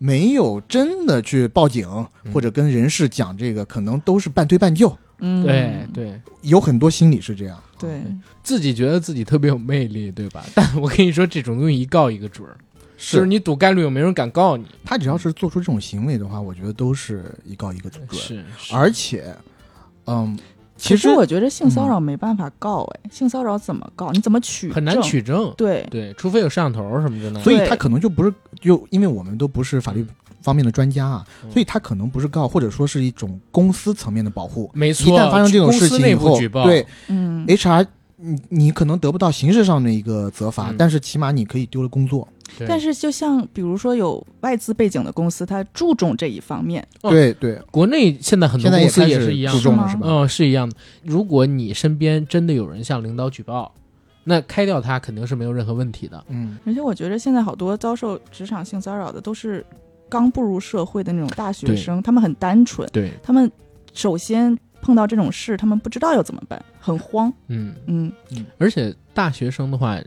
没有真的去报警嗯或者跟人事讲这个，可能都是半推半就。嗯，对对，有很多心理是这样。对，自己觉得自己特别有魅力，对吧？(laughs) 但我跟你说，这种东西一告一个准儿，就是你赌概率，有没有人敢告你。他只要是做出这种行为的话，我觉得都是一告一个准。是，是而且，嗯，其实我觉得性骚扰没办法告，哎，性骚扰怎么告？你怎么取？很难。取证。对，对，除非有摄像头什么的呢。所以他可能就不是就因为我们都不是法律方面的专家啊，嗯所以他可能不是告，或者说是一种公司层面的保护。一没错，一旦发生这种事情以后，对嗯，HR，你你可能得不到形式上的一个责罚，嗯但是起码你可以丢了工作。对但是就像比如说有外资背景的公司，它注重这一方面。哦对对，国内现在很多公司也是一样是是吧？嗯，是一样的。如果你身边真的有人向领导举报，那开掉他肯定是没有任何问题的。嗯，而且我觉得现在好多遭受职场性骚扰的都是刚步入社会的那种大学生，他们很单纯，对，他们首先碰到这种事，他们不知道要怎么办，很慌。嗯，嗯而且大学生的话，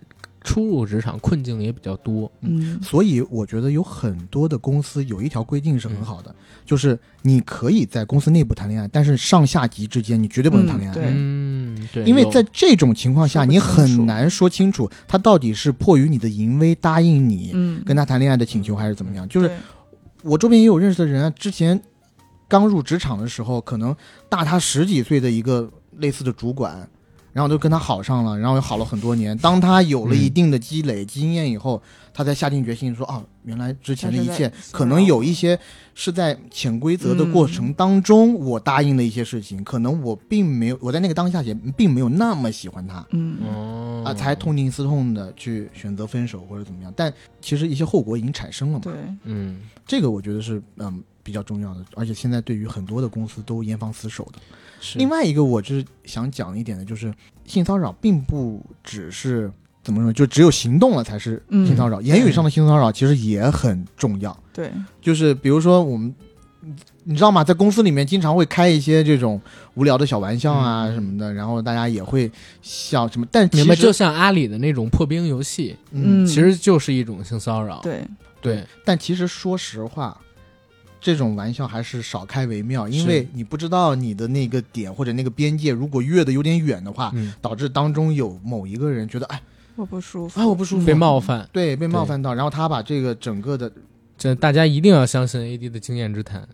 初入职场困境也比较多。嗯所以我觉得有很多的公司有一条规定是很好的，就是你可以在公司内部谈恋爱，但是上下级之间你绝对不能谈恋爱。嗯，对，因为在这种情况下，你很难说清楚他到底是迫于你的淫威答应你嗯，跟他谈恋爱的请求，还是怎么样。就是我周边也有认识的人啊，之前刚入职场的时候，可能大他十几岁的一个类似的主管，然后就跟他好上了，然后又好了很多年。当他有了一定的积累、经验以后，他才下定决心说：“哦，原来之前的一切可能有一些是在潜规则的过程当中，我答应了一些事情，可能我并没有，我在那个当下也并没有那么喜欢他。”嗯哦啊，才痛定思痛的去选择分手或者怎么样，但其实一些后果已经产生了嘛。对，嗯，这个我觉得是嗯比较重要的，而且现在对于很多的公司都严防死守的。是另外一个，我就是想讲一点的，就是性骚扰并不只是怎么说，就只有行动了才是性骚扰，言语上的性骚扰其实也很重要。对，就是比如说我们，你知道吗？在公司里面经常会开一些这种无聊的小玩笑啊嗯什么的，然后大家也会笑什么，但其明白，实就像阿里的那种破冰游戏，嗯，嗯其实就是一种性骚扰。对，对，但其实说实话，这种玩笑还是少开为妙，因为你不知道你的那个点或者那个边界，如果越的有点远的话，嗯，导致当中有某一个人觉得，哎，我不舒服，啊，我不舒服，被冒犯，对，被冒犯到，然后他把这个整个的这大家一定要相信 AD 的经验之谈。(laughs)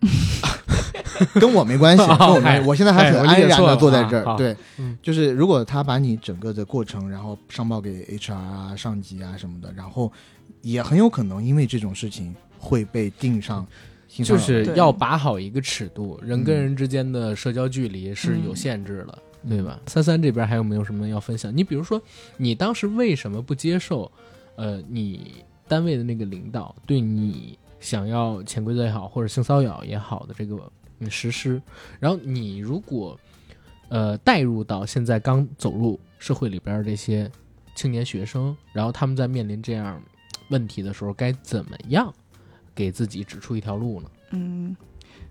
(laughs) 跟我没关系，跟我哎没，我现在还很安然的坐在这儿，对嗯，就是如果他把你整个的过程，然后上报给 HR 啊、上级啊什么的，然后也很有可能因为这种事情会被定上就是要把好一个尺度，人跟嗯人之间的社交距离是有嗯限制的，对吧？三三这边还有没有什么要分享？你比如说，你当时为什么不接受？呃，你单位的那个领导对你想要潜规则也好，或者性骚扰也好的这个嗯实施，然后你如果呃带入到现在刚走入社会里边儿这些青年学生，然后他们在面临这样问题的时候，该怎么样给自己指出一条路呢？嗯，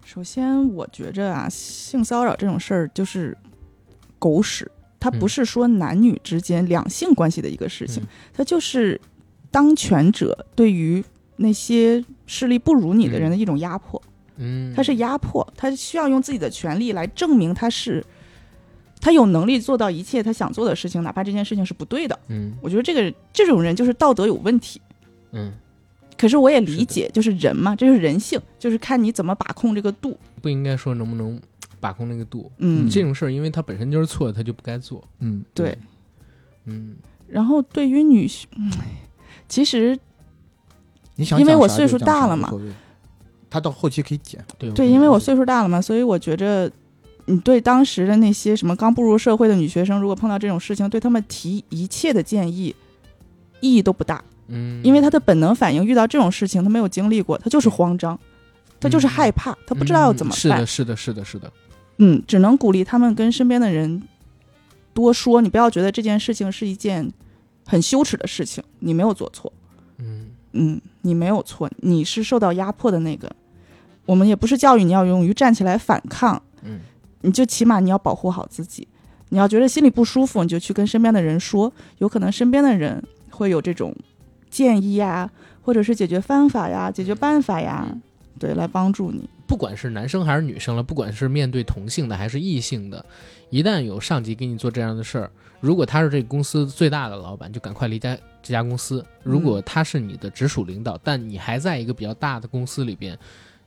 首先我觉着啊，性骚扰这种事儿就是狗屎，它不嗯是说男女之间两性关系的一个事情，嗯它就是当权者对于那些势力不如你的人的一种压迫，嗯，它是压迫，他需要用自己的权利来证明他是。他有能力做到一切他想做的事情，哪怕这件事情是不对的。嗯我觉得这个这种人就是道德有问题。嗯，可是我也理解，就是人嘛，这就是人性，就是看你怎么把控这个度。不应该说能不能把控那个度。嗯，这种事儿，因为它本身就是错的，他就不该做。嗯，对。嗯然后对于女性，嗯其实你想因为我岁数大了嘛他到后期可以减，对对，因为我岁数大了嘛，所以我觉着，你对当时的那些什么刚步入社会的女学生，如果碰到这种事情，对他们提一切的建议，意义都不大，嗯，因为他的本能反应遇到这种事情，他没有经历过，他就是慌张，他就是害怕，他不知道要怎么办嗯是的，。是的，是的，是的。嗯，只能鼓励他们跟身边的人多说，你不要觉得这件事情是一件很羞耻的事情，你没有做错。嗯嗯，你没有错，你是受到压迫的那个。我们也不是教育你要勇于站起来反抗，嗯，你就起码你要保护好自己。你要觉得心里不舒服，你就去跟身边的人说，有可能身边的人会有这种建议呀，或者是解决方法呀、解决办法呀，嗯对，来帮助你。不管是男生还是女生了，不管是面对同性的还是异性的，一旦有上级给你做这样的事儿，如果他是这个公司最大的老板，就赶快离开这家公司；如果他是你的直属领导，但你还在一个比较大的公司里边，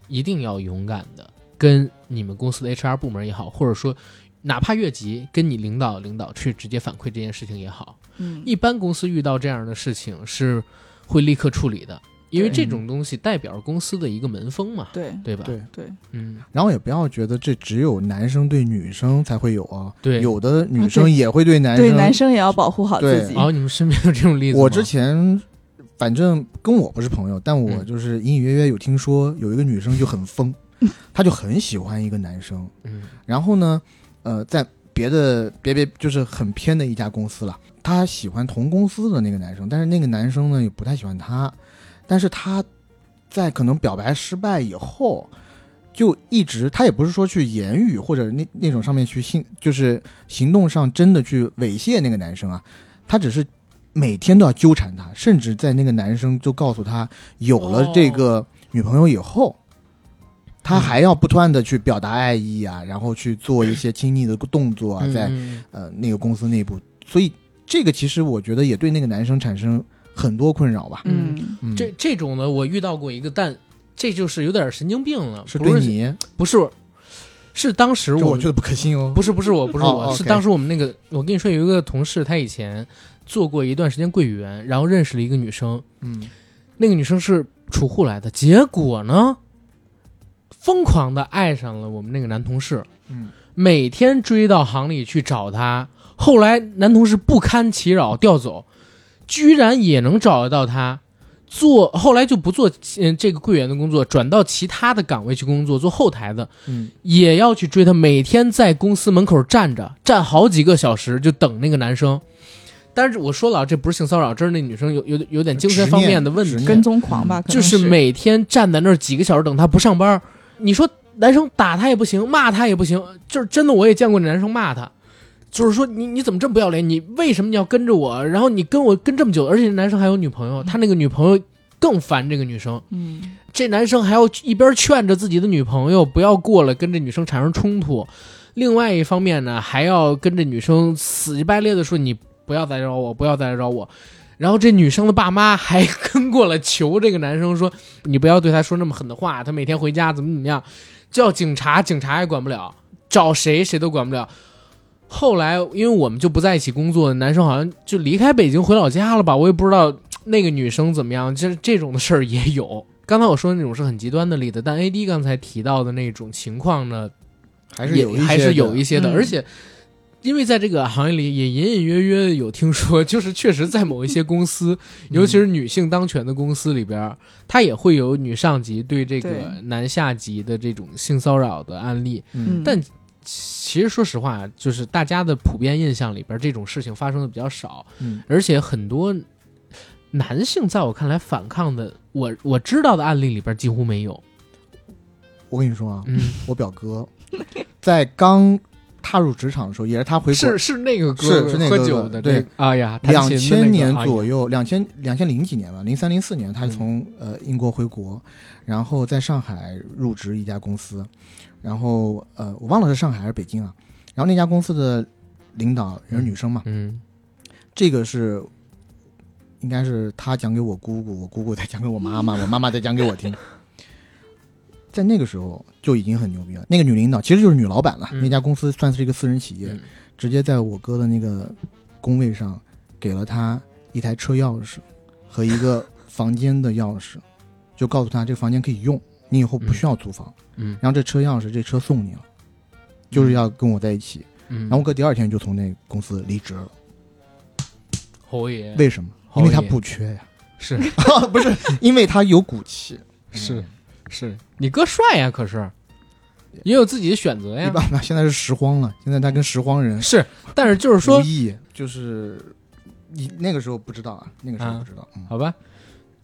一定要勇敢的跟你们公司的 HR 部门也好，或者说哪怕越级跟你领导领导去直接反馈这件事情也好，嗯，一般公司遇到这样的事情是会立刻处理的，因为这种东西代表公司的一个门风嘛，对对吧？对，对，嗯，然后也不要觉得这只有男生对女生才会有啊，对有的女啊生也会对男生。对，男生也要保护好自对己。哦，你们身边有这种例子？我之前反正跟我不是朋友，但我嗯就是隐隐约约有听说有一个女生就很疯，(laughs) 她就很喜欢一个男生，嗯然后呢，呃，在别的别别就是很偏的一家公司了，她喜欢同公司的那个男生，但是那个男生呢也不太喜欢她，但是她在可能表白失败以后。就一直，她也不是说去言语或者那那种上面去行，就是行动上真的去猥亵那个男生啊，她只是每天都要纠缠他，甚至在那个男生就告诉他有了这个女朋友以后，他还要不断的去表达爱意啊，然后去做一些亲昵的动作啊，在嗯呃那个公司内部，所以这个其实我觉得也对那个男生产生很多困扰吧。嗯，嗯，这这种呢，我遇到过一个，但这就是有点神经病了，是不是对你，不是是当时我我觉得不可信哦。不是不是我不是哦我是当时我们那个，我跟你说有一个同事，他以前做过一段时间柜员，然后认识了一个女生，嗯，那个女生是储户来的，结果呢，疯狂的爱上了我们那个男同事，嗯，每天追到行里去找他。后来男同事不堪其扰调走，居然也能找得到他。做后来就不做嗯这个柜员的工作，转到其他的岗位去工作，做后台的，嗯，也要去追他，每天在公司门口站着，站好几个小时，就等那个男生。但是我说了啊，这不是性骚扰，这是那女生有有有点精神方面的问题，跟踪狂吧，就是是每天站在那儿几个小时等他不上班。你说男生打他也不行，骂他也不行，就是真的我也见过男生骂他，就是说你你怎么这么不要脸？你为什么你要跟着我？然后你跟我跟这么久，而且男生还有女朋友，他那个女朋友更烦这个女生。嗯，这男生还要一边劝着自己的女朋友不要过来跟这女生产生冲突，另外一方面呢，还要跟这女生死乞白赖的说你不要再找我，不要再找我。然后这女生的爸妈还跟过来求这个男生说，你不要对他说那么狠的话，他每天回家怎么怎么样，叫警察，警察也管不了，找谁谁都管不了。后来因为我们就不在一起工作，男生好像就离开北京回老家了吧，我也不知道那个女生怎么样，这这种的事儿也有。刚才我说的那种是很极端的例子，但 (laughs) A D 刚才提到的那种情况呢，还是有还是有一些的，嗯。而且因为在这个行业里也隐隐约约有听说，就是确实在某一些公司，尤其是女性当权的公司里边儿，它也会有女上级对这个男下级的这种性骚扰的案例。嗯。但其实说实话，就是大家的普遍印象里边，这种事情发生的比较少，嗯而且很多男性在我看来反抗的，我我知道的案例里边几乎没有。我跟你说啊，嗯，我表哥在刚踏入职场的时候，也是他回国是是那个歌是是那个喝酒的，对这个，哎呀，弹两千年左右，两千两千零几年吧，零三零四年，他从、呃英国回国，然后在上海入职一家公司，然后呃我忘了是上海还是北京啊，然后那家公司的领导也是女生嘛，嗯这个是应该是他讲给我姑姑，我姑姑再讲给我妈妈，我妈妈再讲给我听。在那个时候就已经很牛逼了。那个女领导其实就是女老板了，嗯那家公司算是一个私人企业，嗯直接在我哥的那个工位上给了他一台车钥匙和一个 (laughs) 房间的钥匙，就告诉他这个房间可以用，你以后不需要租房。嗯然后这车钥匙这车送你了，就是要跟我在一起。嗯，然后我哥第二天就从那公司离职了，侯爷为什么？因为他不缺呀，是 (laughs) 不是因为他有骨气。是是，你哥帅呀，可是也有自己的选择呀。现在是拾荒了，现在他跟拾荒人是，但是就是说就是你那个时候不知道啊，那个时候不知道。嗯好吧，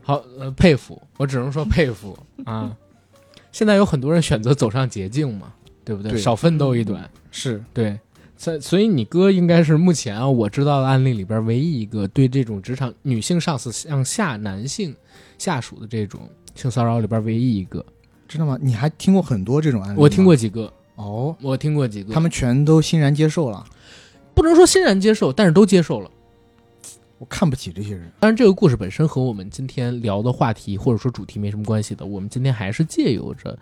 好呃，佩服，我只能说佩服啊。现在有很多人选择走上捷径嘛，对不对？对少奋斗一段，是对。所所以你哥应该是目前啊我知道的案例里边唯一一个对这种职场女性上司向下男性下属的这种性骚扰里边唯一一个。知道吗？你还听过很多这种案例？我听过几个，哦，我听过几个，他们全都欣然接受了。不能说欣然接受，但是都接受了。我看不起这些人。当然，这个故事本身和我们今天聊的话题或者说主题没什么关系的。我们今天还是借由着，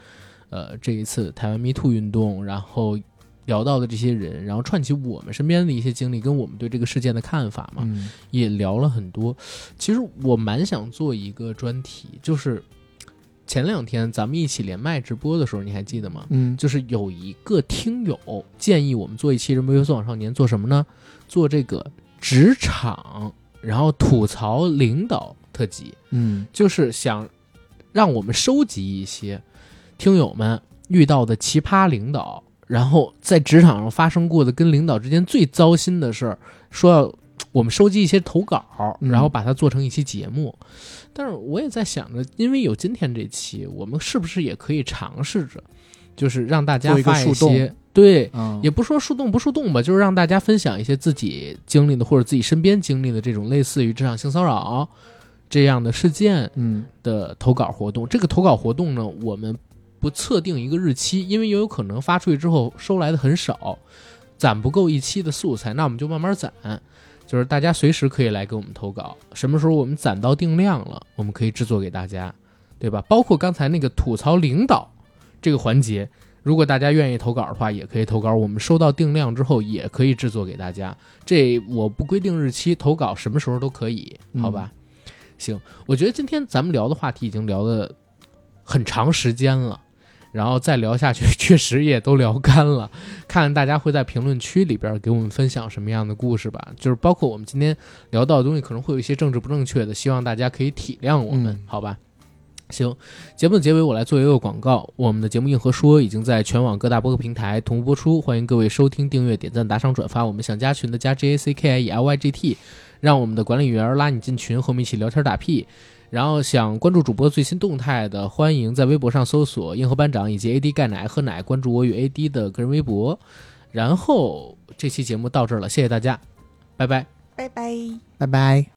呃，这一次台湾 Me Too 运动，然后聊到的这些人，然后串起我们身边的一些经历，跟我们对这个事件的看法嘛，嗯也聊了很多。其实我蛮想做一个专题，就是前两天咱们一起连麦直播的时候，你还记得吗？嗯，就是有一个听友建议我们做一期《人不优送往少年》，做什么呢？做这个职场，然后吐槽领导特辑，嗯就是想让我们收集一些听友们遇到的奇葩领导，然后在职场上发生过的跟领导之间最糟心的事儿，说要我们收集一些投稿，嗯然后把它做成一期节目。但是我也在想着，因为有今天这期，我们是不是也可以尝试着，就是让大家发一些对。嗯，也不说树洞不树洞吧，就是让大家分享一些自己经历的或者自己身边经历的这种类似于职场性骚扰这样的事件嗯的投稿活动。这个投稿活动呢，我们不测定一个日期，因为也有可能发出去之后收来的很少，攒不够一期的素材，那我们就慢慢攒。就是大家随时可以来给我们投稿，什么时候我们攒到定量了，我们可以制作给大家，对吧？包括刚才那个吐槽领导这个环节，如果大家愿意投稿的话，也可以投稿。我们收到定量之后，也可以制作给大家。这我不规定日期，投稿什么时候都可以，好吧？行，我觉得今天咱们聊的话题已经聊的很长时间了，然后再聊下去，(laughs) 确实也都聊干了。看看大家会在评论区里边给我们分享什么样的故事吧，就是包括我们今天聊到的东西，可能会有一些政治不正确的，希望大家可以体谅我们，嗯好吧？行，节目的结尾我来做一个广告，我们的节目《硬核说》已经在全网各大播客平台同步播出，欢迎各位收听、订阅、点赞、打赏、转发。我们想加群的加 J A C K I E L Y G T，让我们的管理员拉你进群，和我们一起聊天打屁。然后想关注主播最新动态的，欢迎在微博上搜索“硬核班长”以及 AD 钙奶喝奶，关注我与 AD 的个人微博。然后这期节目到这儿了，谢谢大家，拜拜。拜拜。拜拜。